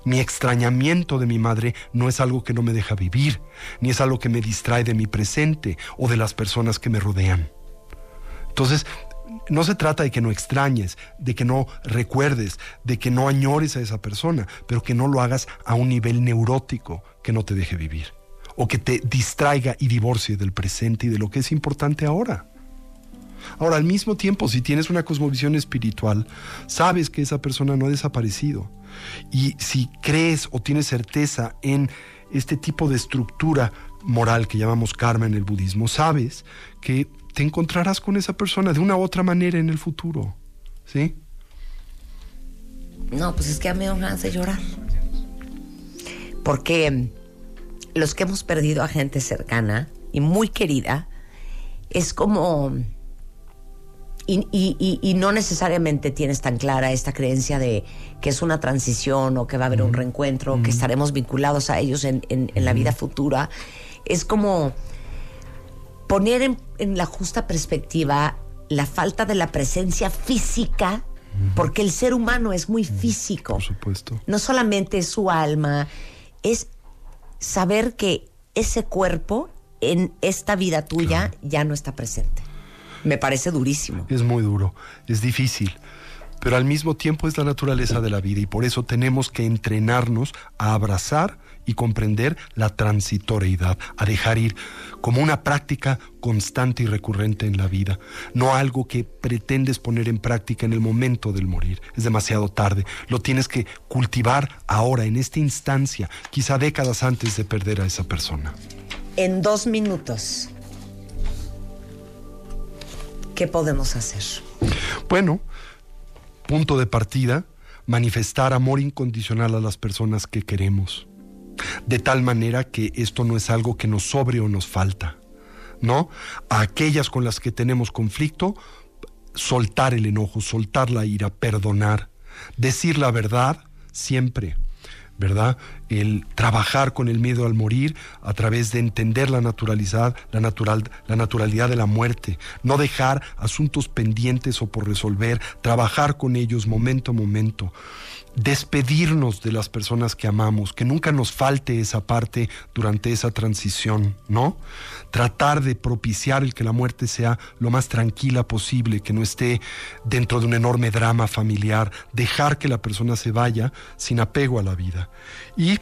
Mi extrañamiento de mi madre no es algo que no me deja vivir, ni es algo que me distrae de mi presente o de las personas que me rodean. Entonces, no se trata de que no extrañes, de que no recuerdes, de que no añores a esa persona, pero que no lo hagas a un nivel neurótico que no te deje vivir, o que te distraiga y divorcie del presente y de lo que es importante ahora. Ahora, al mismo tiempo, si tienes una cosmovisión espiritual, sabes que esa persona no ha desaparecido. Y si crees o tienes certeza en este tipo de estructura moral que llamamos karma en el budismo, sabes que te encontrarás con esa persona de una u otra manera en el futuro. ¿Sí? No, pues es que a mí me hace llorar. Porque mm, los que hemos perdido a gente cercana y muy querida, es como... Y, y- y- y no necesariamente tienes tan clara esta creencia de que es una transición o que va a haber un reencuentro, que estaremos vinculados a ellos en, en- en la vida futura. Es como poner en, en la justa perspectiva la falta de la presencia física, porque el ser humano es muy físico. Por supuesto. No solamente es su alma, es saber que ese cuerpo en esta vida tuya ya no está presente. Me parece durísimo. Es muy duro, es difícil, pero al mismo tiempo es la naturaleza de la vida y por eso tenemos que entrenarnos a abrazar y comprender la transitoriedad, a dejar ir como una práctica constante y recurrente en la vida, no algo que pretendes poner en práctica en el momento del morir. Es demasiado tarde, lo tienes que cultivar ahora, en esta instancia, quizá décadas antes de perder a esa persona. En dos minutos, ¿qué podemos hacer? Bueno, punto de partida, manifestar amor incondicional a las personas que queremos. De tal manera que esto no es algo que nos sobre o nos falta. ¿No? A aquellas con las que tenemos conflicto, soltar el enojo, soltar la ira, perdonar, decir la verdad siempre. ¿Verdad? El trabajar con el miedo al morir a través de entender la naturalidad, la, natural, la naturalidad de la muerte, no dejar asuntos pendientes o por resolver, trabajar con ellos momento a momento, despedirnos de las personas que amamos, que nunca nos falte esa parte durante esa transición, ¿no? Tratar de propiciar el que la muerte sea lo más tranquila posible, que no esté dentro de un enorme drama familiar, dejar que la persona se vaya sin apego a la vida. Y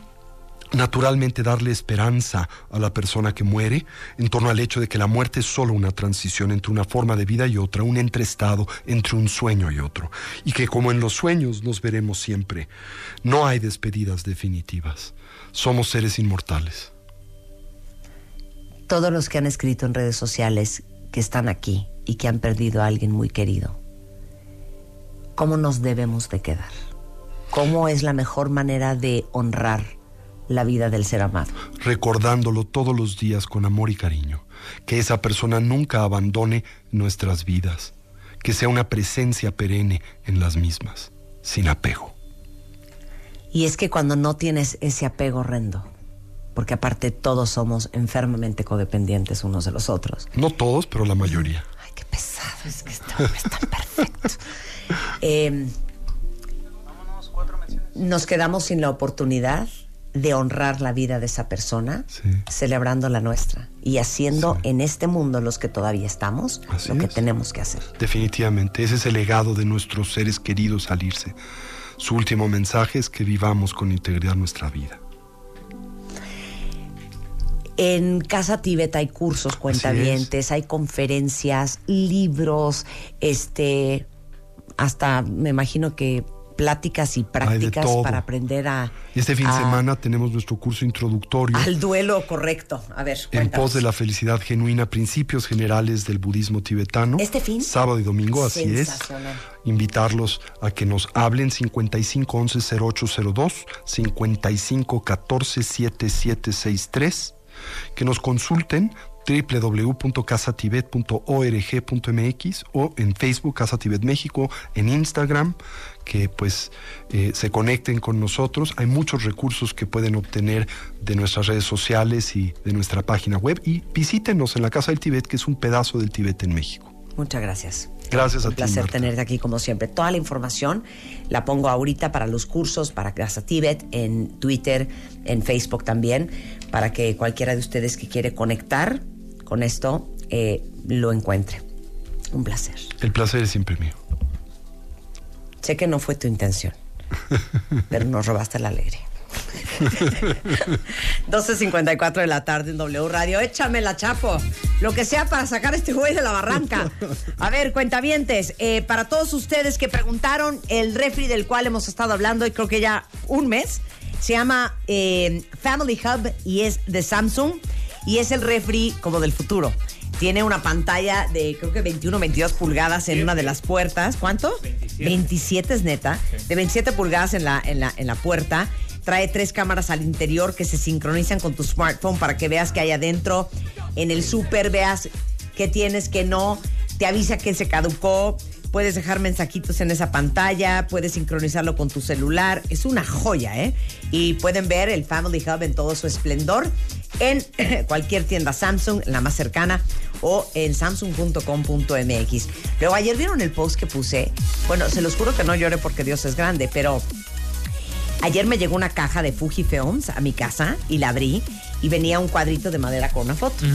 naturalmente darle esperanza a la persona que muere en torno al hecho de que la muerte es solo una transición entre una forma de vida y otra, un entreestado entre un sueño y otro, y que como en los sueños nos veremos siempre, no hay despedidas definitivas, somos seres inmortales. Todos los que han escrito en redes sociales que están aquí y que han perdido a alguien muy querido, ¿cómo nos debemos de quedar? ¿Cómo es la mejor manera de honrar la vida del ser amado? recordándolo todos los días con amor y cariño, que esa persona nunca abandone nuestras vidas, que sea una presencia perenne en las mismas, sin apego. Y es que cuando no tienes ese apego horrendo, porque aparte todos somos enfermamente codependientes unos de los otros. No todos, pero la mayoría. Pesado, es que este hombre es tan perfecto. [laughs] Eh, nos quedamos sin la oportunidad de honrar la vida de esa persona, celebrando la nuestra y haciendo en este mundo los que todavía estamos Así lo que es. tenemos que hacer. Definitivamente, ese es el legado de nuestros seres queridos al irse. Su último mensaje es que vivamos con integridad nuestra vida. En Casa Tibet hay cursos cuentavientes, hay conferencias, libros, este, hasta me imagino que pláticas y prácticas para aprender a Este fin de semana tenemos nuestro curso introductorio al duelo correcto. A ver, en pos de la felicidad genuina, principios generales del budismo tibetano. ¿Este fin? Sábado y domingo, así es. Invitarlos a que nos hablen 55 11 0802, 55 14 7763, que nos consulten www.casatibet.org.mx o en Facebook Casa Tibet México, en Instagram, que pues eh, se conecten con nosotros. Hay muchos recursos que pueden obtener de nuestras redes sociales y de nuestra página web y visítenos en la Casa del Tibet, que es un pedazo del Tibet en México. Muchas gracias. Gracias a Un ti. placer Marta. tenerte aquí como siempre. Toda la información la pongo ahorita para los cursos, para Casa Tibet, en Twitter, en Facebook también, para que cualquiera de ustedes que quiere conectar con esto eh, lo encuentre. Un placer. El placer es siempre mío. Sé que no fue tu intención, [laughs] pero nos robaste la alegría. [laughs] 12.54 de la tarde en W Radio. Échame la chapo. Lo que sea para sacar a este güey de la barranca. A ver, cuentavientes, eh, para todos ustedes que preguntaron, el refri del cual hemos estado hablando, y creo que ya un mes, se llama eh, Family Hub y es de Samsung. Y es el refri como del futuro. Tiene una pantalla de creo que 21, 22 pulgadas en una de las puertas. ¿Cuánto? 27, es neta. De 27 pulgadas en la, en la, en la puerta. Trae tres cámaras al interior que se sincronizan con tu smartphone para que veas que hay adentro. En el súper veas qué tienes, qué no. Te avisa que se caducó. Puedes dejar mensajitos en esa pantalla, puedes sincronizarlo con tu celular. Es una joya, ¿eh? Y pueden ver el Family Hub en todo su esplendor en [clears throat] cualquier tienda Samsung, la más cercana, o en samsung.com.mx. Luego, ayer vieron el post que puse. Bueno, se los juro que no llore porque Dios es grande, pero Ayer me llegó una caja de Fujifilms a mi casa y la abrí y venía un cuadrito de madera con una foto.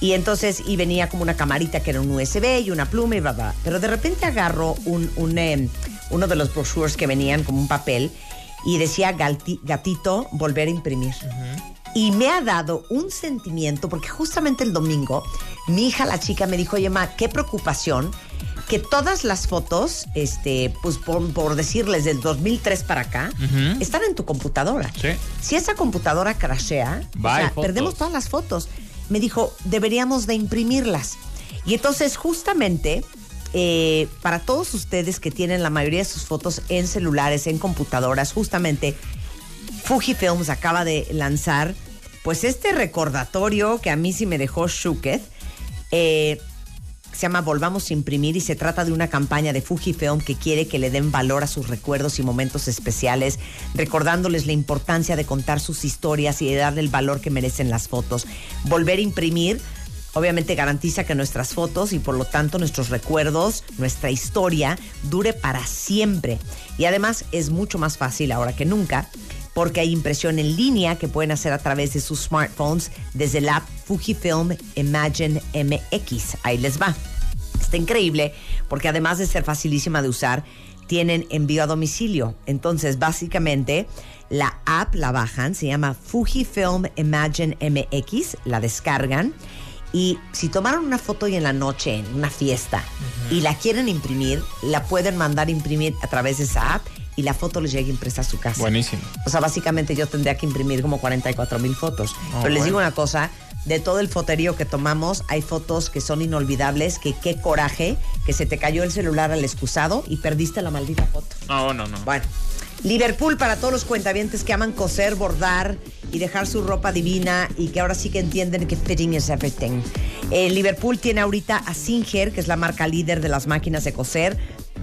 Y entonces, y venía como una camarita que era un USB y una pluma y bla, bla. Pero de repente agarro un, un, eh, uno de los brochures que venían como un papel y decía gatito volver a imprimir. Y me ha dado un sentimiento, porque justamente el domingo mi hija, la chica, me dijo, oye, ma, qué preocupación que todas las fotos, este, pues por, por decirles del 2003 para acá, están en tu computadora. Sí. Si esa computadora crashea, o sea, perdemos todas las fotos. Me dijo, deberíamos de imprimirlas. Y entonces, justamente, eh, para todos ustedes que tienen la mayoría de sus fotos en celulares, en computadoras, justamente, Fujifilms acaba de lanzar, pues, este recordatorio que a mí sí me dejó shooketh, eh, se llama Volvamos a imprimir y se trata de una campaña de Fujifilm que quiere que le den valor a sus recuerdos y momentos especiales, recordándoles la importancia de contar sus historias y de darle el valor que merecen las fotos. Volver a imprimir obviamente garantiza que nuestras fotos y por lo tanto nuestros recuerdos, nuestra historia dure para siempre. Y además es mucho más fácil ahora que nunca porque hay impresión en línea que pueden hacer a través de sus smartphones desde la app Fujifilm Imagine MX. Ahí les va. Está increíble porque además de ser facilísima de usar, tienen envío a domicilio. Entonces, básicamente, la app la bajan, se llama Fujifilm Imagine MX, la descargan. Y si tomaron una foto hoy en la noche en una fiesta y la quieren imprimir, la pueden mandar imprimir a través de esa app y la foto les llega impresa a su casa. Buenísimo. O sea, básicamente yo tendría que imprimir como 44 mil fotos. Oh, Pero les bueno. digo una cosa, de todo el foterío que tomamos, hay fotos que son inolvidables, que qué coraje, que se te cayó el celular al excusado y perdiste la maldita foto. No, no, no. Bueno, Liverpool para todos los cuentavientes que aman coser, bordar y dejar su ropa divina y que ahora sí que entienden que fitting is everything. Eh, Liverpool tiene ahorita a Singer, que es la marca líder de las máquinas de coser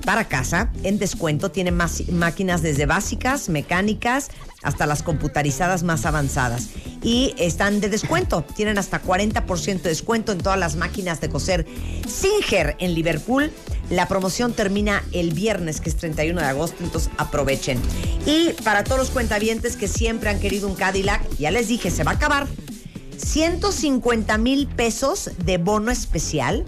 para casa, en descuento. Tiene más máquinas desde básicas, mecánicas, hasta las computarizadas más avanzadas. Y están de descuento. Tienen hasta 40% de descuento en todas las máquinas de coser Singer en Liverpool. La promoción termina el viernes, que es 31 de agosto, entonces aprovechen. Y para todos los cuentavientes que siempre han querido un Cadillac, ya les dije, se va a acabar. 150 mil pesos de bono especial,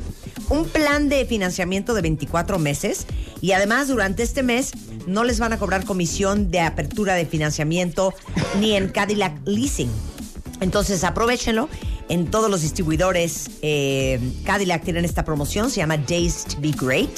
un plan de financiamiento de 24 meses y además durante este mes no les van a cobrar comisión de apertura de financiamiento ni en Cadillac Leasing. Entonces aprovechenlo. En todos los distribuidores eh, Cadillac tienen esta promoción, se llama Days to Be Great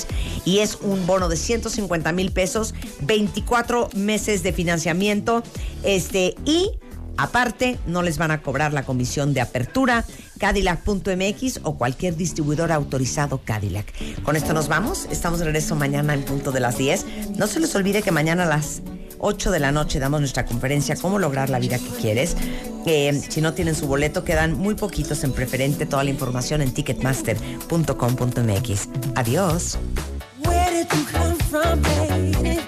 y es un bono de 150 mil pesos, 24 meses de financiamiento este, y Aparte, no les van a cobrar la comisión de apertura, Cadillac.mx o cualquier distribuidor autorizado Cadillac. Con esto nos vamos. Estamos de regreso mañana en punto de las 10. No se les olvide que mañana a las 8 de la noche damos nuestra conferencia Cómo lograr la vida que quieres. Eh, si no tienen su boleto, quedan muy poquitos en preferente. Toda la información en ticketmaster.com.mx. Adiós. Where did you come from, baby?